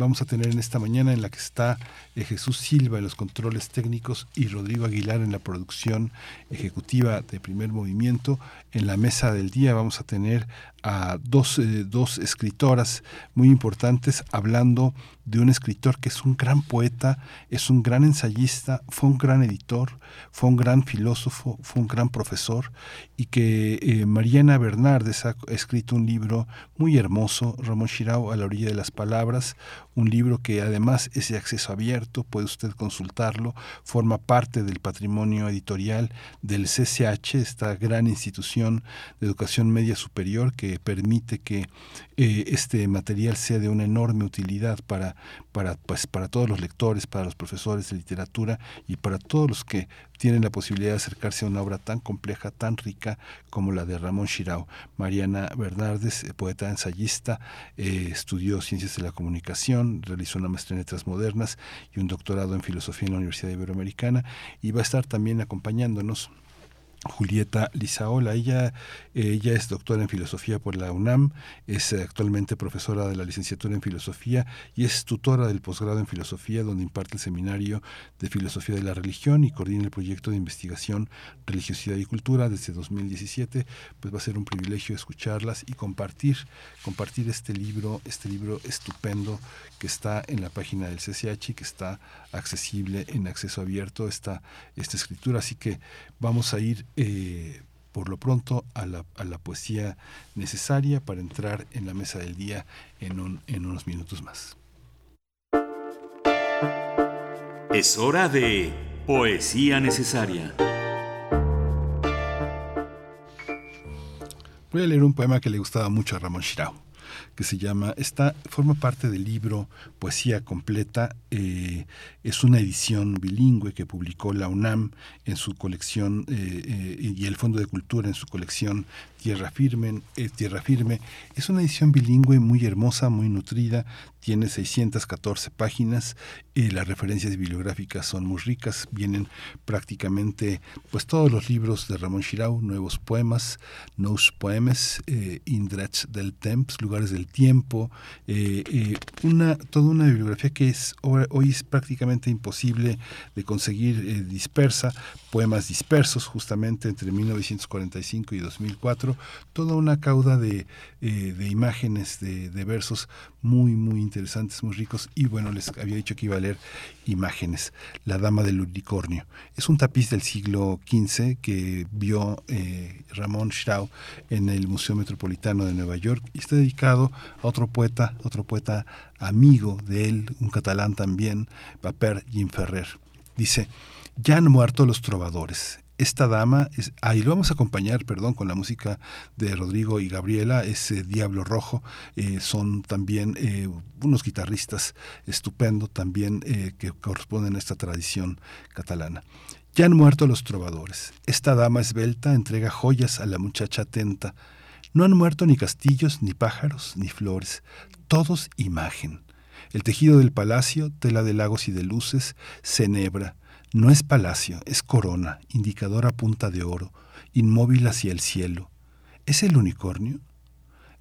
vamos a tener en esta mañana en la que está eh, Jesús Silva en los controles técnicos y Rodrigo Aguilar en la producción ejecutiva de primer movimiento. En la mesa del día vamos a tener a dos, eh, dos escritoras muy importantes hablando de un escritor que es un gran poeta, es un gran ensayista, fue un gran editor, fue un gran filósofo, fue un gran profesor y que eh, Mariana Bernardes ha escrito un libro muy hermoso, Ramón Chirao a la orilla de las palabras, un libro que además es de acceso abierto, puede usted consultarlo, forma parte del patrimonio editorial del CCH, esta gran institución de educación media superior que permite que eh, este material sea de una enorme utilidad para, para, pues, para todos los lectores, para los profesores de literatura y para todos los que tienen la posibilidad de acercarse a una obra tan compleja, tan rica como la de Ramón Chirao. Mariana Bernardes, eh, poeta ensayista, eh, estudió ciencias de la comunicación, realizó una maestría en letras modernas y un doctorado en filosofía en la Universidad Iberoamericana y va a estar también acompañándonos Julieta Lizaola. Ella, ella es doctora en filosofía por la UNAM, es actualmente profesora de la licenciatura en filosofía y es tutora del posgrado en filosofía, donde imparte el seminario de filosofía de la religión y coordina el proyecto de investigación religiosidad y cultura desde 2017. Pues va a ser un privilegio escucharlas y compartir, compartir este libro, este libro estupendo que está en la página del CCH y que está accesible en acceso abierto esta, esta escritura. Así que vamos a ir eh, por lo pronto a la, a la, poesía necesaria para entrar en la mesa del día en, un, en unos minutos más. Es hora de poesía necesaria. Voy a leer un poema que le gustaba mucho a Ramón Shirao que se llama, está, forma parte del libro Poesía Completa, eh, es una edición bilingüe que publicó la UNAM en su colección eh, eh, y el Fondo de Cultura en su colección Tierra Firme, Tierra Firme. Es una edición bilingüe muy hermosa, muy nutrida, tiene 614 páginas, las referencias bibliográficas son muy ricas, vienen prácticamente pues todos los libros de Ramón Shirau, nuevos poemas, Nous Poemes, eh, del Temps, Lugares del Tiempo, eh, eh, una, toda una bibliografía que es hoy es prácticamente imposible de conseguir dispersa, poemas dispersos justamente entre 1945 y 2004, toda una cauda de, de imágenes, de, de versos muy, muy interesantes, muy ricos. Y bueno, les había dicho que iba a leer imágenes. La Dama del Unicornio. Es un tapiz del siglo XV que vio eh, Ramón Schrau en el Museo Metropolitano de Nueva York y está dedicado a otro poeta, otro poeta amigo de él, un catalán también, Paper Jim Ferrer. Dice, ya han muerto los trovadores, esta dama, es, ahí lo vamos a acompañar, perdón, con la música de Rodrigo y Gabriela, ese Diablo Rojo, eh, son también eh, unos guitarristas estupendos también eh, que corresponden a esta tradición catalana. Ya han muerto los trovadores. Esta dama esbelta entrega joyas a la muchacha atenta. No han muerto ni castillos, ni pájaros, ni flores, todos imagen. El tejido del palacio, tela de lagos y de luces, se enhebra, no es palacio, es corona, indicador a punta de oro, inmóvil hacia el cielo. ¿Es el unicornio?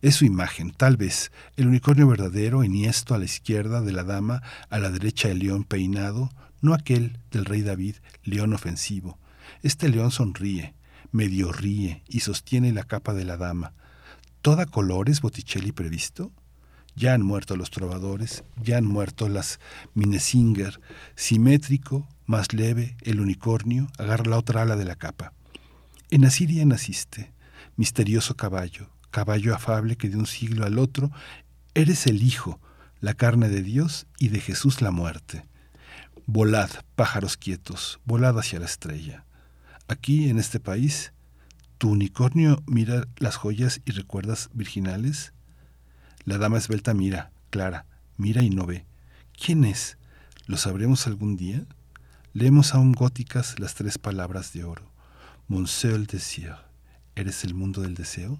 Es su imagen, tal vez, el unicornio verdadero, enhiesto a la izquierda de la dama, a la derecha el león peinado, no aquel del rey David, león ofensivo. Este león sonríe, medio ríe y sostiene la capa de la dama. ¿Toda colores Botticelli previsto? Ya han muerto los trovadores, ya han muerto las Minesinger, simétrico, más leve, el unicornio agarra la otra ala de la capa. En Asiria naciste, misterioso caballo, caballo afable que de un siglo al otro eres el Hijo, la carne de Dios y de Jesús la muerte. Volad, pájaros quietos, volad hacia la estrella. Aquí, en este país, ¿tu unicornio mira las joyas y recuerdas virginales? La dama esbelta mira, Clara, mira y no ve. ¿Quién es? ¿Lo sabremos algún día? Leemos aún góticas las tres palabras de oro. Mon seul désir. ¿Eres el mundo del deseo?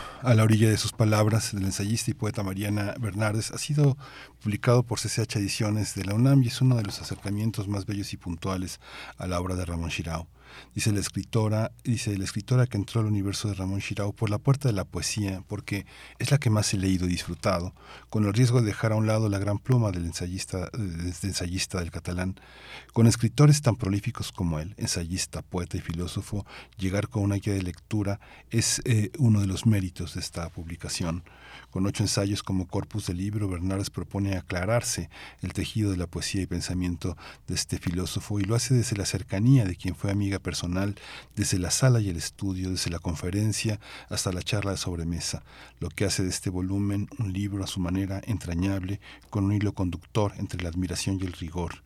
a la orilla de sus palabras, del ensayista y poeta Mariana Bernardes, ha sido publicado por CCH Ediciones de la UNAM y es uno de los acercamientos más bellos y puntuales a la obra de Ramón Shirao. Dice la escritora, dice la escritora que entró al universo de Ramón Shirao por la puerta de la poesía, porque es la que más he leído y disfrutado, con el riesgo de dejar a un lado la gran pluma del ensayista, del ensayista del catalán. Con escritores tan prolíficos como él, ensayista, poeta y filósofo, llegar con una guía de lectura es eh, uno de los méritos de esta publicación. Con ocho ensayos como corpus del libro, Bernardes propone aclararse el tejido de la poesía y pensamiento de este filósofo y lo hace desde la cercanía de quien fue amiga personal, desde la sala y el estudio, desde la conferencia hasta la charla de sobremesa, lo que hace de este volumen un libro a su manera entrañable, con un hilo conductor entre la admiración y el rigor.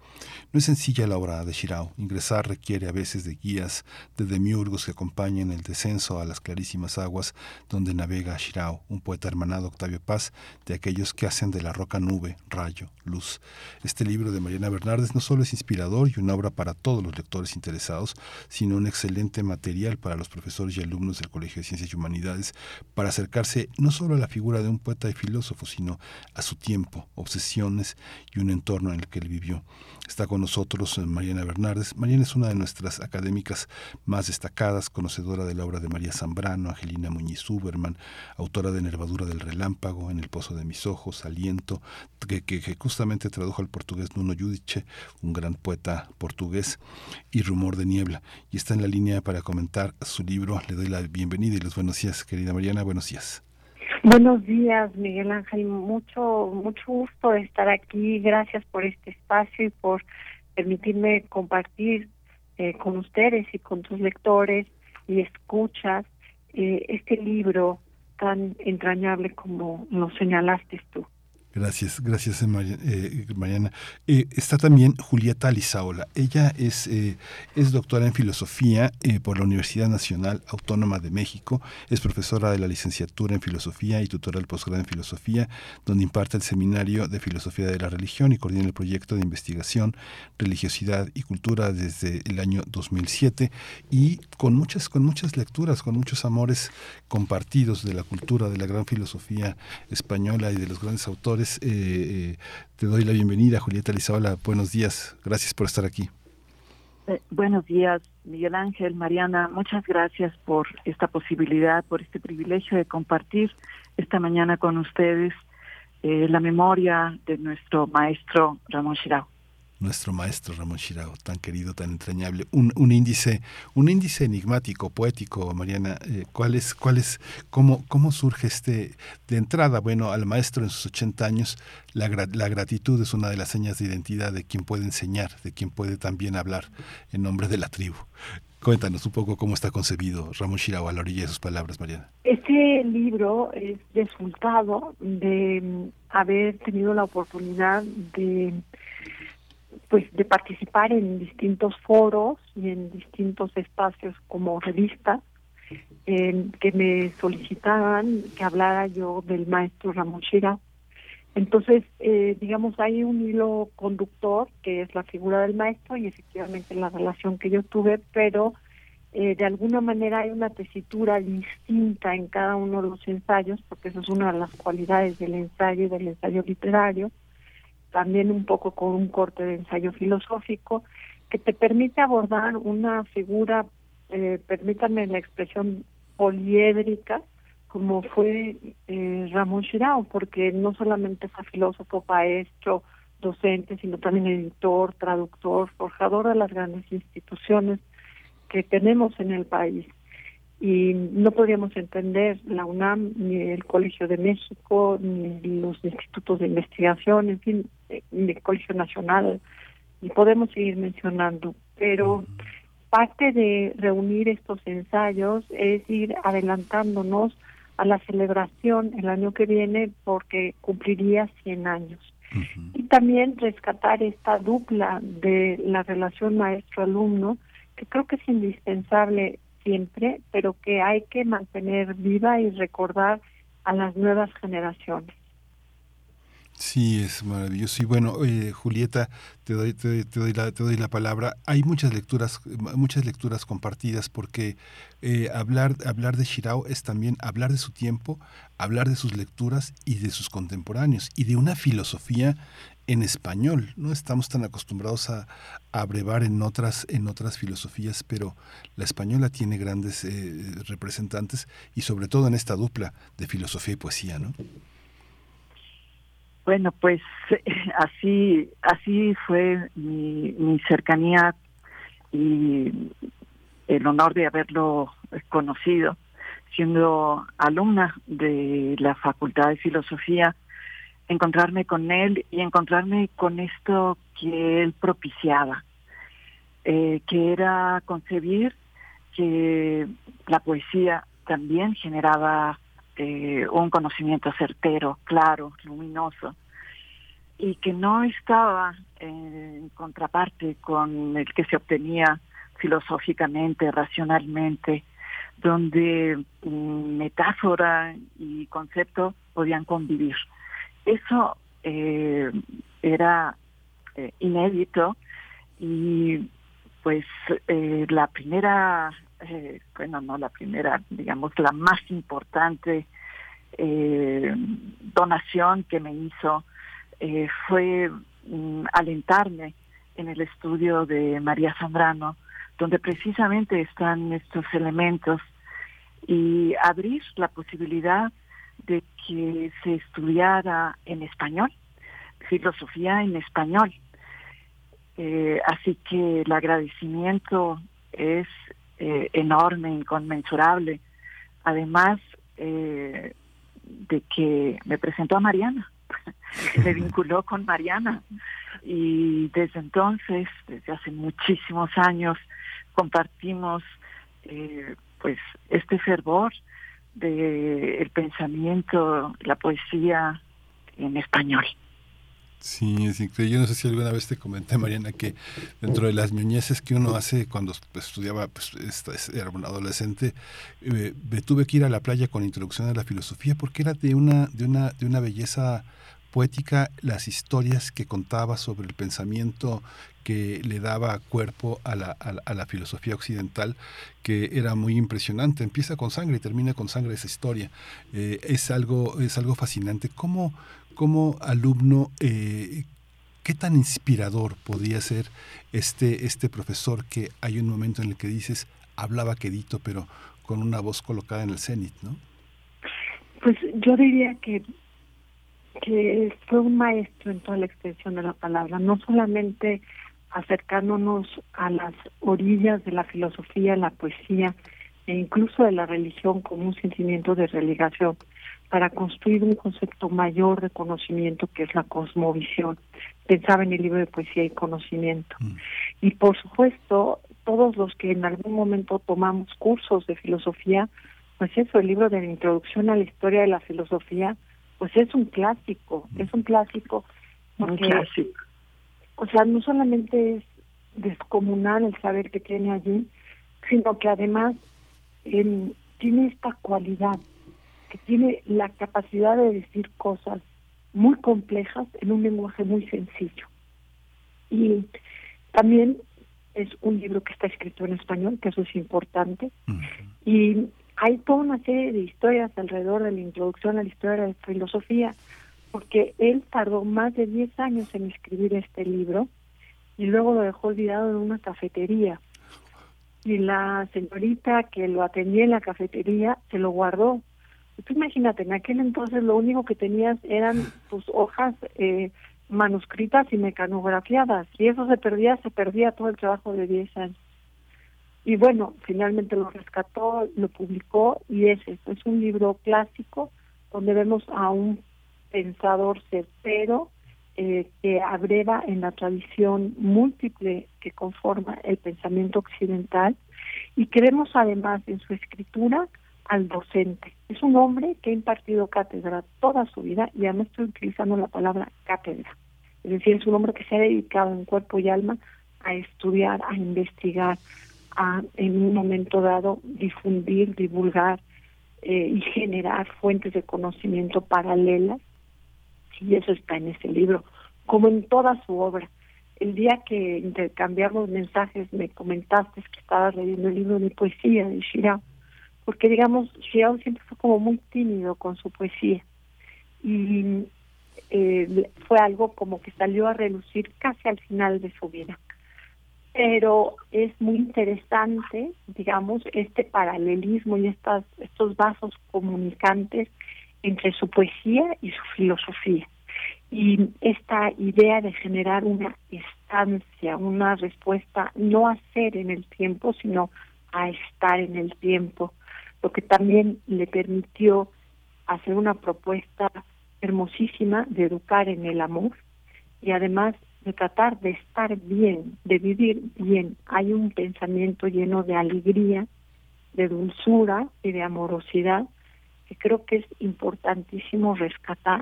No es sencilla la obra de Shirao. Ingresar requiere a veces de guías, de demiurgos que acompañen el descenso a las clarísimas aguas donde navega Shirao, un poeta hermanado Octavio Paz, de aquellos que hacen de la roca nube, rayo, luz. Este libro de Mariana Bernardes no solo es inspirador y una obra para todos los lectores interesados, sino un excelente material para los profesores y alumnos del Colegio de Ciencias y Humanidades para acercarse no solo a la figura de un poeta y filósofo, sino a su tiempo, obsesiones y un entorno en el que él vivió. Está con nosotros eh, Mariana Bernardes. Mariana es una de nuestras académicas más destacadas, conocedora de la obra de María Zambrano, Angelina Muñiz Uberman, autora de Nervadura del En el Pozo de mis Ojos, Aliento, que, que, que justamente tradujo al portugués Nuno Yudiche, un gran poeta portugués, y Rumor de Niebla. Y está en la línea para comentar su libro. Le doy la bienvenida y los buenos días, querida Mariana. Buenos días. Buenos días, Miguel Ángel. Mucho, mucho gusto de estar aquí. Gracias por este espacio y por permitirme compartir eh, con ustedes y con tus lectores y escuchas eh, este libro tan entrañable como lo señalaste tú. Gracias, gracias eh, eh, Mariana. Eh, está también Julieta Lizaola. Ella es, es doctora en filosofía por la Universidad Nacional Autónoma de México. Es profesora de la licenciatura en filosofía y tutora del posgrado en filosofía, donde imparte el seminario de filosofía de la religión y coordina el proyecto de investigación religiosidad y cultura desde el año 2007 y con muchas, con muchas lecturas, con muchos amores compartidos de la cultura, de la gran filosofía española y de los grandes autores eh, eh, te doy la bienvenida, Julieta Lizaola. Buenos días. Gracias por estar aquí. Eh, buenos días, Miguel Ángel, Mariana. Muchas gracias por esta posibilidad, por este privilegio de compartir esta mañana con ustedes la memoria de nuestro maestro Ramón Chirao nuestro maestro Ramón Shirao, tan querido, tan entrañable, un, un índice, un índice enigmático, poético, Mariana, eh, ¿cuál es, cuál es, cómo, cómo surge este, de entrada, bueno, al maestro en sus 80 años, la, la gratitud es una de las señas de identidad de quien puede enseñar, de quien puede también hablar en nombre de la tribu. Cuéntanos un poco cómo está concebido Ramón Shirao a la orilla de sus palabras, Mariana. Este libro es resultado de haber tenido la oportunidad de pues de participar en distintos foros y en distintos espacios como revistas que me solicitaban que hablara yo del maestro Ramón Shira. Entonces, eh, digamos, hay un hilo conductor que es la figura del maestro y efectivamente la relación que yo tuve, pero eh, de alguna manera hay una tesitura distinta en cada uno de los ensayos, porque eso es una de las cualidades del ensayo y del ensayo literario también un poco con un corte de ensayo filosófico que te permite abordar una figura, eh, permítanme la expresión poliédrica, como fue eh, Ramón Chirao, porque no solamente fue filósofo, maestro, docente, sino también editor, traductor, forjador de las grandes instituciones que tenemos en el país y no podríamos entender la UNAM, ni el Colegio de México, ni los institutos de investigación, en fin, ni el Colegio Nacional, y podemos seguir mencionando. Pero parte de reunir estos ensayos es ir adelantándonos a la celebración el año que viene porque cumpliría 100 años. Y también rescatar esta dupla de la relación maestro-alumno, que creo que es indispensable siempre, pero que hay que mantener viva y recordar a las nuevas generaciones. Sí, es maravilloso. Y bueno, Julieta, te doy, te, doy la, te doy la palabra. Hay muchas lecturas, muchas lecturas compartidas porque eh, hablar, hablar de Shirao es también hablar de su tiempo, hablar de sus lecturas y de sus contemporáneos y de una filosofía en español. No estamos tan acostumbrados a, abrevar en otras, en otras filosofías, pero la española tiene grandes eh, representantes y sobre todo en esta dupla de filosofía y poesía, ¿no? Bueno, pues así, así fue mi, mi cercanía y el honor de haberlo conocido, siendo alumna de la Facultad de Filosofía, encontrarme con él y encontrarme con esto que él propiciaba, eh, que era concebir que la poesía también generaba eh, un conocimiento certero, claro, luminoso, y que no estaba en contraparte con el que se obtenía filosóficamente, racionalmente, donde mm, metáfora y concepto podían convivir. Eso eh, era eh, inédito y pues la primera eh, bueno, no la primera, digamos, la más importante eh, donación que me hizo eh, fue mm, alentarme en el estudio de María Zambrano, donde precisamente están estos elementos y abrir la posibilidad de que se estudiara en español, filosofía en español. así que el agradecimiento es eh, enorme, inconmensurable. Además eh, de que me presentó a Mariana, me vinculó con Mariana y desde entonces, desde hace muchísimos años, compartimos eh, pues este fervor de el pensamiento, la poesía en español. Sí, es. Yo no sé si alguna vez te comenté, Mariana, que dentro de las ñoñeces que uno hace cuando estudiaba, pues, era un adolescente, eh, me tuve que ir a la playa con introducción a la filosofía porque era de una, de una, de una belleza poética las historias que contaba sobre el pensamiento que le daba cuerpo a la, a, la, filosofía occidental, que era muy impresionante. Empieza con sangre y termina con sangre esa historia. Eh, es, algo, es algo fascinante. ¿Cómo, como alumno, eh, ¿qué tan inspirador podía ser este, este profesor que hay un momento en el que dices, hablaba quedito, pero con una voz colocada en el cenit, ¿no? Pues yo diría que, que fue un maestro en toda la extensión de la palabra, no solamente acercándonos a las orillas de la filosofía, la poesía e incluso de la religión como un sentimiento de relegación, para construir un concepto mayor de conocimiento que es la cosmovisión. Pensaba en el libro de poesía y conocimiento. Mm. Y por supuesto, todos los que en algún momento tomamos cursos de filosofía, pues eso, el libro de la introducción a la historia de la filosofía, pues es un clásico, mm. es un clásico. un clásico. O sea, no solamente es descomunal el saber que tiene allí, sino que además tiene esta cualidad tiene la capacidad de decir cosas muy complejas en un lenguaje muy sencillo. Y también es un libro que está escrito en español, que eso es importante. Y hay toda una serie de historias alrededor de la introducción a la historia de la filosofía, porque él tardó más de 10 años en escribir este libro y luego lo dejó olvidado en una cafetería. Y la señorita que lo atendía en la cafetería se lo guardó Tú imagínate, en aquel entonces lo único que tenías eran tus hojas eh, manuscritas y mecanografiadas, y eso se perdía, se perdía todo el trabajo de 10 años. Y bueno, finalmente lo rescató, lo publicó, y es eso, es un libro clásico donde vemos a un pensador certero eh, que abreva en la tradición múltiple que conforma el pensamiento occidental y que vemos además en su escritura al docente. Es un hombre que ha impartido cátedra toda su vida y además estoy utilizando la palabra cátedra. Es decir, es un hombre que se ha dedicado en cuerpo y alma a estudiar, a investigar, a en un momento dado difundir, divulgar eh, y generar fuentes de conocimiento paralelas. Y eso está en ese libro, como en toda su obra. El día que intercambiamos mensajes me comentaste que estabas leyendo el libro de poesía de Shirao, porque digamos, Shirao siempre fue como muy tímido con su poesía y eh, fue algo como que salió a relucir casi al final de su vida pero es muy interesante, digamos, este paralelismo y estas, estos vasos comunicantes entre su poesía y su filosofía. Y esta idea de generar una estancia, una respuesta, no a ser en el tiempo, sino a estar en el tiempo, lo que también le permitió hacer una propuesta hermosísima de educar en el amor y además de tratar de estar bien, de vivir bien. Hay un pensamiento lleno de alegría, de dulzura y de amorosidad que creo que es importantísimo rescatar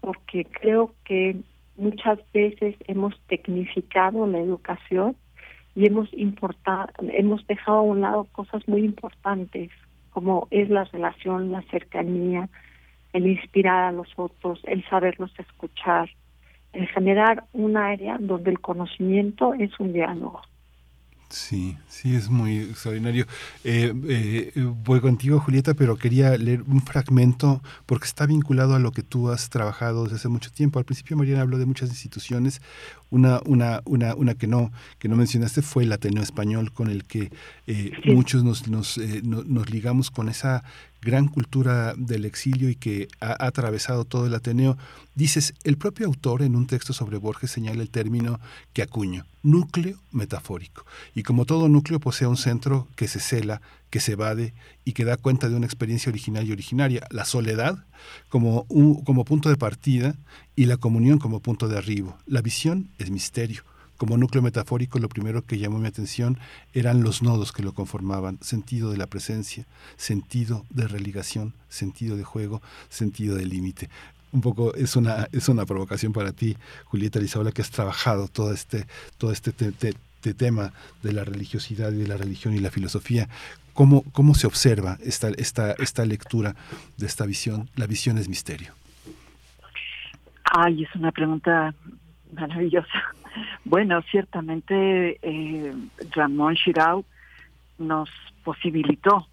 porque creo que muchas veces hemos tecnificado la educación y hemos hemos dejado a un lado cosas muy importantes como es la relación, la cercanía, el inspirar a los otros, el saberlos escuchar, en generar un área donde el conocimiento es un diálogo. Sí, sí, es muy extraordinario. Eh, eh, voy contigo, Julieta, pero quería leer un fragmento porque está vinculado a lo que tú has trabajado desde hace mucho tiempo. Al principio Mariana habló de muchas instituciones. Una, una, una, una que no que no mencionaste fue el Ateneo Español, con el que eh, muchos nos, nos, nos ligamos con esa gran cultura del exilio y que ha, atravesado todo el Ateneo. Dices, el propio autor en un texto sobre Borges señala el término que acuño, núcleo metafórico. Y como todo núcleo posee un centro que se cela, que se evade y que da cuenta de una experiencia original y originaria, la soledad como, como punto de partida y la comunión como punto de arribo. La visión es misterio. Como núcleo metafórico, lo primero que llamó mi atención eran los nodos que lo conformaban, sentido de la presencia, sentido de religación, sentido de juego, sentido de límite. Un poco es una, es una provocación para ti, Julieta Lizaola, que has trabajado todo este, todo este tema de la religiosidad y de la religión y la filosofía. ¿Cómo, cómo se observa esta, esta, esta lectura de esta visión? La visión es misterio. Ay, es una pregunta maravillosa. Bueno, ciertamente eh, Ramón Chirau nos posibilitó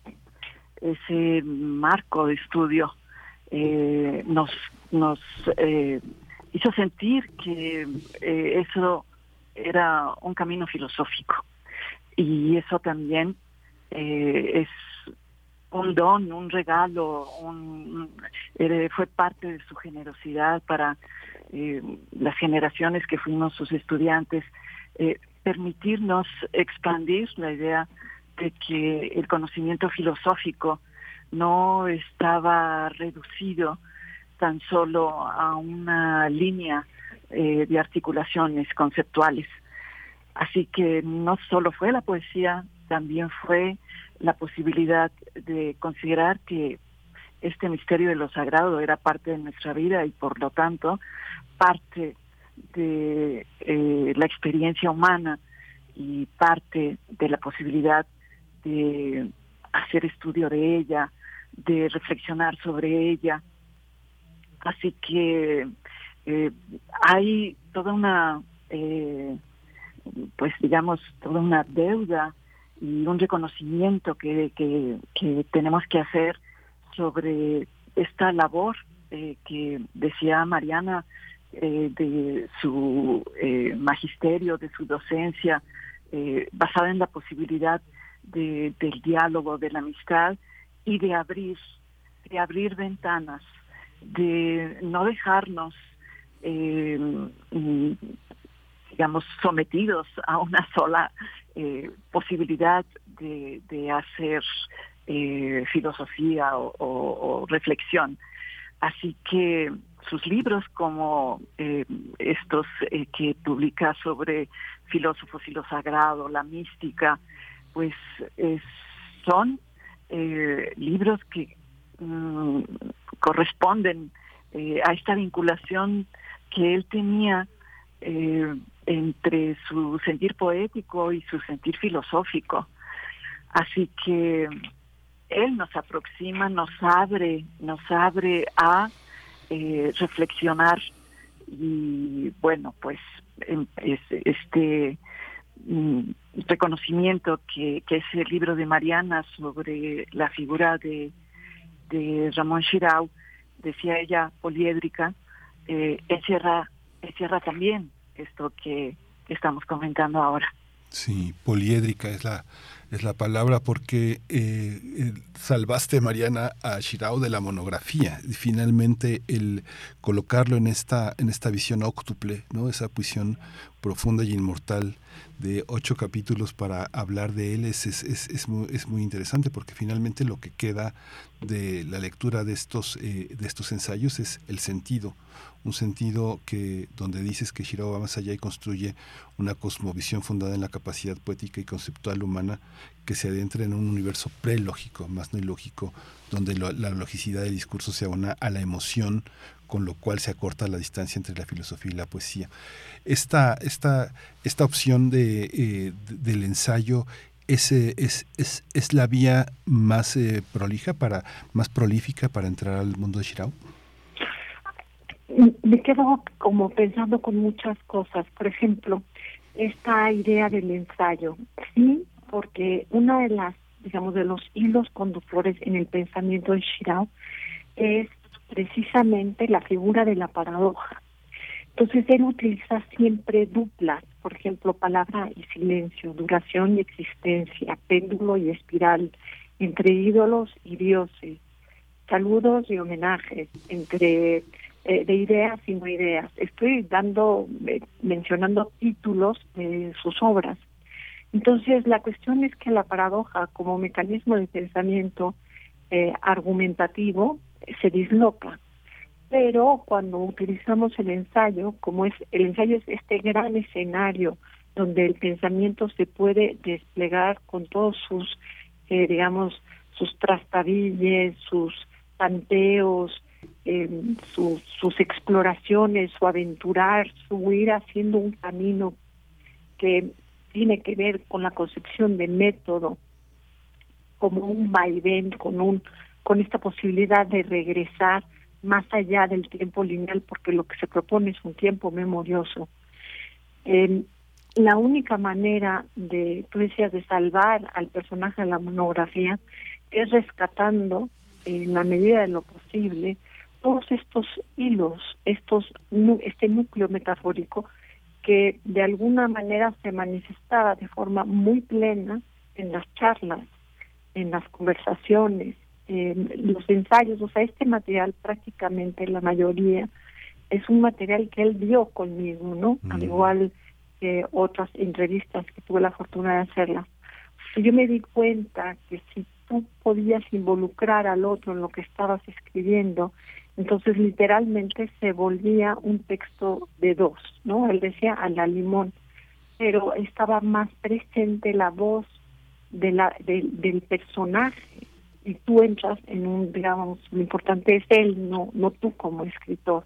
ese marco de estudio, eh, nos, nos eh, hizo sentir que eh, eso era un camino filosófico. Y eso también es un don, un regalo, un, fue parte de su generosidad para eh, las generaciones que fuimos sus estudiantes, eh, permitirnos expandir la idea de que el conocimiento filosófico no estaba reducido tan solo a una línea eh, de articulaciones conceptuales. Así que no solo fue la poesía, también fue la posibilidad de considerar que este misterio de lo sagrado era parte de nuestra vida y por lo tanto parte de eh, la experiencia humana y parte de la posibilidad de hacer estudio de ella, de reflexionar sobre ella. Así que eh, hay toda una, eh, pues digamos, toda una deuda y un reconocimiento que, que, que tenemos que hacer sobre esta labor eh, que decía Mariana eh, de su eh, magisterio, de su docencia, basada en la posibilidad de, del diálogo, de la amistad y de abrir, de abrir ventanas, de no dejarnos, digamos, sometidos a una sola posibilidad de hacer eh, filosofía o, reflexión. Así que sus libros como eh, estos eh, que publica sobre filósofos y lo sagrado, la mística, pues son libros que mm, corresponden a esta vinculación que él tenía eh, entre su sentir poético y su sentir filosófico. Así que él nos aproxima, nos abre, nos abre a eh, reflexionar y bueno, pues em, este mm, reconocimiento que, que ese libro de Mariana sobre la figura de, de Ramón Chirau, decía ella, poliédrica, eh, encierra, encierra también esto que estamos comentando ahora. Sí, poliédrica es la es la palabra porque eh, eh, salvaste, Mariana, a Shirao de la monografía. Y finalmente, el colocarlo en esta, en esta visión óctuple, ¿no? esa visión profunda y inmortal de ocho capítulos para hablar de él es, es, es, muy, es muy interesante porque finalmente lo que queda de la lectura de estos, eh, de estos ensayos es el sentido, un sentido que donde dices que Shirao va más allá y construye una cosmovisión fundada en la capacidad poética y conceptual humana que se adentra en un universo prelógico, más no ilógico, donde la logicidad del discurso se abona a la emoción, con lo cual se acorta la distancia entre la filosofía y la poesía. Esta, esta, esta opción de, eh, del ensayo es, es, es, es, la vía más eh, prolija, para, más prolífica para entrar al mundo de Shirao? Me quedo como pensando con muchas cosas. Por ejemplo, esta idea del ensayo. Sí, porque una de las, digamos, de los hilos conductores en el pensamiento de Shirao es precisamente la figura de la paradoja. Entonces él utiliza siempre duplas, por ejemplo, palabra y silencio, duración y existencia, péndulo y espiral, entre ídolos y dioses, saludos y homenajes, entre eh, de ideas y no ideas. Estoy dando, eh, mencionando títulos de sus obras. Entonces, la cuestión es que la paradoja como mecanismo de pensamiento eh, argumentativo se disloca. Pero cuando utilizamos el ensayo, como es el ensayo es este gran escenario donde el pensamiento se puede desplegar con todos sus, eh, digamos, sus trastabilles, sus tanteos, eh, sus exploraciones, su aventurar, su ir haciendo un camino que tiene que ver con la concepción de método como un vaivén, con un con esta posibilidad de regresar más allá del tiempo lineal, porque lo que se propone es un tiempo memorioso. Eh, la única manera de, tú de salvar al personaje de la monografía es rescatando, en la medida de lo posible, todos estos hilos, estos este núcleo metafórico que de alguna manera se manifestaba de forma muy plena en las charlas, en las conversaciones, en los ensayos, o sea, este material prácticamente la mayoría es un material que él vio conmigo, ¿no? Al igual que otras entrevistas que tuve la fortuna de hacerlas. Yo me di cuenta que si tú podías involucrar al otro en lo que estabas escribiendo, entonces literalmente se volvía un texto de dos, ¿no? Él decía a la limón, pero estaba más presente la voz de la, del personaje y tú entras en un, digamos, lo importante es él, no, no tú como escritor.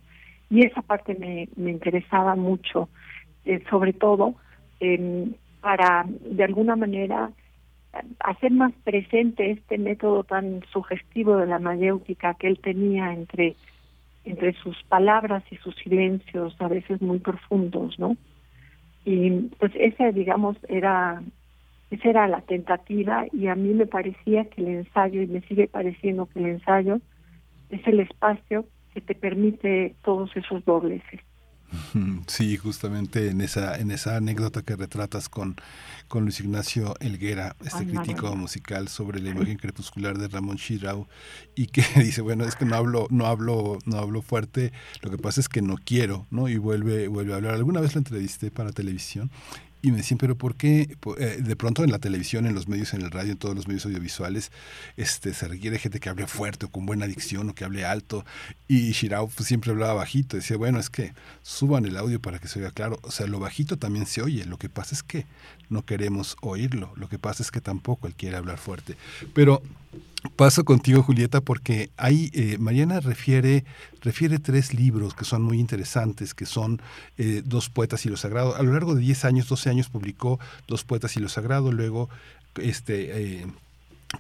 Y esa parte me, me interesaba mucho, eh, sobre todo para de alguna manera hacer más presente este método tan sugestivo de la mayéutica que él tenía entre entre sus palabras y sus silencios a veces muy profundos, ¿no? Y pues esa, digamos, era esa era la tentativa y a mí me parecía que el ensayo, y me sigue pareciendo que el ensayo es el espacio que te permite todos esos dobleces. Sí, justamente en esa, en esa anécdota que retratas con, con Luis Ignacio Elguera, este crítico musical sobre la imagen crepuscular de Ramón Chirau, y que dice, bueno, es que no hablo, no hablo, no hablo fuerte, lo que pasa es que no quiero, ¿no? Y vuelve, vuelve a hablar. Alguna vez lo entrevisté para televisión y me decían, pero ¿por qué? Eh, de pronto en la televisión, en los medios, en el radio, en todos los medios audiovisuales, este, se requiere gente que hable fuerte o con buena dicción o que hable alto. Y Shirao pues, siempre hablaba bajito. Decía, bueno, es que suban el audio para que se oiga claro. O sea, lo bajito también se oye. Lo que pasa es que no queremos oírlo. Lo que pasa es que tampoco él quiere hablar fuerte. Pero Paso contigo, Julieta, porque ahí eh, Mariana refiere, refiere tres libros que son muy interesantes, que son eh, Dos Poetas y lo Sagrado. A lo largo de 10 años, 12 años publicó Dos Poetas y lo Sagrado, luego este, eh,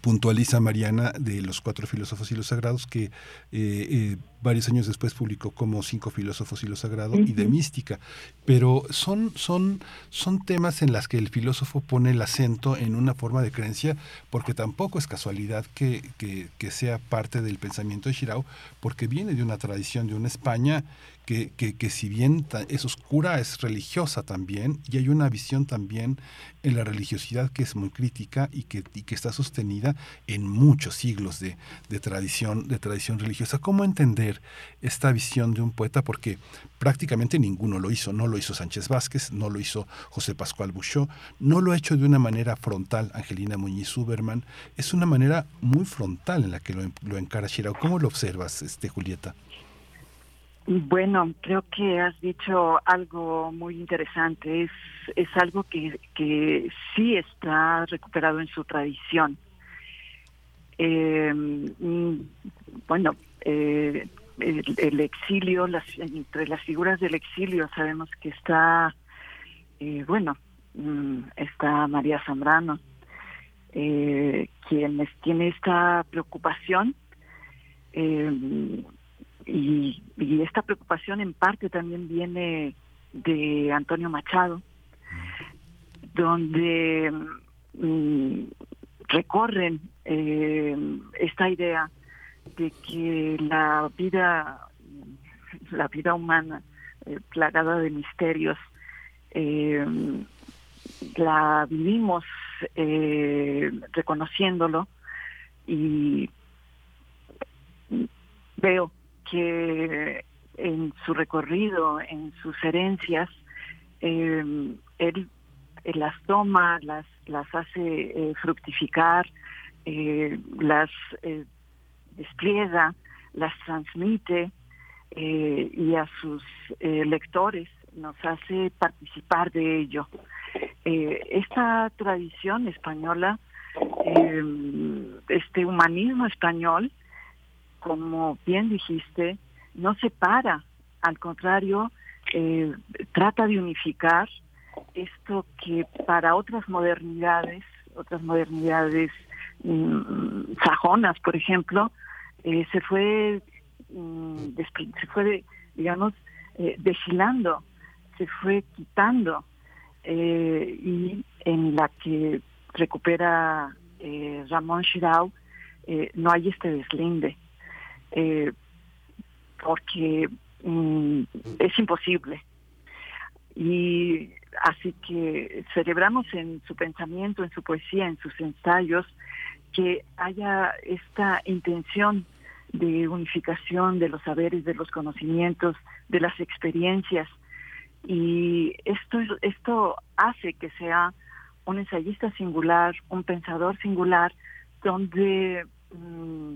puntualiza Mariana de los cuatro filósofos y los sagrados que eh, varios años después publicó como Cinco filósofos y lo sagrado y de mística. Pero son, son, son temas en las que el filósofo pone el acento en una forma de creencia, porque tampoco es casualidad que, que, que sea parte del pensamiento de Shirao, porque viene de una tradición de una España que, que, que, si bien es oscura, es religiosa también, y hay una visión también en la religiosidad que es muy crítica y que, y que está sostenida en muchos siglos de, de, tradición, de tradición religiosa. ¿Cómo entender esta visión de un poeta? Porque prácticamente ninguno lo hizo. No lo hizo Sánchez Vázquez, no lo hizo José Pascual Bouchot, no lo ha hecho de una manera frontal Angelina Muñiz Uberman. Es una manera muy frontal en la que lo, lo encara Shirao. ¿Cómo lo observas, este, Julieta? Bueno, creo que has dicho algo muy interesante. Es, es algo que, que sí está recuperado en su tradición. Eh, bueno, eh, el, exilio, las, entre las figuras del exilio sabemos que está, eh, bueno, está María Zambrano, quien tiene esta preocupación. Y, esta preocupación en parte también viene de Antonio Machado, donde mm, recorren eh, esta idea de que la vida, la vida humana, eh, plagada de misterios, eh, la vivimos reconociéndolo y veo que en su recorrido, en sus herencias, eh, él, él, las toma, las, las hace eh, fructificar, eh, las despliega, las transmite y a sus lectores nos hace participar de ello. esta tradición española, este humanismo español, como bien dijiste, no separa, al contrario, eh, trata de unificar esto que para otras modernidades, otras modernidades mm, sajonas, por ejemplo, eh, se fue, mm, se fue, digamos, eh, desfilando, se fue quitando, eh, y en la que recupera Ramón Shirao, no hay este deslinde eh, porque mm, es imposible. Y así que celebramos en su pensamiento, en su poesía, en sus ensayos, que haya esta intención de unificación de los saberes, de los conocimientos, de las experiencias. Y esto, esto hace que sea un ensayista singular, un pensador singular, donde mm,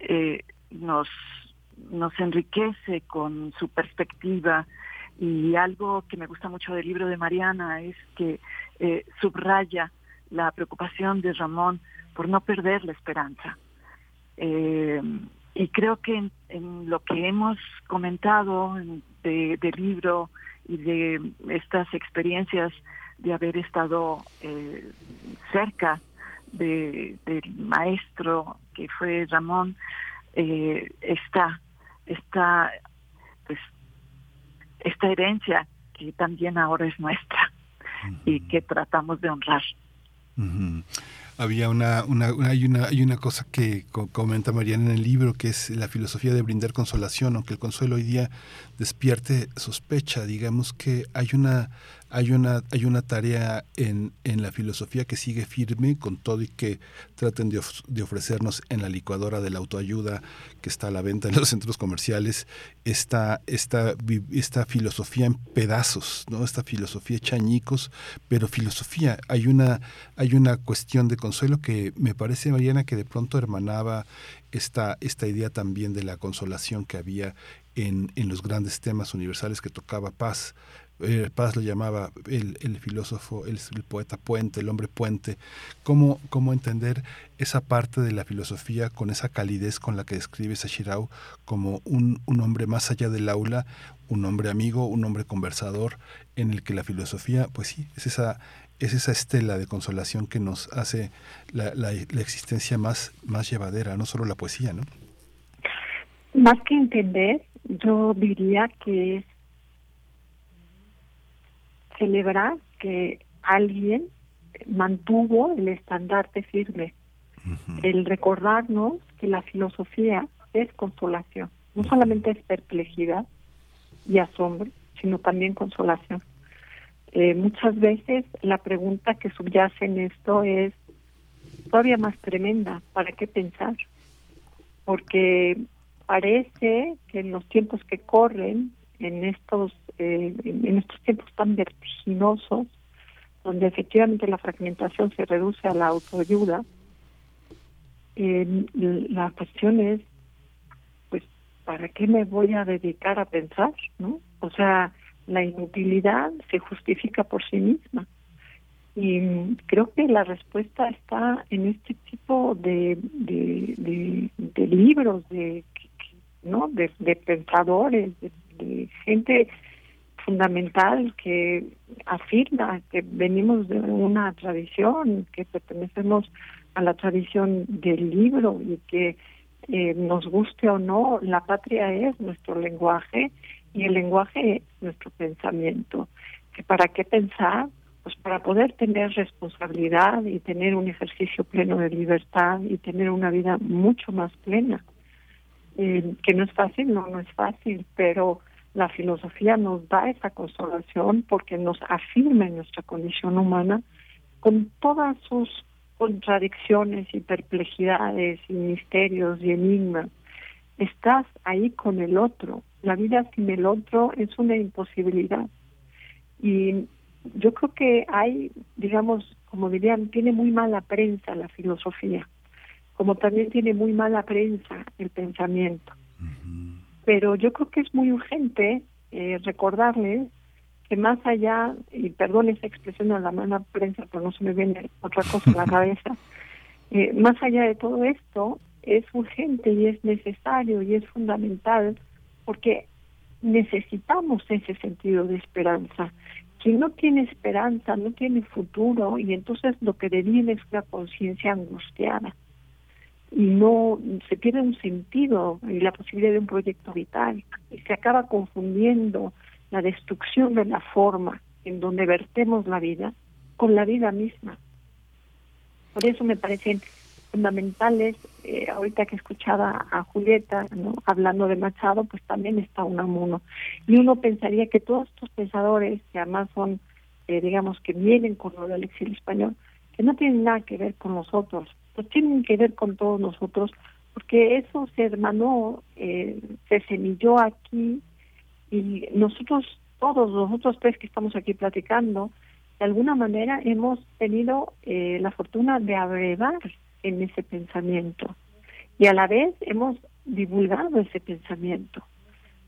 eh, nos, nos enriquece con su perspectiva y algo que me gusta mucho del libro de Mariana es que eh, subraya la preocupación de Ramón por no perder la esperanza. Eh, y creo que en, lo que hemos comentado del de libro y de estas experiencias de haber estado eh, cerca de, del maestro que fue Ramón, eh, esta, esta, pues, esta herencia que también ahora es nuestra uh -huh. y que tratamos de honrar. Uh -huh. Había una, una, hay una, hay una cosa que comenta Mariana en el libro que es la filosofía de brindar consolación, aunque el consuelo hoy día despierte sospecha, digamos que hay una hay una, hay una tarea en, en la filosofía que sigue firme con todo y que traten de, de, ofrecernos en la licuadora de la autoayuda que está a la venta en los centros comerciales esta, esta, esta filosofía en pedazos, ¿no? esta filosofía hecha añicos, pero filosofía. Hay una, hay una cuestión de consuelo que me parece, Mariana, que de pronto hermanaba esta, esta idea también de la consolación que había en, en los grandes temas universales que tocaba paz, eh, Paz lo llamaba el, filósofo, el, poeta puente, el hombre puente, cómo, cómo entender esa parte de la filosofía con esa calidez con la que describe Sashirao como un, un hombre más allá del aula, un hombre amigo, un hombre conversador, en el que la filosofía, pues sí, es esa, es esa estela de consolación que nos hace la, la, la existencia más, más llevadera, no solo la poesía, ¿no? Más que entender, yo diría que es celebrar que alguien mantuvo el estandarte firme, uh -huh. el recordarnos que la filosofía es consolación, no solamente es perplejidad y asombro, sino también consolación. Eh, muchas veces la pregunta que subyace en esto es todavía más tremenda, ¿para qué pensar? Porque parece que en los tiempos que corren, en estos eh, en estos tiempos tan vertiginosos, donde efectivamente la fragmentación se reduce a la autoayuda, la cuestión es, pues, ¿para qué me voy a dedicar a pensar? ¿no? O sea, la inutilidad se justifica por sí misma. Y creo que la respuesta está en este tipo de, de, de, de libros, de, ¿no? de, pensadores, de gente fundamental que afirma que venimos de una tradición, que pertenecemos a la tradición del libro y que eh, nos guste o no, la patria es nuestro lenguaje y el lenguaje es nuestro pensamiento. ¿Que ¿Para qué pensar? Pues para poder tener responsabilidad y tener un ejercicio pleno de libertad y tener una vida mucho más plena. Eh, que no es fácil, no, no es fácil, pero la filosofía nos da esa consolación porque nos afirma en nuestra condición humana con todas sus contradicciones y perplejidades y misterios y enigmas. Estás ahí con el otro. La vida sin el otro es una imposibilidad. Y yo creo que hay, digamos, como dirían, tiene muy mala prensa la filosofía, como también tiene muy mala prensa el pensamiento. Pero yo creo que es muy urgente eh, recordarles que más allá, y perdón esa expresión de la mala prensa, pero no se me viene otra cosa en la cabeza, eh, más allá de todo esto, es urgente y es necesario y es fundamental porque necesitamos ese sentido de esperanza. Quien no tiene esperanza no tiene futuro y entonces lo que deviene es una conciencia angustiada y no se pierde un sentido y la posibilidad de un proyecto vital y se acaba confundiendo la destrucción de la forma en donde vertemos la vida con la vida misma. Por eso me parecen fundamentales, eh, ahorita que escuchaba a Julieta hablando de Machado, pues también está Unamuno. Y uno pensaría que todos estos pensadores, que además son, eh, digamos, que vienen con del exilio español, que no tienen nada que ver con nosotros, pues tienen que ver con todos nosotros, porque eso se hermanó, eh, se semilló aquí y nosotros, todos nosotros tres que estamos aquí platicando, de alguna manera hemos tenido eh, la fortuna de abrevar en ese pensamiento y a la vez hemos divulgado ese pensamiento.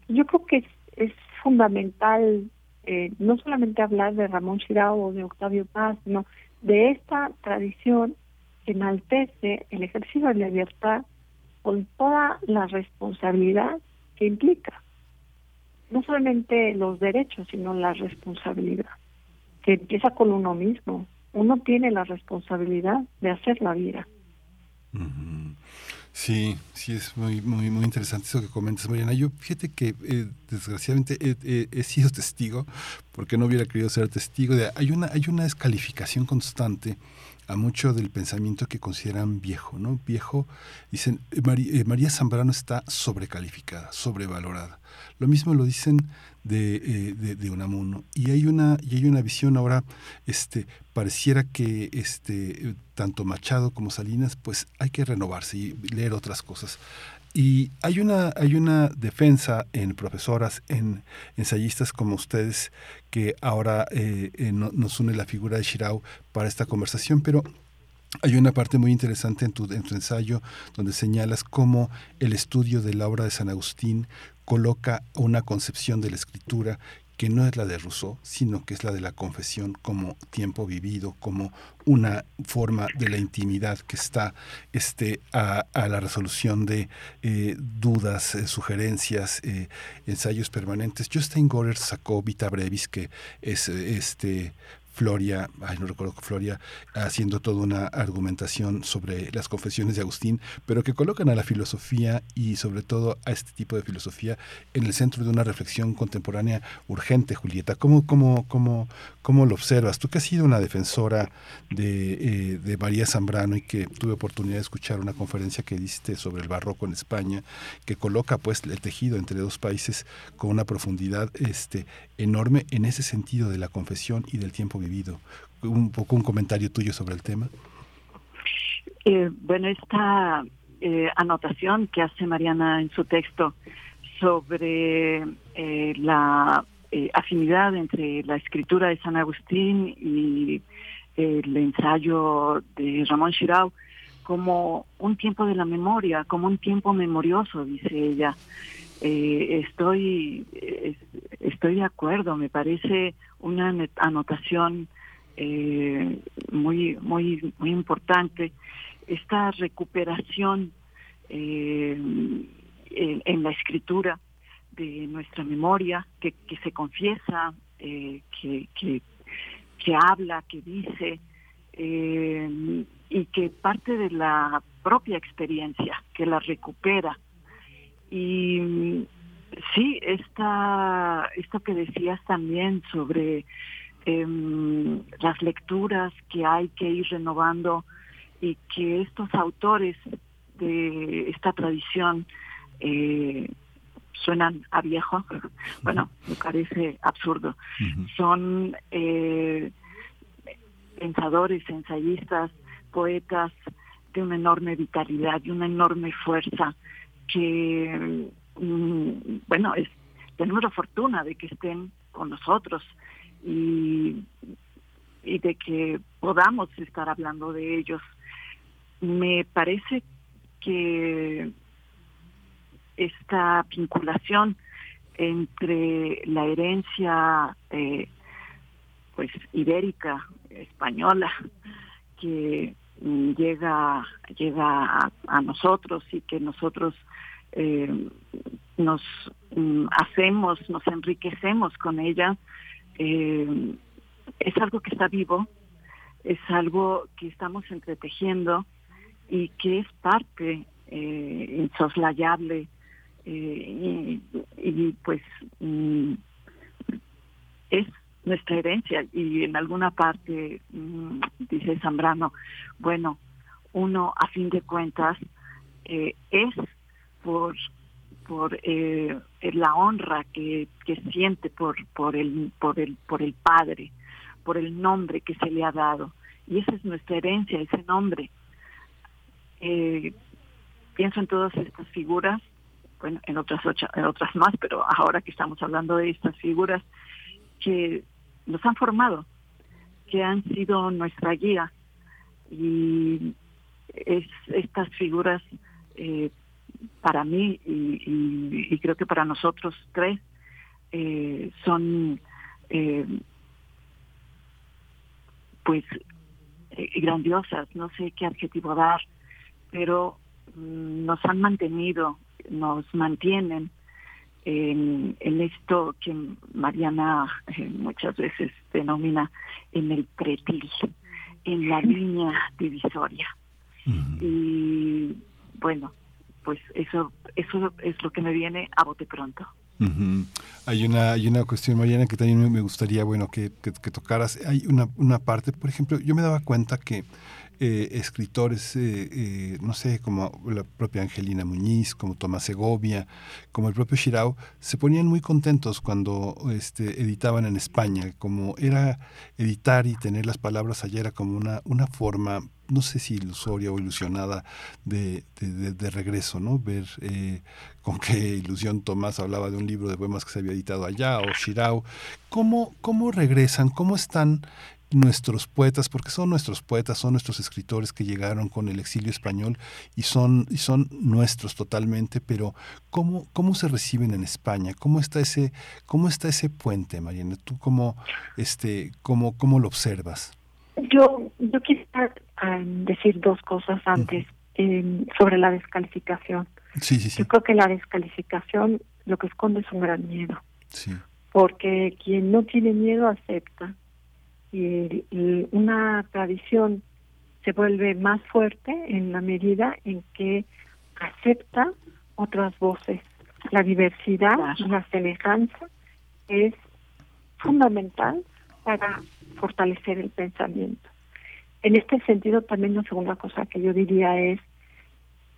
Yo creo que es, fundamental eh, no solamente hablar de Ramón Chirao o de Octavio Paz, sino de esta tradición enaltece el ejercicio de la libertad con toda la responsabilidad que implica. No solamente los derechos, sino la responsabilidad, que empieza con uno mismo. Uno tiene la responsabilidad de hacer la vida. Sí, sí, es muy, muy, muy interesante eso que comentas, Mariana. Yo fíjate que eh, desgraciadamente he, he, he, sido testigo, porque no hubiera querido ser testigo, de hay una, hay una descalificación constante a mucho del pensamiento que consideran viejo, ¿no? Viejo, dicen, María, eh, María Zambrano está sobrecalificada, sobrevalorada. Lo mismo lo dicen de, eh, de, de, Unamuno. Y hay una, y hay una visión ahora, este, pareciera que este, tanto Machado como Salinas, pues hay que renovarse y leer otras cosas. Y hay una, hay una defensa en profesoras, en ensayistas como ustedes, que ahora eh, eh, no, nos une la figura de Shirao para esta conversación, pero hay una parte muy interesante en tu, en tu ensayo donde señalas cómo el estudio de la obra de San Agustín coloca una concepción de la escritura que no es la de Rousseau, sino que es la de la confesión como tiempo vivido, como una forma de la intimidad que está este, a, la resolución de eh, dudas, eh, sugerencias, eh, ensayos permanentes. Justin Gorer sacó Vita Brevis, que es este Floria, ay, no recuerdo Floria, haciendo toda una argumentación sobre las confesiones de Agustín, pero que colocan a la filosofía y sobre todo a este tipo de filosofía en el centro de una reflexión contemporánea urgente, Julieta. ¿Cómo, cómo, cómo, cómo lo observas? Tú que has sido una defensora de, eh, María Zambrano y que tuve oportunidad de escuchar una conferencia que diste sobre el barroco en España, que coloca pues el tejido entre dos países con una profundidad este, enorme en ese sentido de la confesión y del tiempo Un poco un comentario tuyo sobre el tema. Eh, bueno, esta eh, anotación que hace Mariana en su texto sobre eh, la afinidad entre la escritura de San Agustín y el ensayo de Ramón Chirau como un tiempo de la memoria, como un tiempo memorioso, dice ella. Estoy estoy de acuerdo, me parece una anotación eh, muy, muy, muy importante. Esta recuperación eh, en, la escritura de nuestra memoria, que, que se confiesa, eh, que, que, que, habla, que dice, y que parte de la propia experiencia, que la recupera. Y Sí, esta, esto que decías también sobre em, las lecturas que hay que ir renovando y que estos autores de esta tradición eh, suenan a viejo, bueno, me parece absurdo. Son eh, pensadores, ensayistas, poetas de una enorme vitalidad, de una enorme fuerza que Mm, bueno, es, tenemos la fortuna de que estén con nosotros y, y de que podamos estar hablando de ellos. Me parece que esta vinculación entre la herencia eh, pues ibérica española que llega llega a nosotros y que nosotros eh, nos mm, hacemos, nos enriquecemos con ella, eh, es algo que está vivo, es algo que estamos entretejiendo y que es parte eh, insoslayable eh, y, pues mm, es nuestra herencia y en alguna parte mm, dice Zambrano, bueno, uno a fin de cuentas es por por eh, la honra que, que siente por por el por el por el padre por el nombre que se le ha dado. Y esa es nuestra herencia ese nombre. Eh, pienso en todas estas figuras bueno en otras ocho, en otras más pero ahora que estamos hablando de estas figuras que nos han formado que han sido nuestra guía. Y es estas figuras eh, para mí y, creo que para nosotros tres eh, son eh, pues eh, grandiosas, no sé qué adjetivo dar, pero mm, nos han mantenido, nos mantienen en, en esto que Mariana muchas veces denomina en el pretil, en la línea divisoria. Y bueno, pues eso, eso es lo que me viene a bote pronto. Hay una hay una cuestión, Mariana, que también me gustaría bueno que, que, tocaras. Hay una, una parte, por ejemplo, yo me daba cuenta que eh, escritores, eh, eh, no sé, como la propia Angelina Muñiz, como Tomás Segovia, como el propio Shirao, se ponían muy contentos cuando este, editaban en España, como era editar y tener las palabras allá era como una, una forma no sé si ilusoria o ilusionada de, de, regreso, ¿no? Ver eh, con qué ilusión Tomás hablaba de un libro de poemas que se había editado allá, o Shirao. ¿Cómo, cómo regresan? ¿Cómo están nuestros poetas, porque son nuestros poetas, son nuestros escritores que llegaron con el exilio español y son, y son nuestros totalmente, pero ¿cómo, ¿cómo se reciben en España? ¿Cómo está ese, cómo está ese puente, Mariana? ¿Tú cómo, este, cómo, cómo lo observas? Yo, yo quisiera um, decir dos cosas antes eh, sobre la descalificación. Sí, sí, sí. Yo creo que la descalificación lo que esconde es un gran miedo. Sí. Porque quien no tiene miedo acepta. Y, y una tradición se vuelve más fuerte en la medida en que acepta otras voces. La diversidad, la semejanza es fundamental para fortalecer el pensamiento. En este sentido, también la segunda cosa que yo diría es,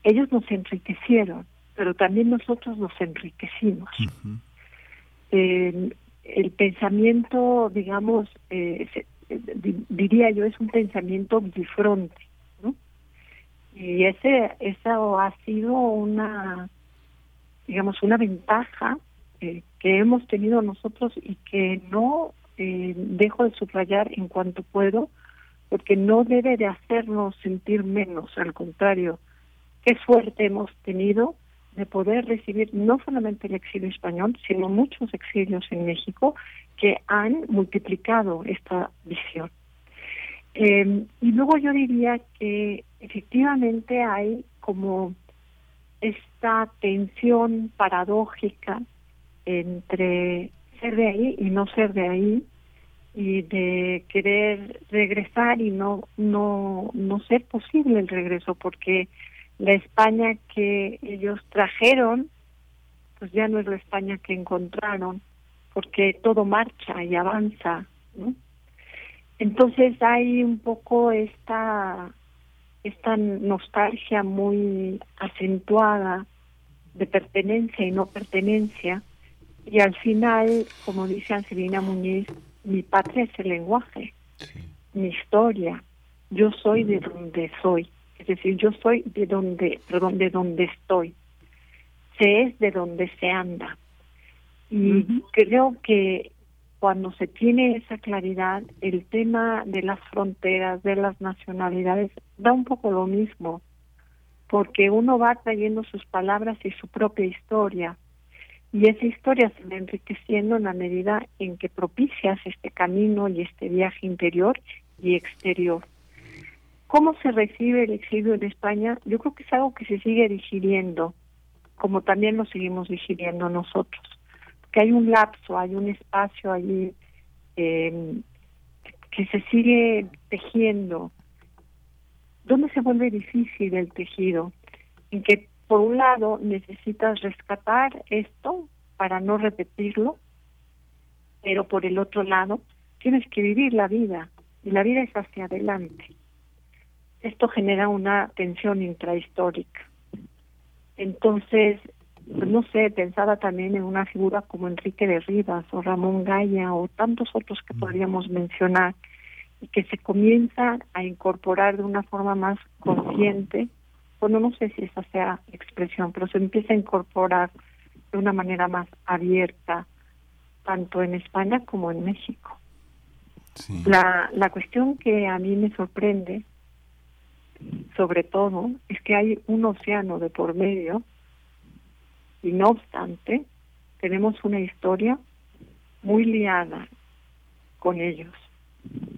ellos nos enriquecieron, pero también nosotros nos enriquecimos. Eh, el pensamiento, digamos, eh, se- eh, di- diría yo, es un pensamiento bifronte, ¿no? Y ese, eso ha sido una, digamos, una ventaja eh, que hemos tenido nosotros y que no eh, dejo de subrayar en cuanto puedo, porque no debe de hacernos sentir menos, al contrario, qué suerte hemos tenido de poder recibir no solamente el exilio español, sino muchos exilios en México que han multiplicado esta visión. Eh, y luego yo diría que efectivamente hay como esta tensión paradójica entre ser de ahí y no ser de ahí y de querer regresar y no no no ser posible el regreso porque la España que ellos trajeron pues ya no es la España que encontraron porque todo marcha y avanza entonces hay un poco esta esta nostalgia muy acentuada de pertenencia y no pertenencia y al final como dice Angelina Muñiz mi patria es el lenguaje mi historia. Yo soy de donde soy es decir yo soy de donde perdón de donde estoy. Se es de donde se anda. Y creo que cuando se tiene esa claridad, el tema de las fronteras, de las nacionalidades, da un poco lo mismo, porque uno va trayendo sus palabras y su propia historia, y esa historia se va enriqueciendo en la medida en que propicias este camino y este viaje interior y exterior. ¿Cómo se recibe el exilio en España? Yo creo que es algo que se sigue digiriendo, como también lo seguimos digiriendo nosotros que hay un lapso, hay un espacio allí eh, que se sigue tejiendo. ¿Dónde se vuelve difícil el tejido? En que por un lado necesitas rescatar esto para no repetirlo, pero por el otro lado tienes que vivir la vida y la vida es hacia adelante. Esto genera una tensión intrahistórica. Entonces, pues no sé, pensaba también en una figura como Enrique de Rivas o Ramón Gaya o tantos otros que podríamos mencionar y que se comienzan a incorporar de una forma más consciente, bueno, no sé si esa sea expresión, pero se empieza a incorporar de una manera más abierta, tanto en España como en México. La, la cuestión que a mí me sorprende, sobre todo, es que hay un océano de por medio y no obstante, tenemos una historia muy liada con ellos.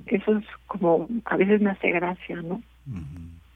Eso es como, a veces me hace gracia, ¿no?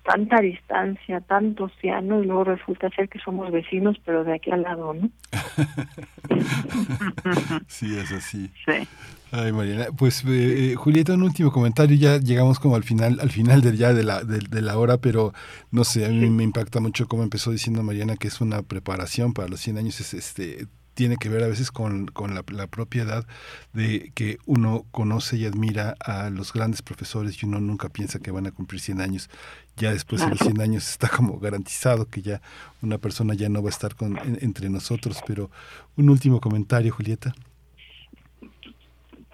Tanta distancia, tanto océano, y luego resulta ser que somos vecinos, pero de aquí al lado, ¿no? sí, es así. Sí. Ay, Mariana, pues eh, eh, Julieta, un último comentario, ya llegamos como al final, al final del ya de la, de, de la hora, pero no sé, a mí me impacta mucho cómo empezó diciendo Mariana que es una preparación para los 100 años, es, este tiene que ver a veces con, con la, la propiedad de que uno conoce y admira a los grandes profesores y uno nunca piensa que van a cumplir 100 años. Ya después de los 100 años está como garantizado que ya una persona ya no va a estar con, en, entre nosotros. Pero un último comentario, Julieta.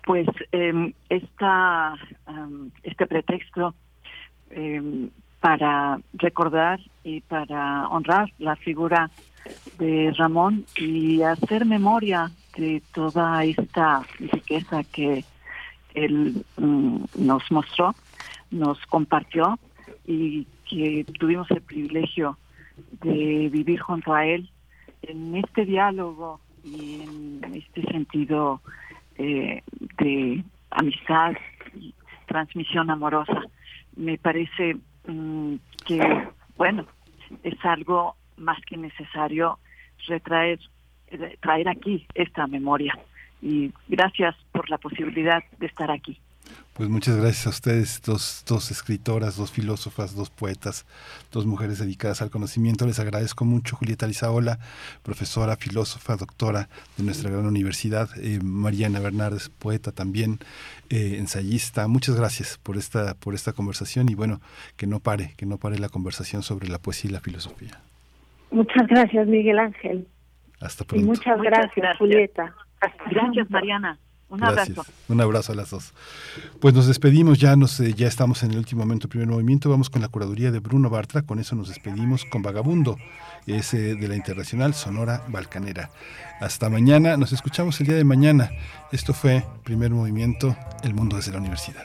Pues eh, esta, um, este pretexto eh, para recordar y para honrar la figura de Ramón y hacer memoria de toda esta riqueza que él mm, nos mostró, nos compartió y que tuvimos el privilegio de vivir junto a él en este diálogo y en este sentido eh, de amistad y transmisión amorosa. Me parece mm, que, bueno, es algo más que necesario retraer, traer aquí esta memoria. Y gracias por la posibilidad de estar aquí. Pues muchas gracias a ustedes, dos, dos escritoras, dos filósofas, dos poetas, dos mujeres dedicadas al conocimiento. Les agradezco mucho, Julieta Lizaola, profesora, filósofa, doctora de nuestra gran universidad, eh, Mariana Bernardes, poeta también, eh, ensayista. Muchas gracias por esta, por esta conversación y bueno, que no pare, que no pare la conversación sobre la poesía y la filosofía. Muchas gracias, Miguel Ángel. Hasta pronto. Y muchas gracias, Julieta. Gracias, Mariana. Un abrazo. Un abrazo a las dos. Pues nos despedimos, ya nos eh, ya estamos en el último momento, primer movimiento. Vamos con la curaduría de Bruno Bartra. Con eso nos despedimos con Vagabundo, ese de la Internacional Sonora Balcanera. Hasta mañana, nos escuchamos el día de mañana. Esto fue Primer Movimiento, El Mundo desde la Universidad.